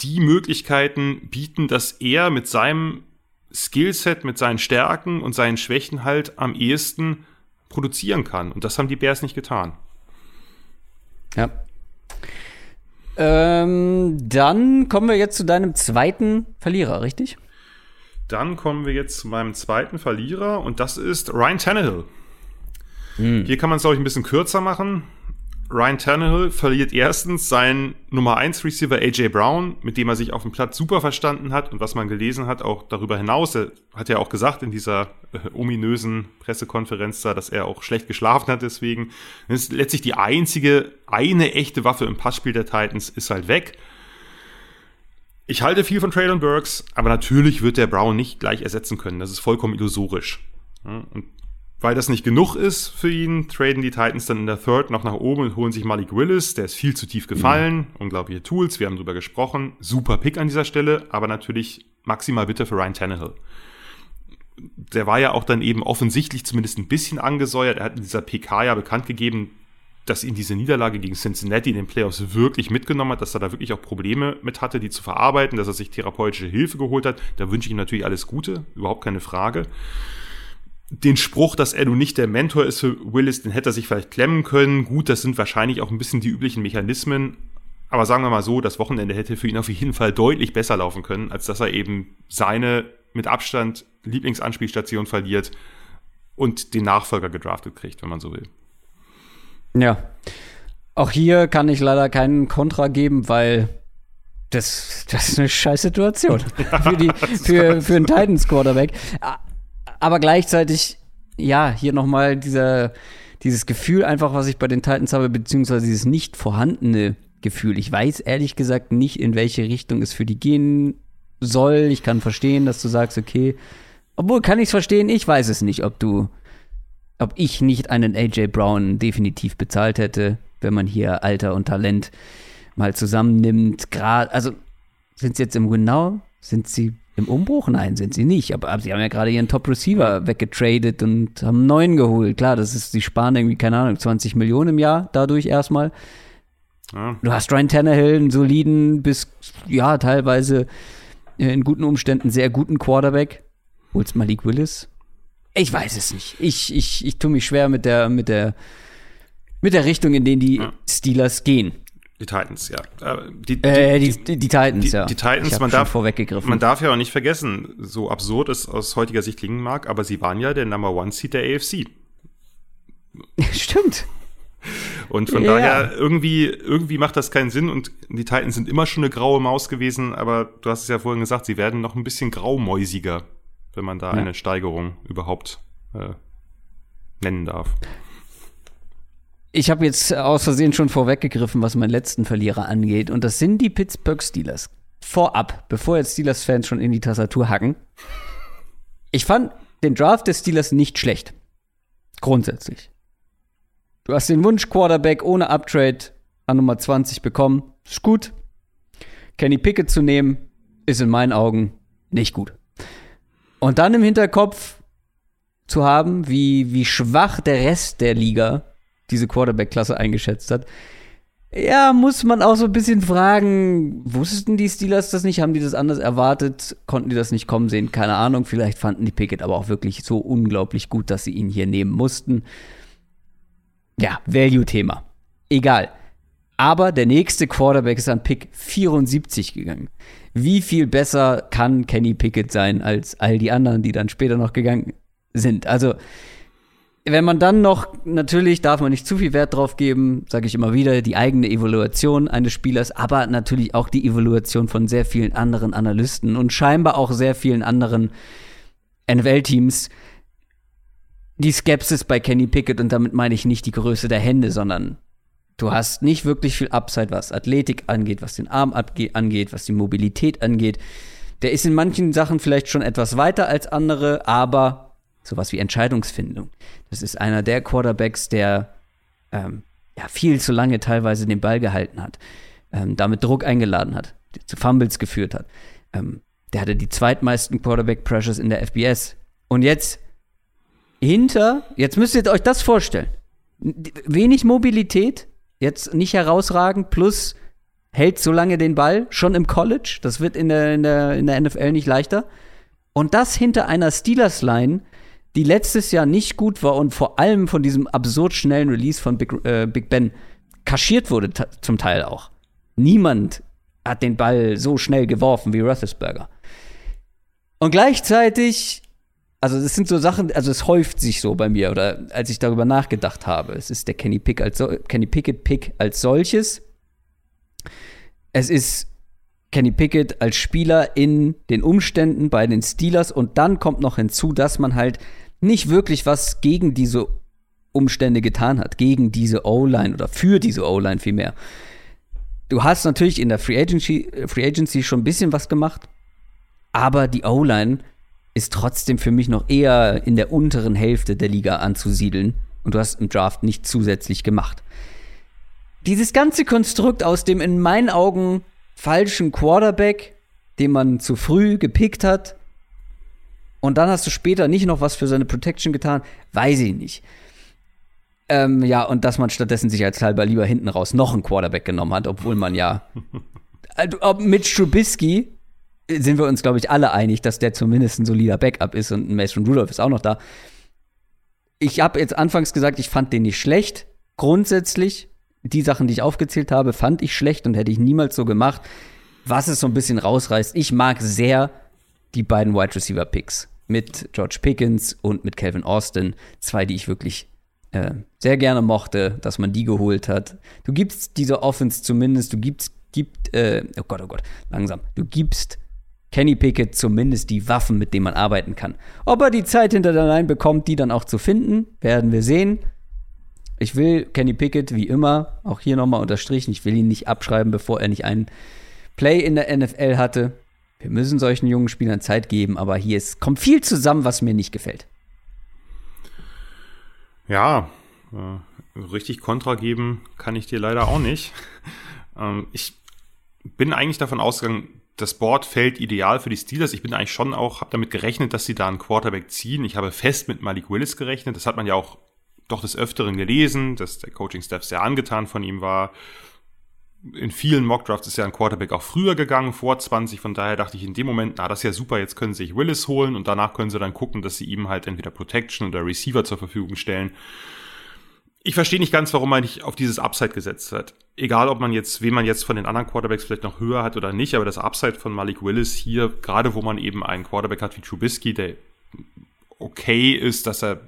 S2: die Möglichkeiten bieten, dass er mit seinem Skillset, mit seinen Stärken und seinen Schwächen halt am ehesten produzieren kann. Und das haben die Bears nicht getan.
S1: Ja. Ähm, dann kommen wir jetzt zu deinem zweiten Verlierer, richtig?
S2: Dann kommen wir jetzt zu meinem zweiten Verlierer und das ist Ryan Tannehill. Hm. Hier kann man es, glaube ich, ein bisschen kürzer machen. Ryan Tannehill verliert erstens seinen Nummer 1 Receiver AJ Brown, mit dem er sich auf dem Platz super verstanden hat und was man gelesen hat, auch darüber hinaus. Er hat ja auch gesagt in dieser äh, ominösen Pressekonferenz da, dass er auch schlecht geschlafen hat deswegen. Das ist letztlich die einzige, eine echte Waffe im Passspiel der Titans ist halt weg. Ich halte viel von Traylon Burks, aber natürlich wird der Brown nicht gleich ersetzen können. Das ist vollkommen illusorisch. Und weil das nicht genug ist für ihn, traden die Titans dann in der Third noch nach oben und holen sich Malik Willis. Der ist viel zu tief gefallen. Mhm. Unglaubliche Tools, wir haben drüber gesprochen. Super Pick an dieser Stelle, aber natürlich maximal bitte für Ryan Tannehill. Der war ja auch dann eben offensichtlich zumindest ein bisschen angesäuert. Er hat in dieser PK ja bekannt gegeben, dass ihn diese Niederlage gegen Cincinnati in den Playoffs wirklich mitgenommen hat, dass er da wirklich auch Probleme mit hatte, die zu verarbeiten, dass er sich therapeutische Hilfe geholt hat. Da wünsche ich ihm natürlich alles Gute, überhaupt keine Frage den Spruch, dass er nun nicht der Mentor ist für Willis, den hätte er sich vielleicht klemmen können. Gut, das sind wahrscheinlich auch ein bisschen die üblichen Mechanismen. Aber sagen wir mal so, das Wochenende hätte für ihn auf jeden Fall deutlich besser laufen können, als dass er eben seine mit Abstand Lieblingsanspielstation verliert und den Nachfolger gedraftet kriegt, wenn man so will.
S1: Ja. Auch hier kann ich leider keinen Kontra geben, weil das, das ist eine scheiß Situation für, die, für, für einen Titans Quarterback aber gleichzeitig, ja, hier nochmal dieser, dieses Gefühl einfach, was ich bei den Titans habe, beziehungsweise dieses nicht vorhandene Gefühl. Ich weiß ehrlich gesagt nicht, in welche Richtung es für die gehen soll. Ich kann verstehen, dass du sagst, okay, obwohl kann ich es verstehen, ich weiß es nicht, ob du, ob ich nicht einen AJ Brown definitiv bezahlt hätte, wenn man hier Alter und Talent mal zusammennimmt. Gerade, also sind sie jetzt im Genau? Sind sie im Umbruch? Nein, sind sie nicht. Aber, aber sie haben ja gerade ihren Top-Receiver weggetradet und haben einen neuen geholt. Klar, das ist, sie sparen irgendwie, keine Ahnung, 20 Millionen im Jahr dadurch erstmal. Ja. Du hast Ryan Tannehill, einen soliden bis, ja, teilweise in guten Umständen sehr guten Quarterback. Holst Malik Willis? Ich weiß es nicht. Ich, ich, ich tue mich schwer mit der, mit der, mit der Richtung, in denen die ja. Steelers gehen.
S2: Die Titans, ja.
S1: Äh, die, die, äh, die, die, die Titans,
S2: die,
S1: ja.
S2: Die Titans, man darf, vorweggegriffen. man darf ja auch nicht vergessen, so absurd es aus heutiger Sicht klingen mag, aber sie waren ja der Number One Seed der AFC.
S1: Stimmt.
S2: Und von ja. daher, irgendwie, irgendwie macht das keinen Sinn und die Titans sind immer schon eine graue Maus gewesen, aber du hast es ja vorhin gesagt, sie werden noch ein bisschen graumäusiger, wenn man da ja. eine Steigerung überhaupt äh, nennen darf.
S1: Ich habe jetzt aus Versehen schon vorweggegriffen, was meinen letzten Verlierer angeht. Und das sind die Pittsburgh Steelers. Vorab, bevor jetzt Steelers-Fans schon in die Tastatur hacken. Ich fand den Draft des Steelers nicht schlecht. Grundsätzlich. Du hast den Wunsch Quarterback ohne Uptrade an Nummer 20 bekommen. Ist gut. Kenny Pickett zu nehmen, ist in meinen Augen nicht gut. Und dann im Hinterkopf zu haben, wie, wie schwach der Rest der Liga diese Quarterback-Klasse eingeschätzt hat. Ja, muss man auch so ein bisschen fragen, wussten die Steelers das nicht? Haben die das anders erwartet? Konnten die das nicht kommen sehen? Keine Ahnung. Vielleicht fanden die Pickett aber auch wirklich so unglaublich gut, dass sie ihn hier nehmen mussten. Ja, Value-Thema. Egal. Aber der nächste Quarterback ist an Pick 74 gegangen. Wie viel besser kann Kenny Pickett sein als all die anderen, die dann später noch gegangen sind? Also, wenn man dann noch, natürlich darf man nicht zu viel Wert drauf geben, sage ich immer wieder, die eigene Evaluation eines Spielers, aber natürlich auch die Evaluation von sehr vielen anderen Analysten und scheinbar auch sehr vielen anderen NFL-Teams. Die Skepsis bei Kenny Pickett, und damit meine ich nicht die Größe der Hände, sondern du hast nicht wirklich viel Upside, was Athletik angeht, was den Arm angeht, was die Mobilität angeht. Der ist in manchen Sachen vielleicht schon etwas weiter als andere, aber sowas wie Entscheidungsfindung. Das ist einer der Quarterbacks, der ähm, ja, viel zu lange teilweise den Ball gehalten hat, ähm, damit Druck eingeladen hat, zu Fumbles geführt hat. Ähm, der hatte die zweitmeisten Quarterback-Pressures in der FBS. Und jetzt hinter, jetzt müsst ihr euch das vorstellen. Wenig Mobilität, jetzt nicht herausragend, plus hält so lange den Ball, schon im College. Das wird in der, in der, in der NFL nicht leichter. Und das hinter einer Steelers-Line, die letztes Jahr nicht gut war und vor allem von diesem absurd schnellen Release von Big, äh, Big Ben kaschiert wurde, zum Teil auch. Niemand hat den Ball so schnell geworfen wie Roethlisberger. Und gleichzeitig, also es sind so Sachen, also es häuft sich so bei mir, oder als ich darüber nachgedacht habe. Es ist der Kenny, Pick als Kenny Pickett Pick als solches. Es ist Kenny Pickett als Spieler in den Umständen bei den Steelers und dann kommt noch hinzu, dass man halt nicht wirklich was gegen diese Umstände getan hat, gegen diese O-Line oder für diese O-Line vielmehr. Du hast natürlich in der Free Agency, Free Agency schon ein bisschen was gemacht, aber die O-Line ist trotzdem für mich noch eher in der unteren Hälfte der Liga anzusiedeln. Und du hast im Draft nicht zusätzlich gemacht. Dieses ganze Konstrukt aus dem in meinen Augen falschen Quarterback, den man zu früh gepickt hat, und dann hast du später nicht noch was für seine Protection getan, weiß ich nicht. Ähm, ja, und dass man stattdessen sich als halber lieber hinten raus noch einen Quarterback genommen hat, obwohl man ja. Mit Trubisky sind wir uns, glaube ich, alle einig, dass der zumindest ein solider Backup ist und Mason Rudolph ist auch noch da. Ich habe jetzt anfangs gesagt, ich fand den nicht schlecht. Grundsätzlich, die Sachen, die ich aufgezählt habe, fand ich schlecht und hätte ich niemals so gemacht. Was es so ein bisschen rausreißt, ich mag sehr die beiden Wide Receiver Picks mit George Pickens und mit Calvin Austin. Zwei, die ich wirklich äh, sehr gerne mochte, dass man die geholt hat. Du gibst dieser Offense zumindest, du gibst, gibt, äh, oh Gott, oh Gott, langsam, du gibst Kenny Pickett zumindest die Waffen, mit denen man arbeiten kann. Ob er die Zeit hinter der Line bekommt, die dann auch zu finden, werden wir sehen. Ich will Kenny Pickett wie immer, auch hier nochmal unterstrichen, ich will ihn nicht abschreiben, bevor er nicht einen Play in der NFL hatte. Wir müssen solchen jungen Spielern Zeit geben, aber hier ist, kommt viel zusammen, was mir nicht gefällt.
S2: Ja, äh, richtig Kontra geben kann ich dir leider auch nicht. ähm, ich bin eigentlich davon ausgegangen, das Board fällt ideal für die Steelers. Ich bin eigentlich schon auch, habe damit gerechnet, dass sie da einen Quarterback ziehen. Ich habe fest mit Malik Willis gerechnet. Das hat man ja auch doch des Öfteren gelesen, dass der Coaching-Staff sehr angetan von ihm war. In vielen Mockdrafts ist ja ein Quarterback auch früher gegangen, vor 20. Von daher dachte ich in dem Moment, na, das ist ja super, jetzt können sie sich Willis holen und danach können sie dann gucken, dass sie ihm halt entweder Protection oder Receiver zur Verfügung stellen ich verstehe nicht ganz, warum man nicht auf dieses Upside gesetzt hat. Egal, ob man jetzt, wen man jetzt von den anderen Quarterbacks vielleicht noch höher hat oder nicht, aber das Upside von Malik Willis hier, gerade wo man eben einen Quarterback hat wie Trubisky, der okay ist, dass er,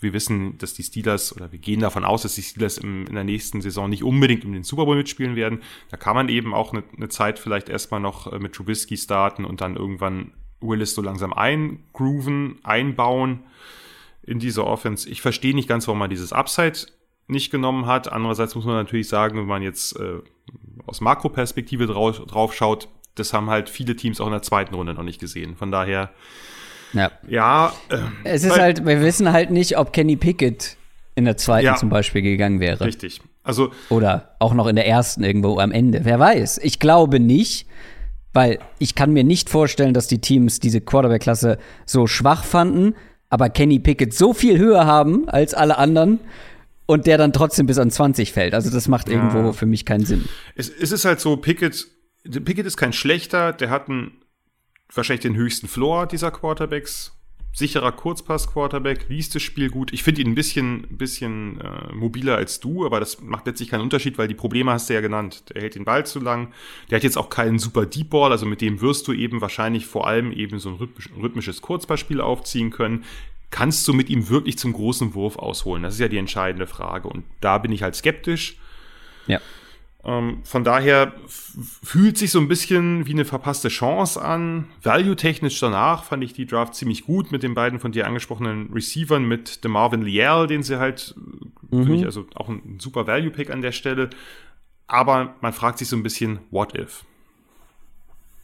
S2: wir wissen, dass die Steelers, oder wir gehen davon aus, dass die Steelers im, in der nächsten Saison nicht unbedingt um den Super Bowl mitspielen werden. Da kann man eben auch eine, eine Zeit vielleicht erstmal noch äh, mit Trubisky starten und dann irgendwann Willis so langsam eingrooven, einbauen in diese Offense. Ich verstehe nicht ganz, warum man dieses Upside nicht genommen hat. Andererseits muss man natürlich sagen, wenn man jetzt äh, aus Makroperspektive drauf, drauf schaut, das haben halt viele Teams auch in der zweiten Runde noch nicht gesehen. Von daher,
S1: ja.
S2: ja
S1: äh, es ist halt, wir wissen halt nicht, ob Kenny Pickett in der zweiten ja, zum Beispiel gegangen wäre.
S2: Richtig. Also,
S1: Oder auch noch in der ersten irgendwo am Ende. Wer weiß. Ich glaube nicht, weil ich kann mir nicht vorstellen, dass die Teams diese Quarterback-Klasse so schwach fanden, aber Kenny Pickett so viel höher haben als alle anderen und der dann trotzdem bis an 20 fällt. Also das macht irgendwo ja. für mich keinen Sinn.
S2: Es, es ist halt so, Pickett, Pickett ist kein schlechter, der hat einen, wahrscheinlich den höchsten Floor dieser Quarterbacks sicherer Kurzpass-Quarterback, liest das Spiel gut. Ich finde ihn ein bisschen, bisschen äh, mobiler als du, aber das macht letztlich keinen Unterschied, weil die Probleme hast du ja genannt. Der hält den Ball zu lang, der hat jetzt auch keinen super Deep Ball, also mit dem wirst du eben wahrscheinlich vor allem eben so ein rhythmisch, rhythmisches Kurzpassspiel aufziehen können. Kannst du mit ihm wirklich zum großen Wurf ausholen? Das ist ja die entscheidende Frage. Und da bin ich halt skeptisch.
S1: Ja.
S2: Ähm, von daher fühlt sich so ein bisschen wie eine verpasste Chance an. Value-technisch danach fand ich die Draft ziemlich gut mit den beiden von dir angesprochenen Receivern, mit dem Marvin Liel, den sie halt, mhm. finde ich also auch ein super Value-Pick an der Stelle. Aber man fragt sich so ein bisschen, what if?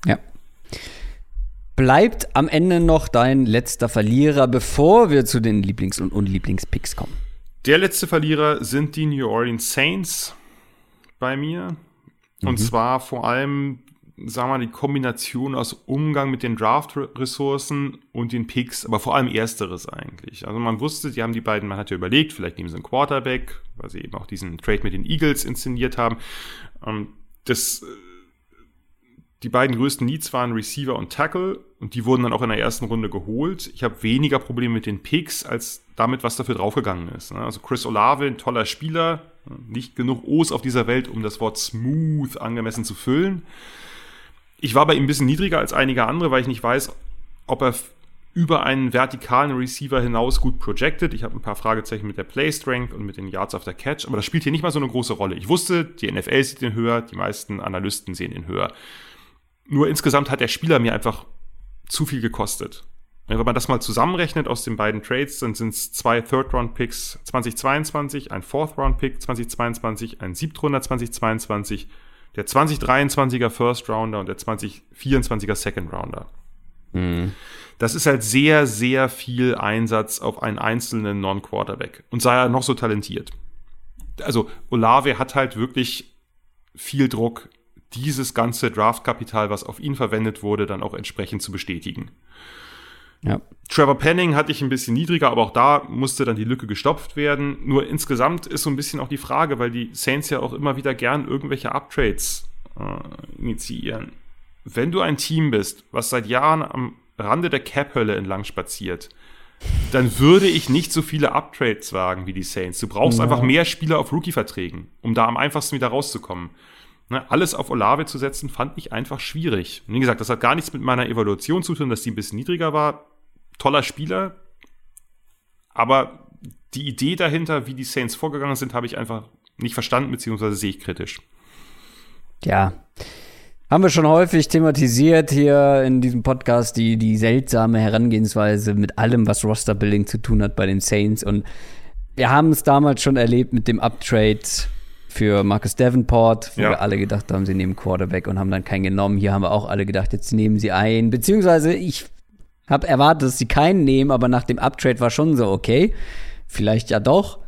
S1: Ja. Bleibt am Ende noch dein letzter Verlierer, bevor wir zu den Lieblings- und Unlieblingspicks kommen?
S2: Der letzte Verlierer sind die New Orleans Saints bei mir. Und mhm. zwar vor allem, sagen wir mal, die Kombination aus Umgang mit den Draft-Ressourcen und den Picks, aber vor allem ersteres eigentlich. Also man wusste, die haben die beiden, man hat ja überlegt, vielleicht nehmen sie einen Quarterback, weil sie eben auch diesen Trade mit den Eagles inszeniert haben. Ähm, das, die beiden größten Needs waren Receiver und Tackle und die wurden dann auch in der ersten Runde geholt. Ich habe weniger Probleme mit den Picks als damit, was dafür draufgegangen ist. Ne? Also Chris Olave, ein toller Spieler, nicht genug O's auf dieser Welt, um das Wort smooth angemessen zu füllen. Ich war bei ihm ein bisschen niedriger als einige andere, weil ich nicht weiß, ob er über einen vertikalen Receiver hinaus gut projected. Ich habe ein paar Fragezeichen mit der Play Strength und mit den Yards after Catch, aber das spielt hier nicht mal so eine große Rolle. Ich wusste, die NFL sieht ihn höher, die meisten Analysten sehen ihn höher. Nur insgesamt hat der Spieler mir einfach zu viel gekostet. Wenn man das mal zusammenrechnet aus den beiden Trades, dann sind es zwei Third-Round-Picks 2022, ein Fourth-Round-Pick 2022, ein Siebtrunder 2022, der 2023er First-Rounder und der 2024er Second-Rounder. Mhm. das ist halt sehr, sehr viel Einsatz auf einen einzelnen Non-Quarterback. Und sei er noch so talentiert. Also Olave hat halt wirklich viel Druck, dieses ganze Draftkapital, was auf ihn verwendet wurde, dann auch entsprechend zu bestätigen. Ja. Trevor Penning hatte ich ein bisschen niedriger, aber auch da musste dann die Lücke gestopft werden. Nur insgesamt ist so ein bisschen auch die Frage, weil die Saints ja auch immer wieder gern irgendwelche Uptrades äh, initiieren. Wenn du ein Team bist, was seit Jahren am Rande der Cap-Hölle entlang spaziert, dann würde ich nicht so viele Uptrades wagen wie die Saints. Du brauchst ja. einfach mehr Spieler auf Rookie-Verträgen, um da am einfachsten wieder rauszukommen. Ne, alles auf Olave zu setzen, fand ich einfach schwierig. Und wie gesagt, das hat gar nichts mit meiner Evaluation zu tun, dass die ein bisschen niedriger war. Toller Spieler. Aber die Idee dahinter, wie die Saints vorgegangen sind, habe ich einfach nicht verstanden, beziehungsweise sehe ich kritisch.
S1: Ja. Haben wir schon häufig thematisiert hier in diesem Podcast, die, die seltsame Herangehensweise mit allem, was Roster-Building zu tun hat bei den Saints. Und wir haben es damals schon erlebt mit dem Uptrade für Marcus Davenport, wo ja. wir alle gedacht haben, sie nehmen Quarterback und haben dann keinen genommen. Hier haben wir auch alle gedacht, jetzt nehmen sie einen. Beziehungsweise ich habe erwartet, dass sie keinen nehmen, aber nach dem Uptrade war schon so, okay, vielleicht ja doch.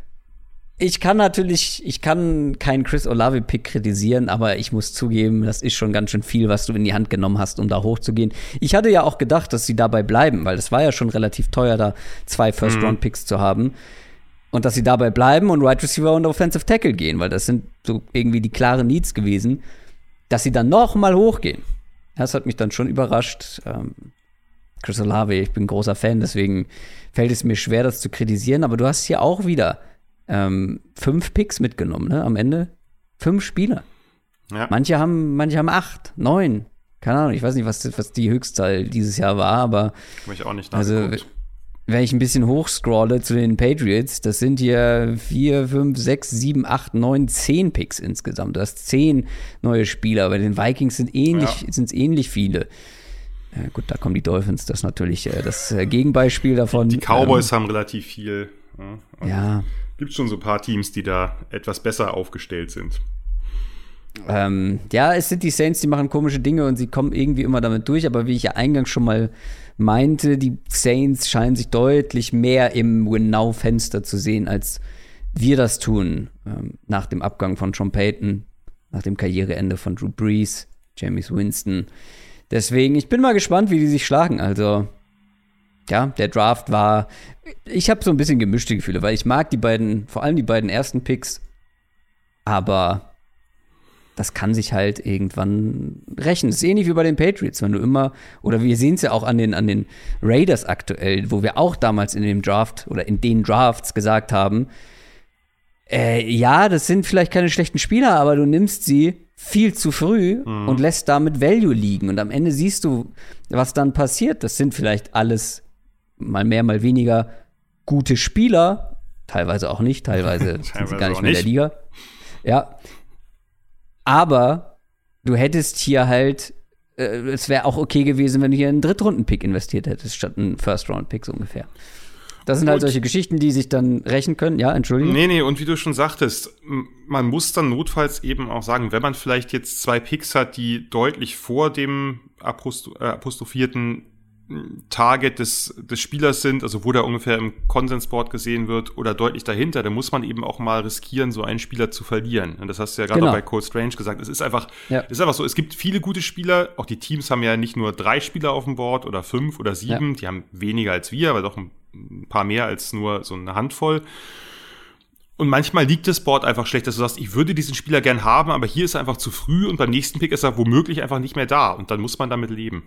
S1: Ich kann natürlich, ich kann keinen Chris Olave-Pick kritisieren, aber ich muss zugeben, das ist schon ganz schön viel, was du in die Hand genommen hast, um da hochzugehen. Ich hatte ja auch gedacht, dass sie dabei bleiben, weil das war ja schon relativ teuer, da zwei First-Round-Picks mhm. zu haben. Und dass sie dabei bleiben und Right Receiver und Offensive Tackle gehen, weil das sind so irgendwie die klaren Needs gewesen, dass sie dann noch mal hochgehen. Das hat mich dann schon überrascht. Ähm, Chris Olave, ich bin großer Fan, deswegen fällt es mir schwer, das zu kritisieren. Aber du hast hier auch wieder ähm, fünf Picks mitgenommen, ne? Am Ende fünf Spieler. Ja. Manche haben, manche haben acht, neun. Keine Ahnung, ich weiß nicht, was, was die Höchstzahl dieses Jahr war, aber.
S2: Hab ich auch nicht
S1: also, wenn ich ein bisschen hochscrolle zu den Patriots, das sind hier vier, fünf, sechs, sieben, acht, neun, zehn Picks insgesamt. Du hast zehn neue Spieler. Bei den Vikings sind ähnlich, ja. sind es ähnlich viele. Ja, gut, da kommen die Dolphins, das ist natürlich äh, das äh, Gegenbeispiel davon.
S2: Die, Cowboys ähm, haben relativ viel.
S1: Ja. Also ja.
S2: Gibt schon so ein paar Teams, die da etwas besser aufgestellt sind.
S1: Ähm, ja, es sind die Saints, die machen komische Dinge und sie kommen irgendwie immer damit durch, aber wie ich ja eingangs schon mal meinte, die Saints scheinen sich deutlich mehr im Win-Now-Fenster zu sehen, als wir das tun. Ähm, nach dem Abgang von John Payton, nach dem Karriereende von Drew Brees, James Winston. Deswegen, ich bin mal gespannt, wie die sich schlagen. Also, ja, der Draft war. Ich habe so ein bisschen gemischte Gefühle, weil ich mag die beiden, vor allem die beiden ersten Picks. Aber das kann sich halt irgendwann rächen. Das ist ähnlich wie bei den Patriots, wenn du immer, oder wir sehen es ja auch an den, an den Raiders aktuell, wo wir auch damals in dem Draft oder in den Drafts gesagt haben, äh, ja, das sind vielleicht keine schlechten Spieler, aber du nimmst sie viel zu früh mhm. und lässt damit Value liegen. Und am Ende siehst du, was dann passiert. Das sind vielleicht alles mal mehr, mal weniger gute Spieler, teilweise auch nicht, teilweise, sind sie gar nicht mehr in der Liga. Ja, aber du hättest hier halt, äh, es wäre auch okay gewesen, wenn du hier einen Drittrunden-Pick investiert hättest, statt einen First-Round-Pick so ungefähr. Das sind halt solche Geschichten, die sich dann rächen können. Ja, Entschuldigung.
S2: Nee, nee, und wie du schon sagtest, man muss dann notfalls eben auch sagen, wenn man vielleicht jetzt zwei Picks hat, die deutlich vor dem äh, apostrophierten Target des, des Spielers sind, also wo der ungefähr im Konsensboard gesehen wird oder deutlich dahinter, dann muss man eben auch mal riskieren, so einen Spieler zu verlieren. Und das hast du ja gerade genau. bei Cole Strange gesagt. Es ist einfach, ja. es ist einfach so, es gibt viele gute Spieler, auch die Teams haben ja nicht nur drei Spieler auf dem Board oder fünf oder sieben, ja. die haben weniger als wir, aber doch ein paar mehr als nur so eine Handvoll. Und manchmal liegt das Board einfach schlecht, dass du sagst, ich würde diesen Spieler gern haben, aber hier ist er einfach zu früh und beim nächsten Pick ist er womöglich einfach nicht mehr da und dann muss man damit leben.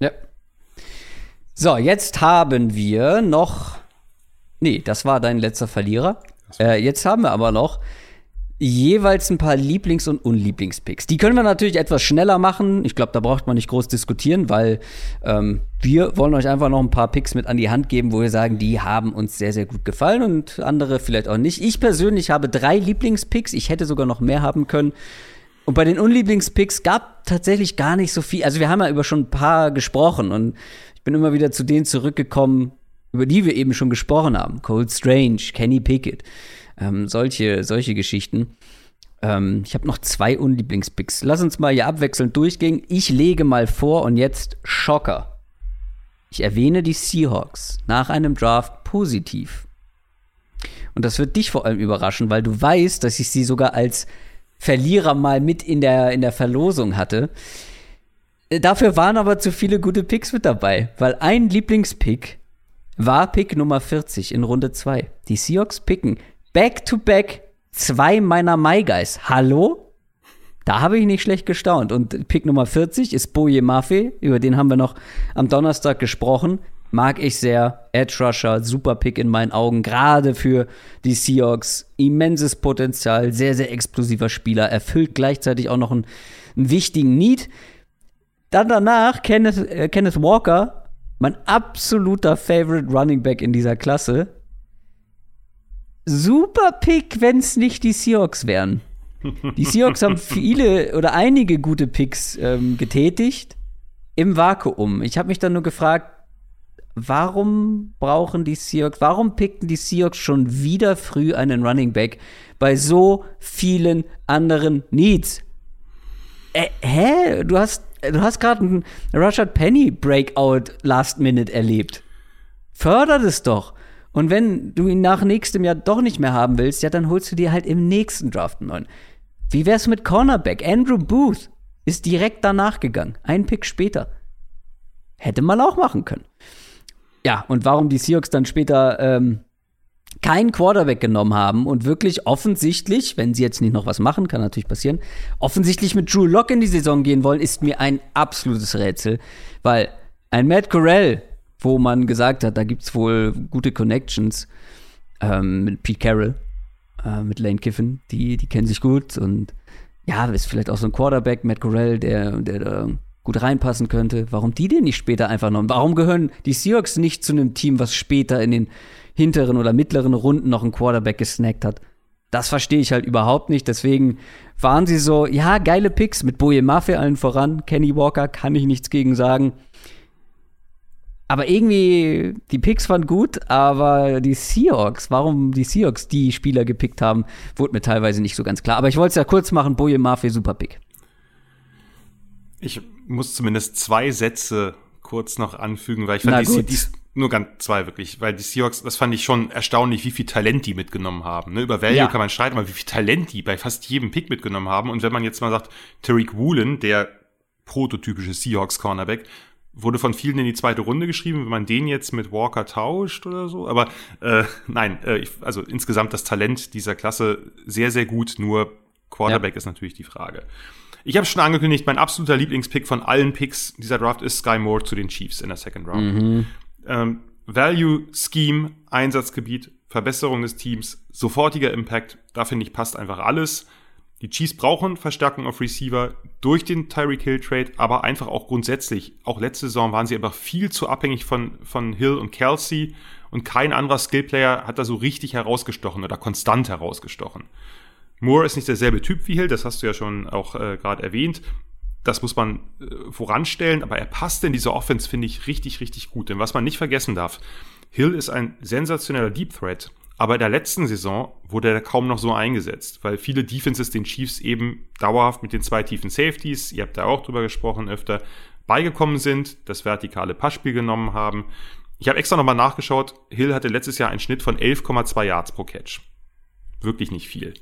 S1: Ja, so, jetzt haben wir noch. Nee, das war dein letzter Verlierer. Äh, jetzt haben wir aber noch jeweils ein paar Lieblings- und Unlieblingspicks. Die können wir natürlich etwas schneller machen. Ich glaube, da braucht man nicht groß diskutieren, weil ähm, wir wollen euch einfach noch ein paar Picks mit an die Hand geben, wo wir sagen, die haben uns sehr, sehr gut gefallen und andere vielleicht auch nicht. Ich persönlich habe drei Lieblingspicks. Ich hätte sogar noch mehr haben können. Und bei den Unlieblingspicks gab tatsächlich gar nicht so viel. Also wir haben ja über schon ein paar gesprochen und bin immer wieder zu denen zurückgekommen, über die wir eben schon gesprochen haben. Cold Strange, Kenny Pickett, ähm, solche, solche Geschichten. Ähm, ich habe noch zwei Unlieblingspicks. Lass uns mal hier abwechselnd durchgehen. Ich lege mal vor und jetzt Schocker. Ich erwähne die Seahawks nach einem Draft positiv. Und das wird dich vor allem überraschen, weil du weißt, dass ich sie sogar als Verlierer mal mit in der, in der Verlosung hatte. Dafür waren aber zu viele gute Picks mit dabei, weil ein Lieblingspick war Pick Nummer 40 in Runde 2. Die Seahawks picken back-to-back zwei meiner My Guys. Hallo? Da habe ich nicht schlecht gestaunt. Und Pick Nummer 40 ist Boje Mafe, über den haben wir noch am Donnerstag gesprochen. Mag ich sehr. Edge Rusher, super Pick in meinen Augen, gerade für die Seahawks. Immenses Potenzial, sehr, sehr explosiver Spieler, erfüllt gleichzeitig auch noch einen, einen wichtigen Need. Dann danach Kenneth, äh, Kenneth Walker, mein absoluter Favorite Running Back in dieser Klasse. Super Pick, wenn es nicht die Seahawks wären. Die Seahawks haben viele oder einige gute Picks ähm, getätigt im Vakuum. Ich habe mich dann nur gefragt, warum brauchen die Seahawks, warum pickten die Seahawks schon wieder früh einen Running Back bei so vielen anderen Needs? Äh, hä? Du hast, du hast gerade einen Rashad Penny Breakout Last Minute erlebt. Förder das doch. Und wenn du ihn nach nächstem Jahr doch nicht mehr haben willst, ja, dann holst du dir halt im nächsten Draft einen neuen. Wie wär's mit Cornerback? Andrew Booth ist direkt danach gegangen. Ein Pick später. Hätte man auch machen können. Ja, und warum die Seahawks dann später ähm, keinen Quarterback genommen haben und wirklich offensichtlich, wenn sie jetzt nicht noch was machen, kann natürlich passieren, offensichtlich mit Drew Lock in die Saison gehen wollen, ist mir ein absolutes Rätsel. Weil ein Matt Corell, wo man gesagt hat, da gibt es wohl gute Connections ähm, mit Pete Carroll, äh, mit Lane Kiffin, die, die kennen sich gut und ja, ist vielleicht auch so ein Quarterback, Matt Corell, der, der da gut reinpassen könnte. Warum die denn nicht später einfach noch? Warum gehören die Seahawks nicht zu einem Team, was später in den hinteren oder mittleren Runden noch einen Quarterback gesnackt hat? Das verstehe ich halt überhaupt nicht. Deswegen waren sie so, ja, geile Picks mit Boje Maffei allen voran. Kenny Walker kann ich nichts gegen sagen. Aber irgendwie, die Picks waren gut, aber die Seahawks, warum die Seahawks die Spieler gepickt haben, wurde mir teilweise nicht so ganz klar. Aber ich wollte es ja kurz machen, Boje Maffei, super Pick.
S2: Ich muss zumindest zwei Sätze kurz noch anfügen, weil ich fand die, die, nur ganz zwei wirklich, weil die Seahawks, das fand ich schon erstaunlich, wie viel Talent die mitgenommen haben. Ne? Über Value ja. kann man streiten, aber wie viel Talent die bei fast jedem Pick mitgenommen haben. Und wenn man jetzt mal sagt, Tariq Woolen, der prototypische Seahawks Cornerback, wurde von vielen in die zweite Runde geschrieben, wenn man den jetzt mit Walker tauscht oder so. Aber äh, nein, äh, ich, also insgesamt das Talent dieser Klasse sehr, sehr gut, nur Quarterback ja. ist natürlich die Frage. Ich habe schon angekündigt, mein absoluter Lieblingspick von allen Picks dieser Draft ist Sky Moore zu den Chiefs in der Second Round. Mhm. Ähm, Value, Scheme, Einsatzgebiet, Verbesserung des Teams, sofortiger Impact, da finde ich passt einfach alles. Die Chiefs brauchen Verstärkung auf Receiver durch den Tyreek Hill Trade, aber einfach auch grundsätzlich. Auch letzte Saison waren sie einfach viel zu abhängig von, von Hill und Kelsey und kein anderer Skillplayer hat da so richtig herausgestochen oder konstant herausgestochen. Moore ist nicht derselbe Typ wie Hill, das hast du ja schon auch äh, gerade erwähnt. Das muss man äh, voranstellen, aber er passt in diese Offense, finde ich, richtig, richtig gut. Denn was man nicht vergessen darf, Hill ist ein sensationeller Deep Threat, aber in der letzten Saison wurde er kaum noch so eingesetzt, weil viele Defenses den Chiefs eben dauerhaft mit den zwei tiefen Safeties, ihr habt da auch drüber gesprochen öfter, beigekommen sind, das vertikale Passspiel genommen haben. Ich habe extra nochmal nachgeschaut, Hill hatte letztes Jahr einen Schnitt von 11,2 Yards pro Catch. Wirklich nicht viel.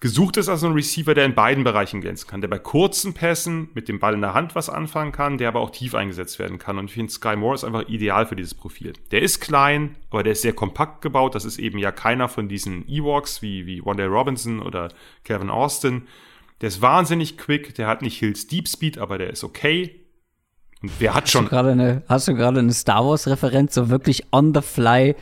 S2: Gesucht ist also ein Receiver, der in beiden Bereichen glänzen kann, der bei kurzen Pässen mit dem Ball in der Hand was anfangen kann, der aber auch tief eingesetzt werden kann. Und ich finde, Sky Moore ist einfach ideal für dieses Profil. Der ist klein, aber der ist sehr kompakt gebaut. Das ist eben ja keiner von diesen Ewoks wie, wie Wanda Robinson oder Kevin Austin. Der ist wahnsinnig quick, der hat nicht Hills Deep Speed, aber der ist okay. Und wer hat schon.
S1: hast du gerade eine Star Wars-Referenz so wirklich on the fly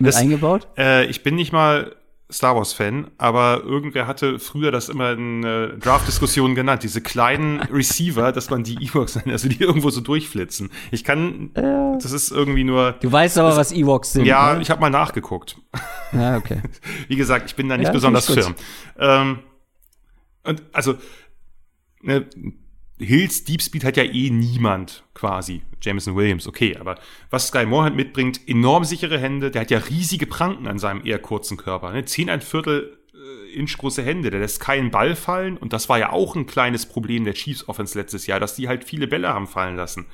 S1: mit das, eingebaut?
S2: Äh, ich bin nicht mal Star Wars-Fan, aber irgendwer hatte früher das immer in äh, Draft-Diskussionen genannt, diese kleinen Receiver, dass man die Ewoks also die irgendwo so durchflitzen. Ich kann, äh, das ist irgendwie nur.
S1: Du weißt aber, das, was Ewoks sind.
S2: Ja, ne? ich habe mal nachgeguckt.
S1: Ja, okay.
S2: Wie gesagt, ich bin da nicht ja, besonders firm. Ähm, und also, ne, Hills Deep Speed hat ja eh niemand quasi. Jameson Williams, okay, aber was Sky Moore halt mitbringt, enorm sichere Hände, der hat ja riesige Pranken an seinem eher kurzen Körper. Ne? Zehn ein Viertel äh, Inch große Hände, der lässt keinen Ball fallen und das war ja auch ein kleines Problem der Chiefs Offense letztes Jahr, dass die halt viele Bälle haben fallen lassen.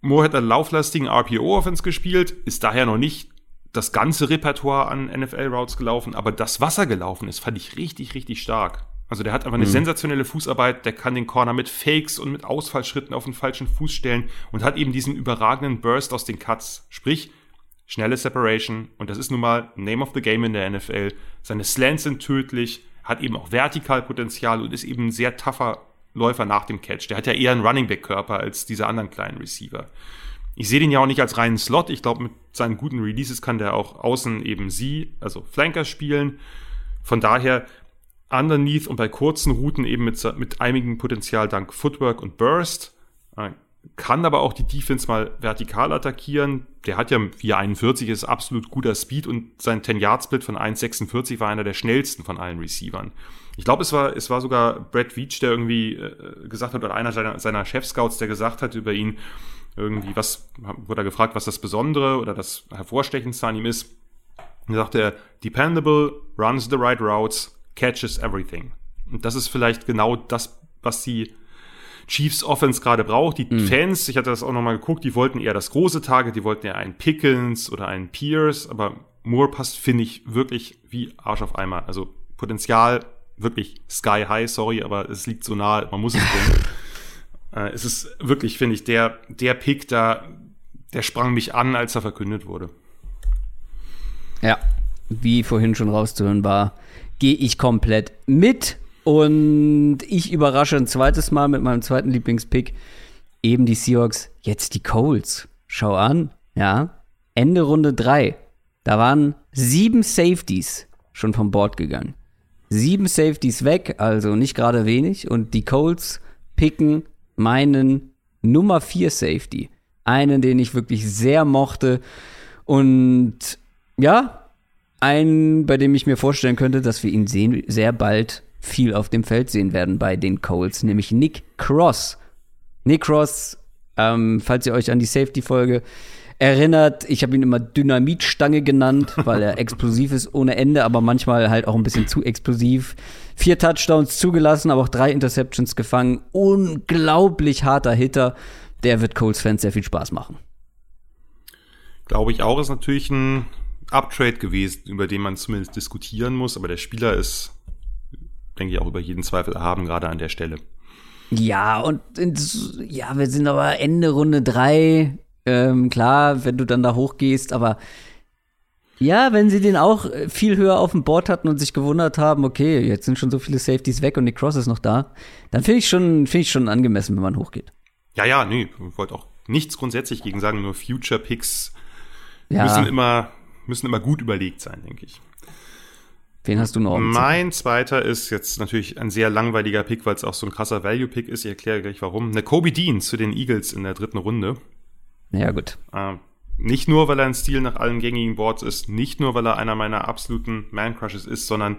S2: Moore hat einen lauflastigen RPO-Offense gespielt, ist daher noch nicht das ganze Repertoire an NFL-Routes gelaufen, aber das, was er gelaufen ist, fand ich richtig, richtig stark. Also der hat einfach eine mhm. sensationelle Fußarbeit, der kann den Corner mit Fakes und mit Ausfallschritten auf den falschen Fuß stellen und hat eben diesen überragenden Burst aus den Cuts. Sprich, schnelle Separation und das ist nun mal Name of the Game in der NFL. Seine Slants sind tödlich, hat eben auch Vertikalpotenzial und ist eben ein sehr tougher Läufer nach dem Catch. Der hat ja eher einen Running Back Körper als diese anderen kleinen Receiver. Ich sehe den ja auch nicht als reinen Slot. Ich glaube, mit seinen guten Releases kann der auch außen eben sie, also Flanker spielen. Von daher underneath und bei kurzen Routen eben mit, mit einigem Potenzial dank Footwork und Burst. Äh, kann aber auch die Defense mal vertikal attackieren. Der hat ja 441 ist absolut guter Speed und sein 10-Yard-Split von 1,46 war einer der schnellsten von allen Receivern. Ich glaube, es war, es war sogar Brad Veach, der irgendwie äh, gesagt hat, oder einer seiner, seiner Chef-Scouts, der gesagt hat über ihn, irgendwie, was, wurde er gefragt, was das Besondere oder das Hervorstechendste an ihm ist. Da sagte er, dependable, runs the right routes, catches everything. Und das ist vielleicht genau das, was die Chiefs Offense gerade braucht. Die mhm. Fans, ich hatte das auch nochmal geguckt, die wollten eher das große Target, die wollten eher einen Pickens oder einen Pierce, aber Moore passt, finde ich, wirklich wie Arsch auf Eimer. Also Potenzial wirklich sky high, sorry, aber es liegt so nah, man muss es bringen. äh, es ist wirklich, finde ich, der, der Pick da, der sprang mich an, als er verkündet wurde.
S1: Ja, wie vorhin schon rauszuhören war, gehe ich komplett mit. Und ich überrasche ein zweites Mal mit meinem zweiten Lieblingspick. Eben die Seahawks, jetzt die Colts. Schau an, ja. Ende Runde 3. Da waren sieben Safeties schon vom Board gegangen. Sieben Safeties weg, also nicht gerade wenig. Und die Colts picken meinen Nummer 4 Safety. Einen, den ich wirklich sehr mochte. Und ja, einen, bei dem ich mir vorstellen könnte, dass wir ihn sehen, sehr bald viel auf dem Feld sehen werden bei den Colts, nämlich Nick Cross. Nick Cross, ähm, falls ihr euch an die Safety-Folge erinnert, ich habe ihn immer Dynamitstange genannt, weil er explosiv ist ohne Ende, aber manchmal halt auch ein bisschen zu explosiv. Vier Touchdowns zugelassen, aber auch drei Interceptions gefangen. Unglaublich harter Hitter. Der wird Colts-Fans sehr viel Spaß machen.
S2: Glaube ich auch, ist natürlich ein Uptrade gewesen, über den man zumindest diskutieren muss, aber der Spieler ist, denke ich, auch über jeden Zweifel erhaben, gerade an der Stelle.
S1: Ja, und ja, wir sind aber Ende Runde drei. Ähm, klar, wenn du dann da hochgehst, aber ja, wenn sie den auch äh, viel höher auf dem Board hatten und sich gewundert haben, okay, jetzt sind schon so viele Safeties weg und Nick Cross ist noch da, dann finde ich schon, finde ich schon angemessen, wenn man hochgeht.
S2: Ja, ja, nee, ich wollte auch nichts grundsätzlich gegen sagen, nur Future Picks ja. müssen immer müssen immer gut überlegt sein, denke ich.
S1: Wen hast du noch?
S2: Mein zweiter ist jetzt natürlich ein sehr langweiliger Pick, weil es auch so ein krasser Value-Pick ist. Ich erkläre gleich warum. Eine Kobe Dean zu den Eagles in der dritten Runde.
S1: Ja, gut.
S2: Äh, nicht nur, weil er ein Stil nach allen gängigen Boards ist, nicht nur, weil er einer meiner absoluten Man-Crushes ist, sondern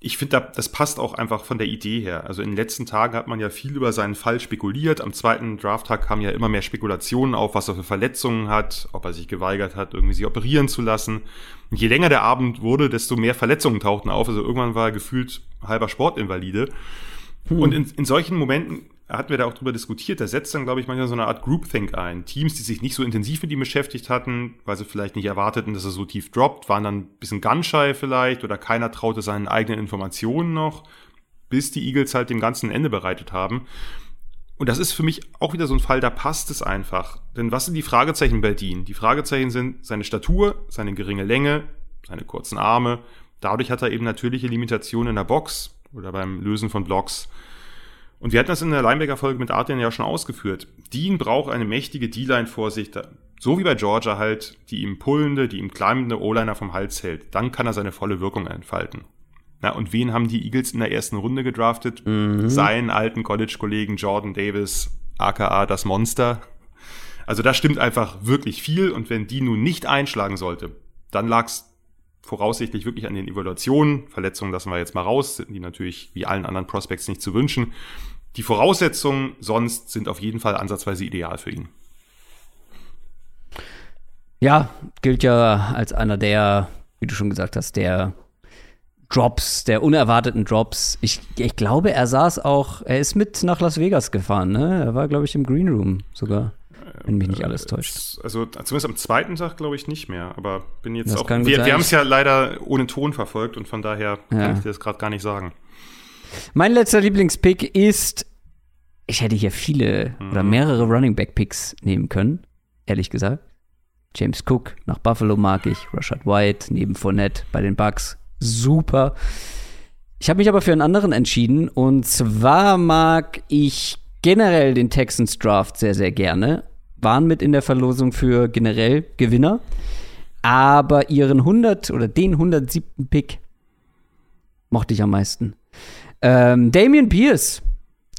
S2: ich finde, das passt auch einfach von der Idee her. Also in den letzten Tagen hat man ja viel über seinen Fall spekuliert. Am zweiten Drafttag kamen ja immer mehr Spekulationen auf, was er für Verletzungen hat, ob er sich geweigert hat, irgendwie sich operieren zu lassen. Und je länger der Abend wurde, desto mehr Verletzungen tauchten auf. Also irgendwann war er gefühlt halber Sportinvalide. Hm. Und in, in solchen Momenten hatten wir da auch drüber diskutiert, der setzt dann, glaube ich, manchmal so eine Art Groupthink ein. Teams, die sich nicht so intensiv mit ihm beschäftigt hatten, weil sie vielleicht nicht erwarteten, dass er so tief droppt, waren dann ein bisschen gunshy vielleicht oder keiner traute seinen eigenen Informationen noch, bis die Eagles halt dem ganzen Ende bereitet haben. Und das ist für mich auch wieder so ein Fall, da passt es einfach. Denn was sind die Fragezeichen bei Dean? Die Fragezeichen sind seine Statur, seine geringe Länge, seine kurzen Arme. Dadurch hat er eben natürliche Limitationen in der Box oder beim Lösen von Blocks. Und wir hatten das in der Linebacker-Folge mit Artin ja schon ausgeführt. Dean braucht eine mächtige D-Line vor sich, so wie bei Georgia halt, die ihm pullende, die ihm climbende O-Liner vom Hals hält. Dann kann er seine volle Wirkung entfalten. Na, und wen haben die Eagles in der ersten Runde gedraftet? Mhm. Seinen alten College-Kollegen Jordan Davis, aka das Monster. Also da stimmt einfach wirklich viel. Und wenn die nun nicht einschlagen sollte, dann lag's voraussichtlich wirklich an den Evaluationen. Verletzungen lassen wir jetzt mal raus, sind die natürlich wie allen anderen Prospects nicht zu wünschen. Die Voraussetzungen sonst sind auf jeden Fall ansatzweise ideal für ihn.
S1: Ja, gilt ja als einer der, wie du schon gesagt hast, der Drops, der unerwarteten Drops. Ich, ich glaube, er saß auch, er ist mit nach Las Vegas gefahren, ne? Er war, glaube ich, im Green Room sogar. wenn mich nicht alles täuscht.
S2: Also zumindest am zweiten Tag glaube ich nicht mehr, aber bin jetzt
S1: Das
S2: auch. Wir, wir haben es ja leider ohne Ton verfolgt und von daher
S1: Ja.
S2: kann ich dir das gerade gar nicht sagen.
S1: Mein letzter Lieblingspick ist, ich hätte hier viele oder
S2: Mhm.
S1: mehrere Running Back Picks nehmen können, ehrlich gesagt. James Cook nach Buffalo mag ich, Rashad White neben Fournette bei den Bucks, super. Ich habe mich aber für einen anderen entschieden und zwar mag ich generell den Texans Draft sehr, sehr gerne. Waren mit in der Verlosung für generell Gewinner. Aber ihren 100 oder den 107. Pick mochte ich am meisten. Ähm, Damian Pierce.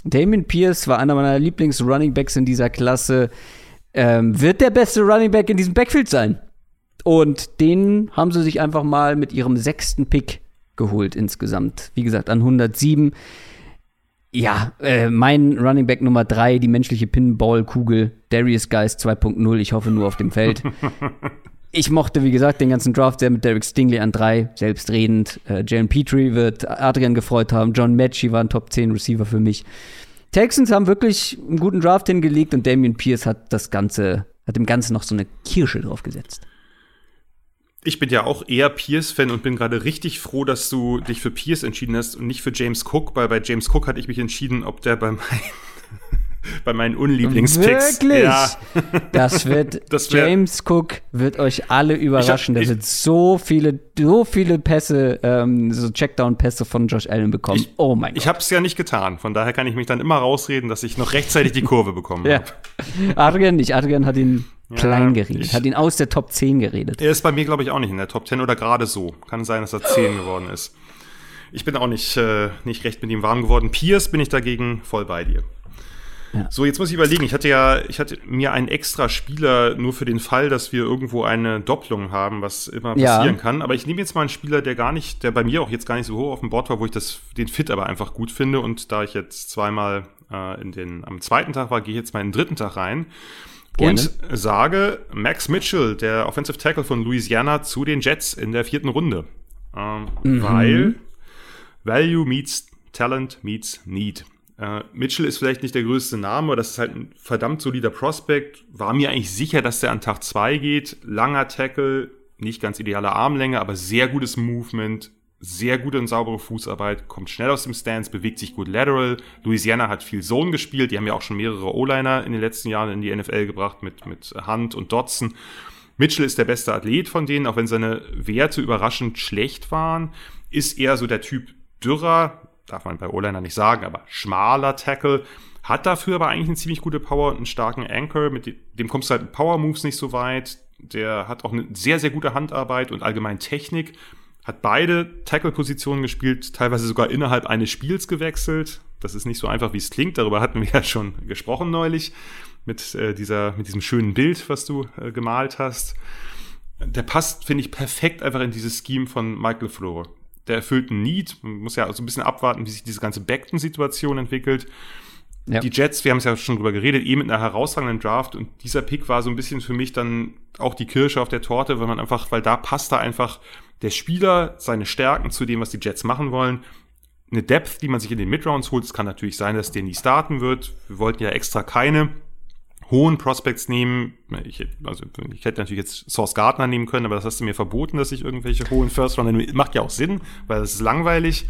S1: Damian Pierce war einer meiner Lieblings-Runningbacks in dieser Klasse. Ähm, wird der beste Runningback in diesem Backfield sein. Und den haben sie sich einfach mal mit ihrem sechsten Pick geholt insgesamt. Wie gesagt, an 107. Ja, äh, mein Running Back Nummer 3, die menschliche Pinball-Kugel, Darius Geist 2.0. Ich hoffe nur auf dem Feld. ich mochte, wie gesagt, den ganzen Draft sehr mit Derek Stingley an 3, selbstredend. Äh, Jalen Petrie wird Adrian gefreut haben. John Matchy war ein Top 10 Receiver für mich. Texans haben wirklich einen guten Draft hingelegt und Damian Pierce hat das Ganze, hat dem Ganzen noch so eine Kirsche draufgesetzt.
S2: Ich bin ja auch eher Pierce-Fan und bin gerade richtig froh, dass du dich für Pierce entschieden hast und nicht für James Cook, weil bei James Cook hatte ich mich entschieden, ob der bei, mein, bei meinen Unlieblingspicks.
S1: Wirklich?
S2: Ja,
S1: Das wird,
S2: Das wär-
S1: James Cook wird euch alle überraschen. Der
S2: ich-
S1: wird so viele, so viele Pässe, ähm, so Checkdown-Pässe von Josh Allen bekommen.
S2: Ich-
S1: oh mein Gott.
S2: ich habe es ja nicht getan. Von daher kann ich mich dann immer rausreden, dass ich noch rechtzeitig die Kurve bekommen
S1: Ja.
S2: habe.
S1: Adrian nicht. Adrian hat ihn klein geredet,
S2: ich-
S1: hat ihn aus der Top 10 geredet.
S2: Er ist bei mir, glaube ich, auch nicht in der Top 10 oder gerade so. Kann sein, dass er 10 geworden ist. Ich bin auch nicht, äh, nicht recht mit ihm warm geworden. Pierce bin ich dagegen voll bei dir.
S1: Ja.
S2: So, jetzt muss ich überlegen. Ich hatte ja, ich hatte mir einen extra Spieler nur für den Fall, dass wir irgendwo eine Doppelung haben, was immer
S1: Ja.
S2: passieren kann. Aber ich nehme jetzt mal einen Spieler, der gar nicht, der bei mir auch jetzt gar nicht so hoch auf dem Board war, wo ich das, den Fit aber einfach gut finde. Und da ich jetzt zweimal äh, in den, am zweiten Tag war, gehe ich jetzt mal in den dritten Tag rein.
S1: Gerne.
S2: Und sage Max Mitchell, der Offensive Tackle von Louisiana, zu den Jets in der vierten Runde. Ähm,
S1: Mhm.
S2: Weil Value meets Talent meets Need. Äh, Mitchell ist vielleicht nicht der größte Name, aber das ist halt ein verdammt solider Prospect. War mir eigentlich sicher, dass der an Tag 2 geht. Langer Tackle, nicht ganz ideale Armlänge, aber sehr gutes Movement, sehr gute und saubere Fußarbeit, kommt schnell aus dem Stance, bewegt sich gut lateral. Louisiana hat viel Zone gespielt, die haben ja auch schon mehrere O-Liner in den letzten Jahren in die NFL gebracht mit, mit Hunt und Dodson. Mitchell ist der beste Athlet von denen, auch wenn seine Werte überraschend schlecht waren, ist eher so der Typ dürrer, darf man bei O-Liner nicht sagen, aber schmaler Tackle, hat dafür aber eigentlich eine ziemlich gute Power und einen starken Anchor, mit dem kommst du halt mit Power Moves nicht so weit. Der hat auch eine sehr, sehr gute Handarbeit und allgemein Technik. Hat beide Tackle-Positionen gespielt, teilweise sogar innerhalb eines Spiels gewechselt. Das ist nicht so einfach, wie es klingt. Darüber hatten wir ja schon gesprochen neulich mit, äh, dieser, mit diesem schönen Bild, was du äh, gemalt hast. Der passt, finde ich, perfekt einfach in dieses Scheme von Michael Flohr. Der erfüllt ein Need. Man muss ja so ein bisschen abwarten, wie sich diese ganze Beckton-Situation entwickelt.
S1: Ja.
S2: Die Jets, wir haben es ja schon drüber geredet, eh mit einer herausragenden Draft und dieser Pick war so ein bisschen für mich dann auch die Kirsche auf der Torte, weil man einfach, weil da passt da einfach der Spieler, seine Stärken zu dem, was die Jets machen wollen. Eine Depth, die man sich in den Midrounds holt. Es kann natürlich sein, dass der nie starten wird. Wir wollten ja extra keine hohen Prospects nehmen. Ich, also ich hätte natürlich jetzt Source Gardner nehmen können, aber das hast du mir verboten, dass ich irgendwelche hohen First Rounder nehme. Macht ja auch Sinn, weil das ist langweilig.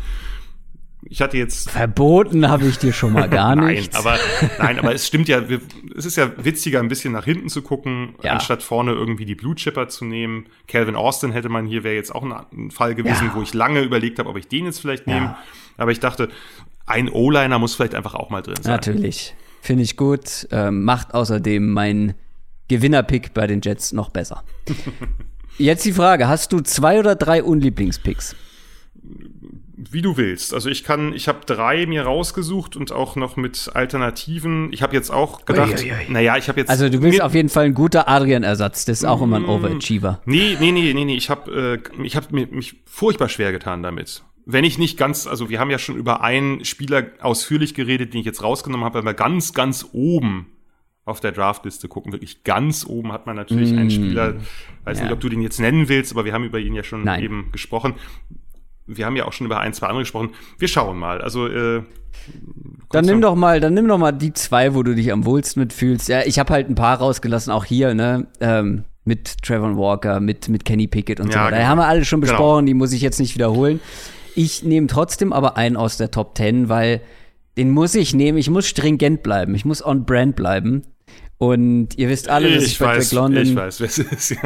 S2: Ich hatte jetzt
S1: Verboten habe ich dir schon mal gar
S2: Nein,
S1: nicht.
S2: aber, nein, aber es stimmt ja, es ist ja witziger, ein bisschen nach hinten zu gucken,
S1: Ja.
S2: anstatt vorne irgendwie die Blue Chipper zu nehmen. Calvin Austin hätte man hier, wäre jetzt auch ein, Fall gewesen,
S1: Ja.
S2: wo ich lange überlegt habe, ob ich den jetzt vielleicht nehme.
S1: Ja.
S2: Aber ich dachte, ein O-Liner muss vielleicht einfach auch mal drin sein.
S1: Natürlich. Finde ich gut. Ähm, macht außerdem mein Gewinnerpick bei den Jets noch besser. Jetzt die Frage: Hast du zwei oder drei Unlieblingspicks?
S2: Wie du willst. Also ich kann, ich habe drei mir rausgesucht und auch noch mit Alternativen. Ich habe jetzt auch gedacht,
S1: Ui, ui, ui.
S2: naja, ich habe jetzt.
S1: Also, du bist auf jeden Fall ein guter Adrian-Ersatz. Das ist auch immer ein Overachiever.
S2: Nee, nee, nee, nee, nee. Ich habe äh, ich hab mich furchtbar schwer getan damit. Wenn ich nicht ganz, also wir haben ja schon über einen Spieler ausführlich geredet, den ich jetzt rausgenommen habe, aber ganz, ganz oben auf der Draftliste gucken, wirklich ganz oben hat man natürlich einen Spieler, weiß
S1: Ja.
S2: nicht, ob du den jetzt nennen willst, aber wir haben über ihn ja schon
S1: Nein.
S2: eben gesprochen. Wir haben ja auch schon über ein, zwei andere gesprochen. Wir schauen mal. Also äh,
S1: Dann nimm doch mal, dann nimm doch mal die zwei, wo du dich am wohlsten mitfühlst. Ja, ich habe halt ein paar rausgelassen, auch hier, ne? Ähm, mit Trevor Walker, mit, mit Kenny Pickett und ja, so weiter. Genau. Da haben wir alle schon genau. besprochen, genau. die muss ich jetzt nicht wiederholen. Ich nehme trotzdem aber einen aus der Top 10, weil den muss ich nehmen. Ich muss stringent bleiben. Ich muss on brand bleiben. Und ihr wisst alle, dass ich, ich bei weiß, Drake London. Ich weiß, wer es ist, ja.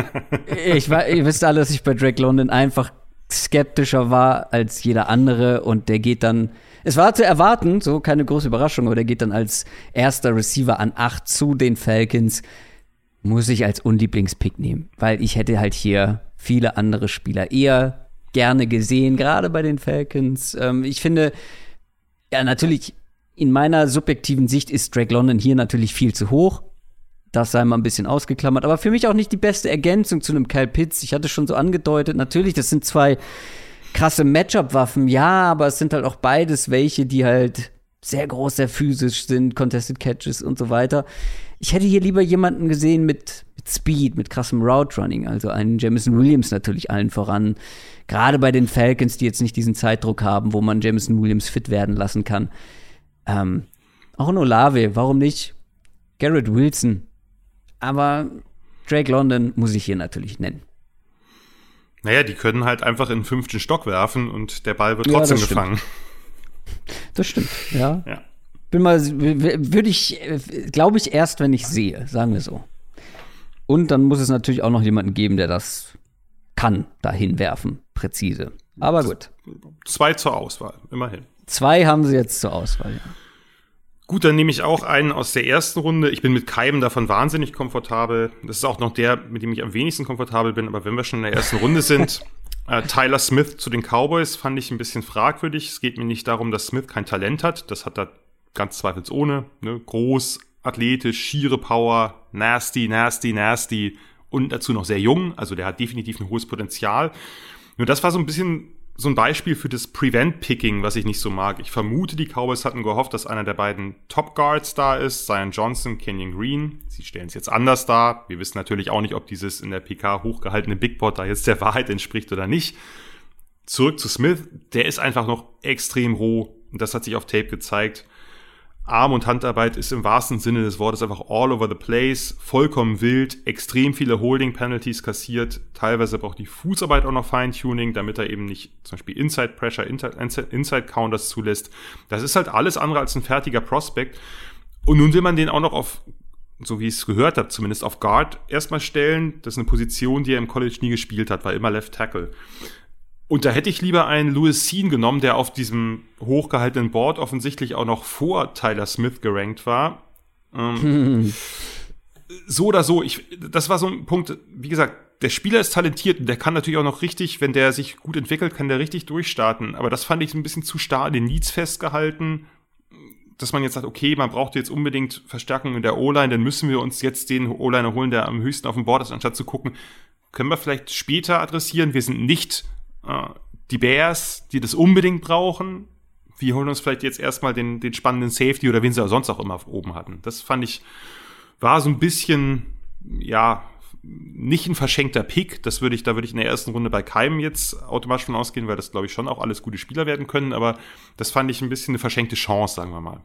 S1: ich, ihr wisst alle, dass ich bei Drake London einfach skeptischer war als jeder andere und der geht dann. Es war zu erwarten, so keine große Überraschung, aber der geht dann als erster Receiver an 8 zu den Falcons. Muss ich als Unlieblingspick nehmen, weil ich hätte halt hier viele andere Spieler eher gerne gesehen, gerade bei den Falcons. Ähm, ich finde, ja, natürlich, in meiner subjektiven Sicht ist Drake London hier natürlich viel zu hoch. Das sei mal ein bisschen ausgeklammert. Aber für mich auch nicht die beste Ergänzung zu einem Kyle Pitts. Ich hatte schon so angedeutet, natürlich, das sind zwei krasse Matchup-Waffen, ja, aber es sind halt auch beides welche, die halt sehr groß, sehr physisch sind, Contested Catches und so weiter. Ich hätte hier lieber jemanden gesehen mit, mit Speed, mit krassem Route Running, also einen Jamison Williams natürlich allen voran. Gerade bei den Falcons, die jetzt nicht diesen Zeitdruck haben, wo man Jamison Williams fit werden lassen kann. Ähm, auch ein Olave, warum nicht? Garrett Wilson, aber Drake London muss ich hier natürlich nennen.
S2: Naja, die können halt einfach in den fünften Stock werfen und der Ball wird trotzdem ja, das gefangen.
S1: Das stimmt, ja. ja. Bin mal, würde ich, glaube ich, erst, wenn ich sehe, sagen wir so. Und dann muss es natürlich auch noch jemanden geben, der das kann, dahin werfen, präzise. Aber gut.
S2: Zwei zur Auswahl, immerhin.
S1: Zwei haben sie jetzt zur Auswahl, ja.
S2: Gut, dann nehme ich auch einen aus der ersten Runde. Ich bin mit keinem davon wahnsinnig komfortabel. Das ist auch noch der, mit dem ich am wenigsten komfortabel bin. Aber wenn wir schon in der ersten Runde sind, äh, Tyler Smith zu den Cowboys fand ich ein bisschen fragwürdig. Es geht mir nicht darum, dass Smith kein Talent hat. Das hat er ganz zweifelsohne. Ne? Groß, athletisch, schiere Power, nasty, nasty, nasty und dazu noch sehr jung. Also der hat definitiv ein hohes Potenzial. Nur das war so ein bisschen so ein Beispiel für das Prevent-Picking, was ich nicht so mag. Ich vermute, die Cowboys hatten gehofft, dass einer der beiden Top Guards da ist, Zion Johnson, Kenyon Green. Sie stellen es jetzt anders dar. Wir wissen natürlich auch nicht, ob dieses in der PK hochgehaltene Big Board da jetzt der Wahrheit entspricht oder nicht. Zurück zu Smith. Der ist einfach noch extrem roh. Und das hat sich auf Tape gezeigt. Arm- und Handarbeit ist im wahrsten Sinne des Wortes einfach all over the place, vollkommen wild, extrem viele Holding-Penalties kassiert, teilweise braucht die Fußarbeit auch noch Feintuning, damit er eben nicht zum Beispiel Inside Pressure, Inside Counters zulässt. Das ist halt alles andere als ein fertiger Prospect. Und nun will man den auch noch auf, so wie ich es gehört habe, zumindest auf Guard erstmal stellen. Das ist eine Position, die er im College nie gespielt hat, war immer Left Tackle. Und da hätte ich lieber einen Louis Sean genommen, der auf diesem hochgehaltenen Board offensichtlich auch noch vor Tyler Smith gerankt war. Ähm, so oder so, ich, das war so ein Punkt, wie gesagt, der Spieler ist talentiert und der kann natürlich auch noch richtig, wenn der sich gut entwickelt, kann der richtig durchstarten. Aber das fand ich ein bisschen zu starr in den Needs festgehalten, dass man jetzt sagt, okay, man braucht jetzt unbedingt Verstärkung in der O-Line, dann müssen wir uns jetzt den O-Liner holen, der am höchsten auf dem Board ist, anstatt zu gucken, können wir vielleicht später adressieren. Wir sind nicht die Bears, die das unbedingt brauchen. Wir holen uns vielleicht jetzt erstmal den, den spannenden Safety oder wen sie auch sonst auch immer oben hatten. Das fand ich, war so ein bisschen, ja, nicht ein verschenkter Pick. Das würde ich, da würde ich in der ersten Runde bei keinem jetzt automatisch von ausgehen, weil das glaube ich schon auch alles gute Spieler werden können. Aber das fand ich ein bisschen eine verschenkte Chance, sagen wir mal.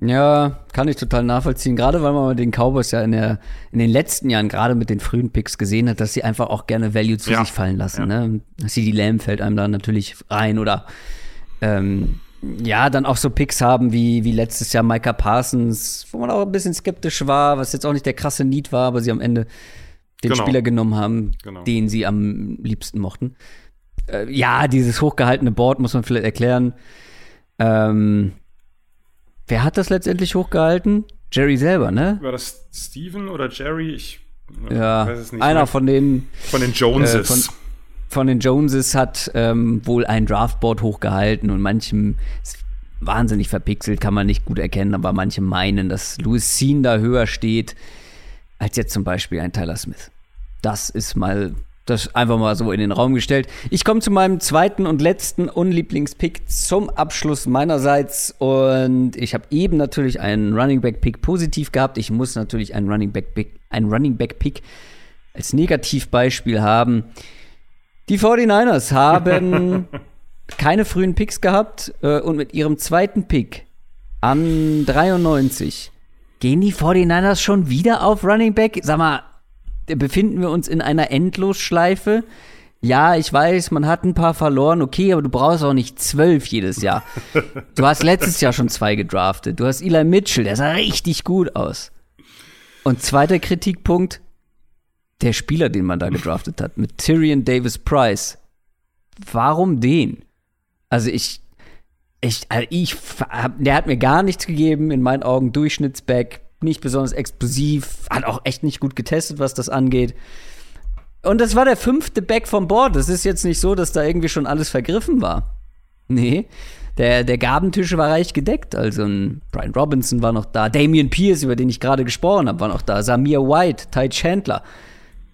S1: Ja, kann ich total nachvollziehen. Gerade weil man den Cowboys ja in, der, in den letzten Jahren, gerade mit den frühen Picks gesehen hat, dass sie einfach auch gerne Value zu ja. sich fallen lassen. Ja. Ne? CD Lamb fällt einem da natürlich rein oder ähm, ja, dann auch so Picks haben wie, wie letztes Jahr Micah Parsons, wo man auch ein bisschen skeptisch war, was jetzt auch nicht der krasse Need war, aber sie am Ende den genau. Spieler genommen haben, genau. den sie am liebsten mochten. Äh, ja, dieses hochgehaltene Board muss man vielleicht erklären. Ähm, Wer hat das letztendlich hochgehalten? Jerry selber, ne?
S2: War das Steven oder Jerry? Ich
S1: ja, weiß es nicht. Einer von den
S2: von den Joneses.
S1: Äh, von, von, den Joneses hat ähm, wohl ein Draftboard hochgehalten und manchem ist wahnsinnig verpixelt, kann man nicht gut erkennen, aber manche meinen, dass Louis Sean da höher steht als jetzt zum Beispiel ein Tyler Smith. Das ist mal das einfach mal so in den Raum gestellt. Ich komme zu meinem zweiten und letzten Unlieblingspick zum Abschluss meinerseits. Und ich habe eben natürlich einen Running Back Pick positiv gehabt. Ich muss natürlich einen Running Back Pick, einen Running Back Pick als Negativbeispiel haben. Die 49ers haben keine frühen Picks gehabt äh, und mit ihrem zweiten Pick an 93 gehen die 49ers schon wieder auf Running Back. Sag mal, befinden wir uns in einer Endlosschleife? Ja, ich weiß, man hat ein paar verloren, okay, aber du brauchst auch nicht zwölf jedes Jahr. Du hast letztes Jahr schon zwei gedraftet. Du hast Eli Mitchell, der sah richtig gut aus. Und zweiter Kritikpunkt, der Spieler, den man da gedraftet hat, mit Tyrion Davis Price. Warum den? Also ich, ich, also ich, der hat mir gar nichts gegeben, in meinen Augen Durchschnittsback, nicht besonders explosiv, hat auch echt nicht gut getestet, was das angeht. Und das war der fünfte Back vom Board. Das ist jetzt nicht so, dass da irgendwie schon alles vergriffen war. Nee. Der, der Gabentisch war reich gedeckt. Also ein Brian Robinson war noch da. Damian Pierce, über den ich gerade gesprochen habe, war noch da. Samir White, Ty Chandler.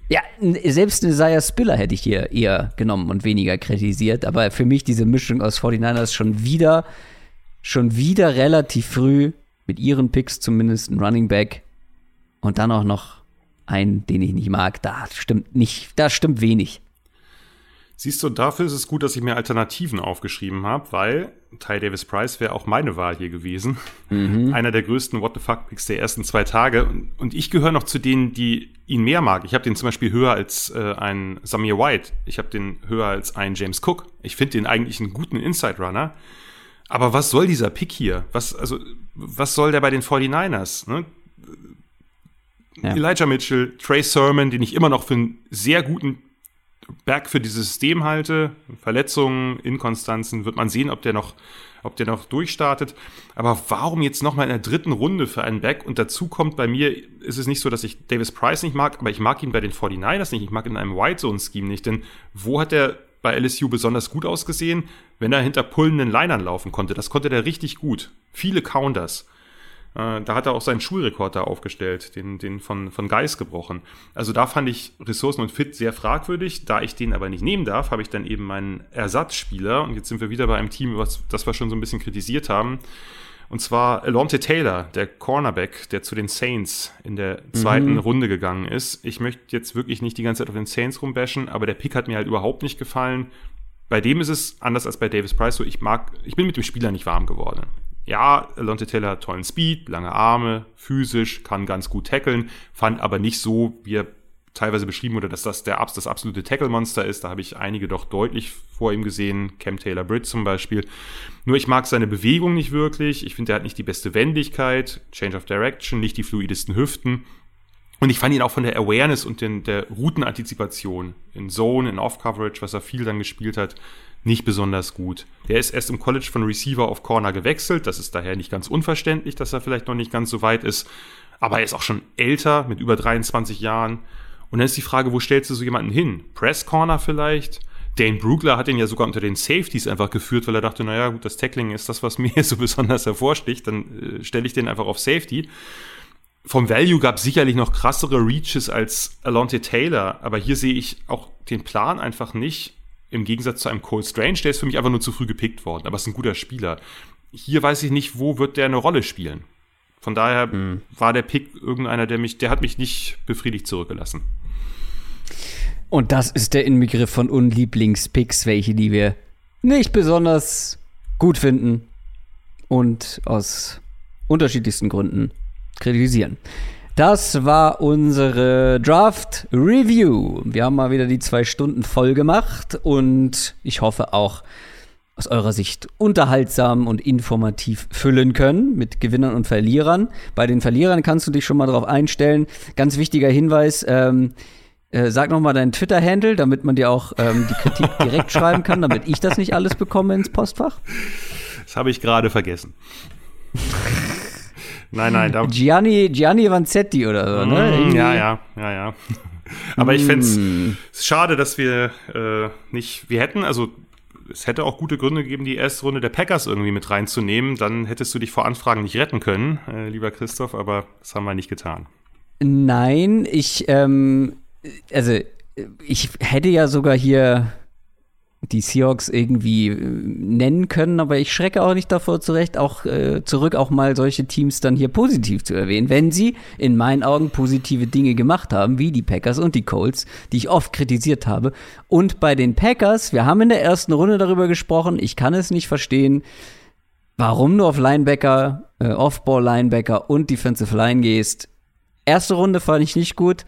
S1: Ja, selbst eine Isaiah Spiller hätte ich hier eher genommen und weniger kritisiert. Aber für mich diese Mischung aus 49ers schon wieder, schon wieder relativ früh mit ihren Picks zumindest ein Running Back und dann auch noch einen, den ich nicht mag. Da stimmt nicht, da stimmt wenig.
S2: Siehst du, dafür ist es gut, dass ich mir Alternativen aufgeschrieben habe, weil Ty Davis Price wäre auch meine Wahl hier gewesen. Mhm. Einer der größten What the fuck Picks der ersten zwei Tage. Und ich gehöre noch zu denen, die ihn mehr mag. Ich habe den zum Beispiel höher als äh, ein Samir White. Ich habe den höher als ein James Cook. Ich finde den eigentlich einen guten Inside Runner. Aber was soll dieser Pick hier? Was, also, was soll der bei den 49ers? Ne? Ja. Elijah Mitchell, Trey Sermon, den ich immer noch für einen sehr guten Berg für dieses System halte. Verletzungen, Inkonstanzen, wird man sehen, ob der noch, ob der noch durchstartet. Aber warum jetzt nochmal in der dritten Runde für einen Back? Und dazu kommt bei mir, ist es nicht so, dass ich Davis Price nicht mag, aber ich mag ihn bei den 49ers nicht. Ich mag ihn in einem White Zone Scheme nicht. Denn wo hat er bei LSU besonders gut ausgesehen? Wenn er hinter pullenden Linern laufen konnte. Das konnte der richtig gut. Viele Counters. Äh, da hat er auch seinen Schulrekord da aufgestellt, den, den von, von Geis gebrochen. Also da fand ich Ressourcen und Fit sehr fragwürdig. Da ich den aber nicht nehmen darf, habe ich dann eben meinen Ersatzspieler. Und jetzt sind wir wieder bei einem Team, was, das wir schon so ein bisschen kritisiert haben. Und zwar Alonte Taylor, der Cornerback, der zu den Saints in der zweiten mhm. Runde gegangen ist. Ich möchte jetzt wirklich nicht die ganze Zeit auf den Saints rumbashen, aber der Pick hat mir halt überhaupt nicht gefallen. Bei dem ist es anders als bei Davis Price so, ich mag, ich bin mit dem Spieler nicht warm geworden ja, Alonte Taylor hat tollen Speed, lange Arme, physisch, kann ganz gut tackeln, fand aber nicht so, wie er teilweise beschrieben wurde, dass das der, das absolute Tackle-Monster ist. Da habe ich einige doch deutlich vor ihm gesehen, Cam Taylor Britt zum Beispiel. Nur ich mag seine Bewegung nicht wirklich. Ich finde, er hat nicht die beste Wendigkeit, Change of Direction, nicht die fluidesten Hüften. Und ich fand ihn auch von der Awareness und den, der Routenantizipation in Zone, in Off-Coverage, was er viel dann gespielt hat, nicht besonders gut. Der ist erst im College von Receiver auf Corner gewechselt. Das ist daher nicht ganz unverständlich, dass er vielleicht noch nicht ganz so weit ist. Aber er ist auch schon älter, mit über 23 Jahren. Und dann ist die Frage, wo stellst du so jemanden hin? Press Corner vielleicht? Dane Brugler hat ihn ja sogar unter den Safeties einfach geführt, weil er dachte, naja, gut, das Tackling ist das, was mir so besonders hervorsticht, dann äh, stelle ich den einfach auf Safety. Vom Value gab es sicherlich noch krassere Reaches als Alonte Taylor, aber hier sehe ich auch den Plan einfach nicht, im Gegensatz zu einem Cole Strange, der ist für mich einfach nur zu früh gepickt worden, aber ist ein guter Spieler. Hier weiß ich nicht, wo wird der eine Rolle spielen. Von daher mhm. war der Pick irgendeiner, der mich, der hat mich nicht befriedigt zurückgelassen.
S1: Und das ist der Inbegriff von Unlieblingspicks, welche die wir nicht besonders gut finden und aus unterschiedlichsten Gründen kritisieren. Das war unsere Draft Review. Wir haben mal wieder die zwei Stunden voll gemacht und ich hoffe auch aus eurer Sicht unterhaltsam und informativ füllen können mit Gewinnern und Verlierern. Bei den Verlierern kannst du dich schon mal darauf einstellen. Ganz wichtiger Hinweis. Ähm, äh, sag noch mal deinen Twitter-Handle, damit man dir auch ähm, die Kritik direkt schreiben kann, damit ich das nicht alles bekomme ins Postfach.
S2: Das habe ich gerade vergessen. Nein, nein. Da
S1: Gianni, Gianni Vanzetti oder so, ne?
S2: Mm, ja, ja, ja, ja. Aber ich fände es mm. schade, dass wir äh, nicht, wir hätten, also es hätte auch gute Gründe gegeben, die erste Runde der Packers irgendwie mit reinzunehmen. Dann hättest du dich vor Anfragen nicht retten können, äh, lieber Christoph, aber das haben wir nicht getan.
S1: Nein, ich, ähm, also ich hätte ja sogar hier die Seahawks irgendwie äh, nennen können, aber ich schrecke auch nicht davor zurecht, auch äh, zurück auch mal solche Teams dann hier positiv zu erwähnen, wenn sie in meinen Augen positive Dinge gemacht haben, wie die Packers und die Colts, die ich oft kritisiert habe. Und bei den Packers, wir haben in der ersten Runde darüber gesprochen, ich kann es nicht verstehen, warum du auf Linebacker, äh, Off-Ball-Linebacker und Defensive Line gehst. Erste Runde fand ich nicht gut.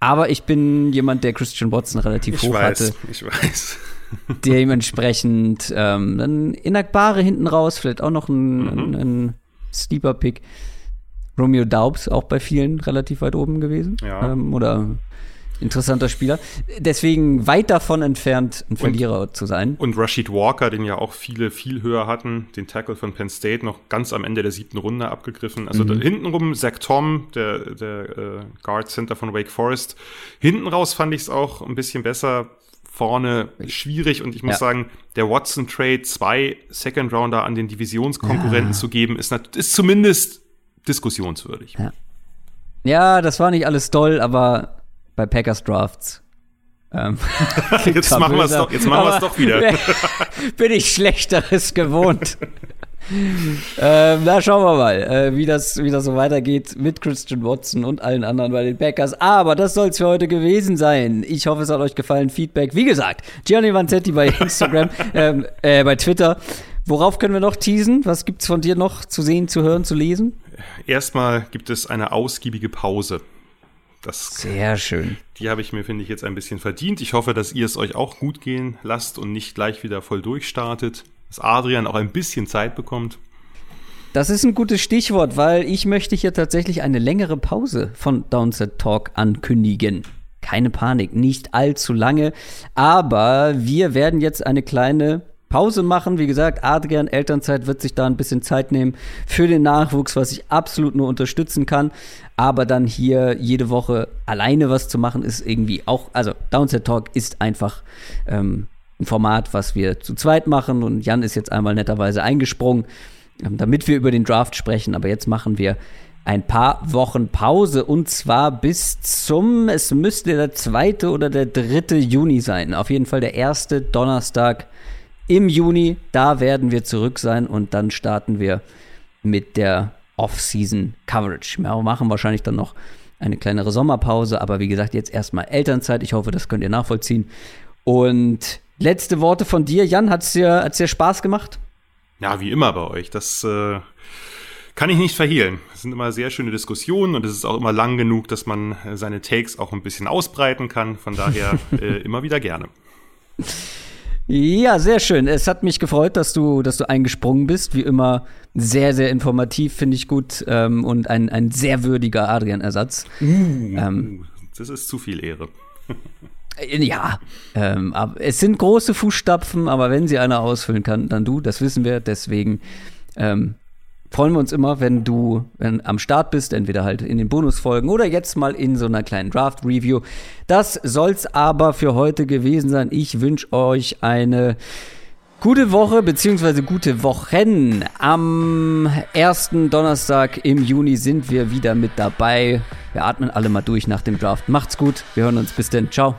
S1: Aber ich bin jemand, der Christian Watson relativ
S2: ich
S1: hoch
S2: weiß,
S1: hatte.
S2: Ich weiß.
S1: Dementsprechend ähm, dann Inagbare hinten raus, vielleicht auch noch ein, mhm. ein, ein Sleeper Pick. Romeo Daubs auch bei vielen relativ weit oben gewesen.
S2: Ja.
S1: Ähm, oder interessanter Spieler. Deswegen weit davon entfernt, ein Verlierer und, zu sein.
S2: Und Rashid Walker, den ja auch viele viel höher hatten, den Tackle von Penn State noch ganz am Ende der siebten Runde abgegriffen. Also mhm. hintenrum Zach Tom, der, der äh, Guard Center von Wake Forest. Hinten raus fand ich es auch ein bisschen besser. Vorne schwierig und ich muss ja. sagen, der Watson Trade zwei Second Rounder an den Divisionskonkurrenten ja. zu geben, ist, ist zumindest diskussionswürdig.
S1: Ja. ja, das war nicht alles toll, aber bei Packers Drafts.
S2: Ähm, jetzt machen wir es doch, jetzt machen wir es doch wieder.
S1: bin ich Schlechteres gewohnt. ähm, na, schauen wir mal, äh, wie, das, wie das so weitergeht mit Christian Watson und allen anderen bei den Packers. Aber das soll es für heute gewesen sein. Ich hoffe, es hat euch gefallen. Feedback, wie gesagt, Gianni Vanzetti bei Instagram, ähm, äh, bei Twitter. Worauf können wir noch teasen? Was gibt es von dir noch zu sehen, zu hören, zu lesen?
S2: Erstmal gibt es eine ausgiebige Pause.
S1: Das, Sehr schön.
S2: Die habe ich mir, finde ich, jetzt ein bisschen verdient. Ich hoffe, dass ihr es euch auch gut gehen lasst und nicht gleich wieder voll durchstartet. Dass Adrian auch ein bisschen Zeit bekommt.
S1: Das ist ein gutes Stichwort, weil ich möchte hier tatsächlich eine längere Pause von Downset Talk ankündigen. Keine Panik, nicht allzu lange, aber wir werden jetzt eine kleine Pause machen. Wie gesagt, Adrian Elternzeit wird sich da ein bisschen Zeit nehmen für den Nachwuchs, was ich absolut nur unterstützen kann. Aber dann hier jede Woche alleine was zu machen, ist irgendwie auch, also Downset Talk ist einfach ähm, ein Format, was wir zu zweit machen. Und Jan ist jetzt einmal netterweise eingesprungen, ähm, damit wir über den Draft sprechen. Aber jetzt machen wir ein paar Wochen Pause und zwar bis zum, es müsste der zweite oder der dritte Juni sein. Auf jeden Fall der erste Donnerstag im Juni. Da werden wir zurück sein und dann starten wir mit der Off-Season Coverage. Wir machen wahrscheinlich dann noch eine kleinere Sommerpause, aber wie gesagt, jetzt erstmal Elternzeit. Ich hoffe, das könnt ihr nachvollziehen. Und letzte Worte von dir, Jan. Hat es dir, hat's dir Spaß gemacht?
S2: Ja, wie immer bei euch. Das äh, kann ich nicht verhehlen. Es sind immer sehr schöne Diskussionen und es ist auch immer lang genug, dass man äh, seine Takes auch ein bisschen ausbreiten kann. Von daher äh, immer wieder gerne.
S1: Ja, sehr schön. Es hat mich gefreut, dass du, dass du eingesprungen bist. Wie immer sehr, sehr informativ, finde ich gut. Ähm, und ein, ein sehr würdiger Adrian-Ersatz.
S2: Uh, ähm, das ist zu viel Ehre.
S1: Äh, ja, ähm, aber es sind große Fußstapfen, aber wenn sie einer ausfüllen kann, dann du, das wissen wir. Deswegen ähm, freuen wir uns immer, wenn du wenn am Start bist, entweder halt in den Bonusfolgen oder jetzt mal in so einer kleinen Draft-Review. Das soll's aber für heute gewesen sein. Ich wünsche euch eine gute Woche bzw. gute Wochen. Am ersten Donnerstag im Juni sind wir wieder mit dabei. Wir atmen alle mal durch nach dem Draft. Macht's gut. Wir hören uns. Bis denn. Ciao.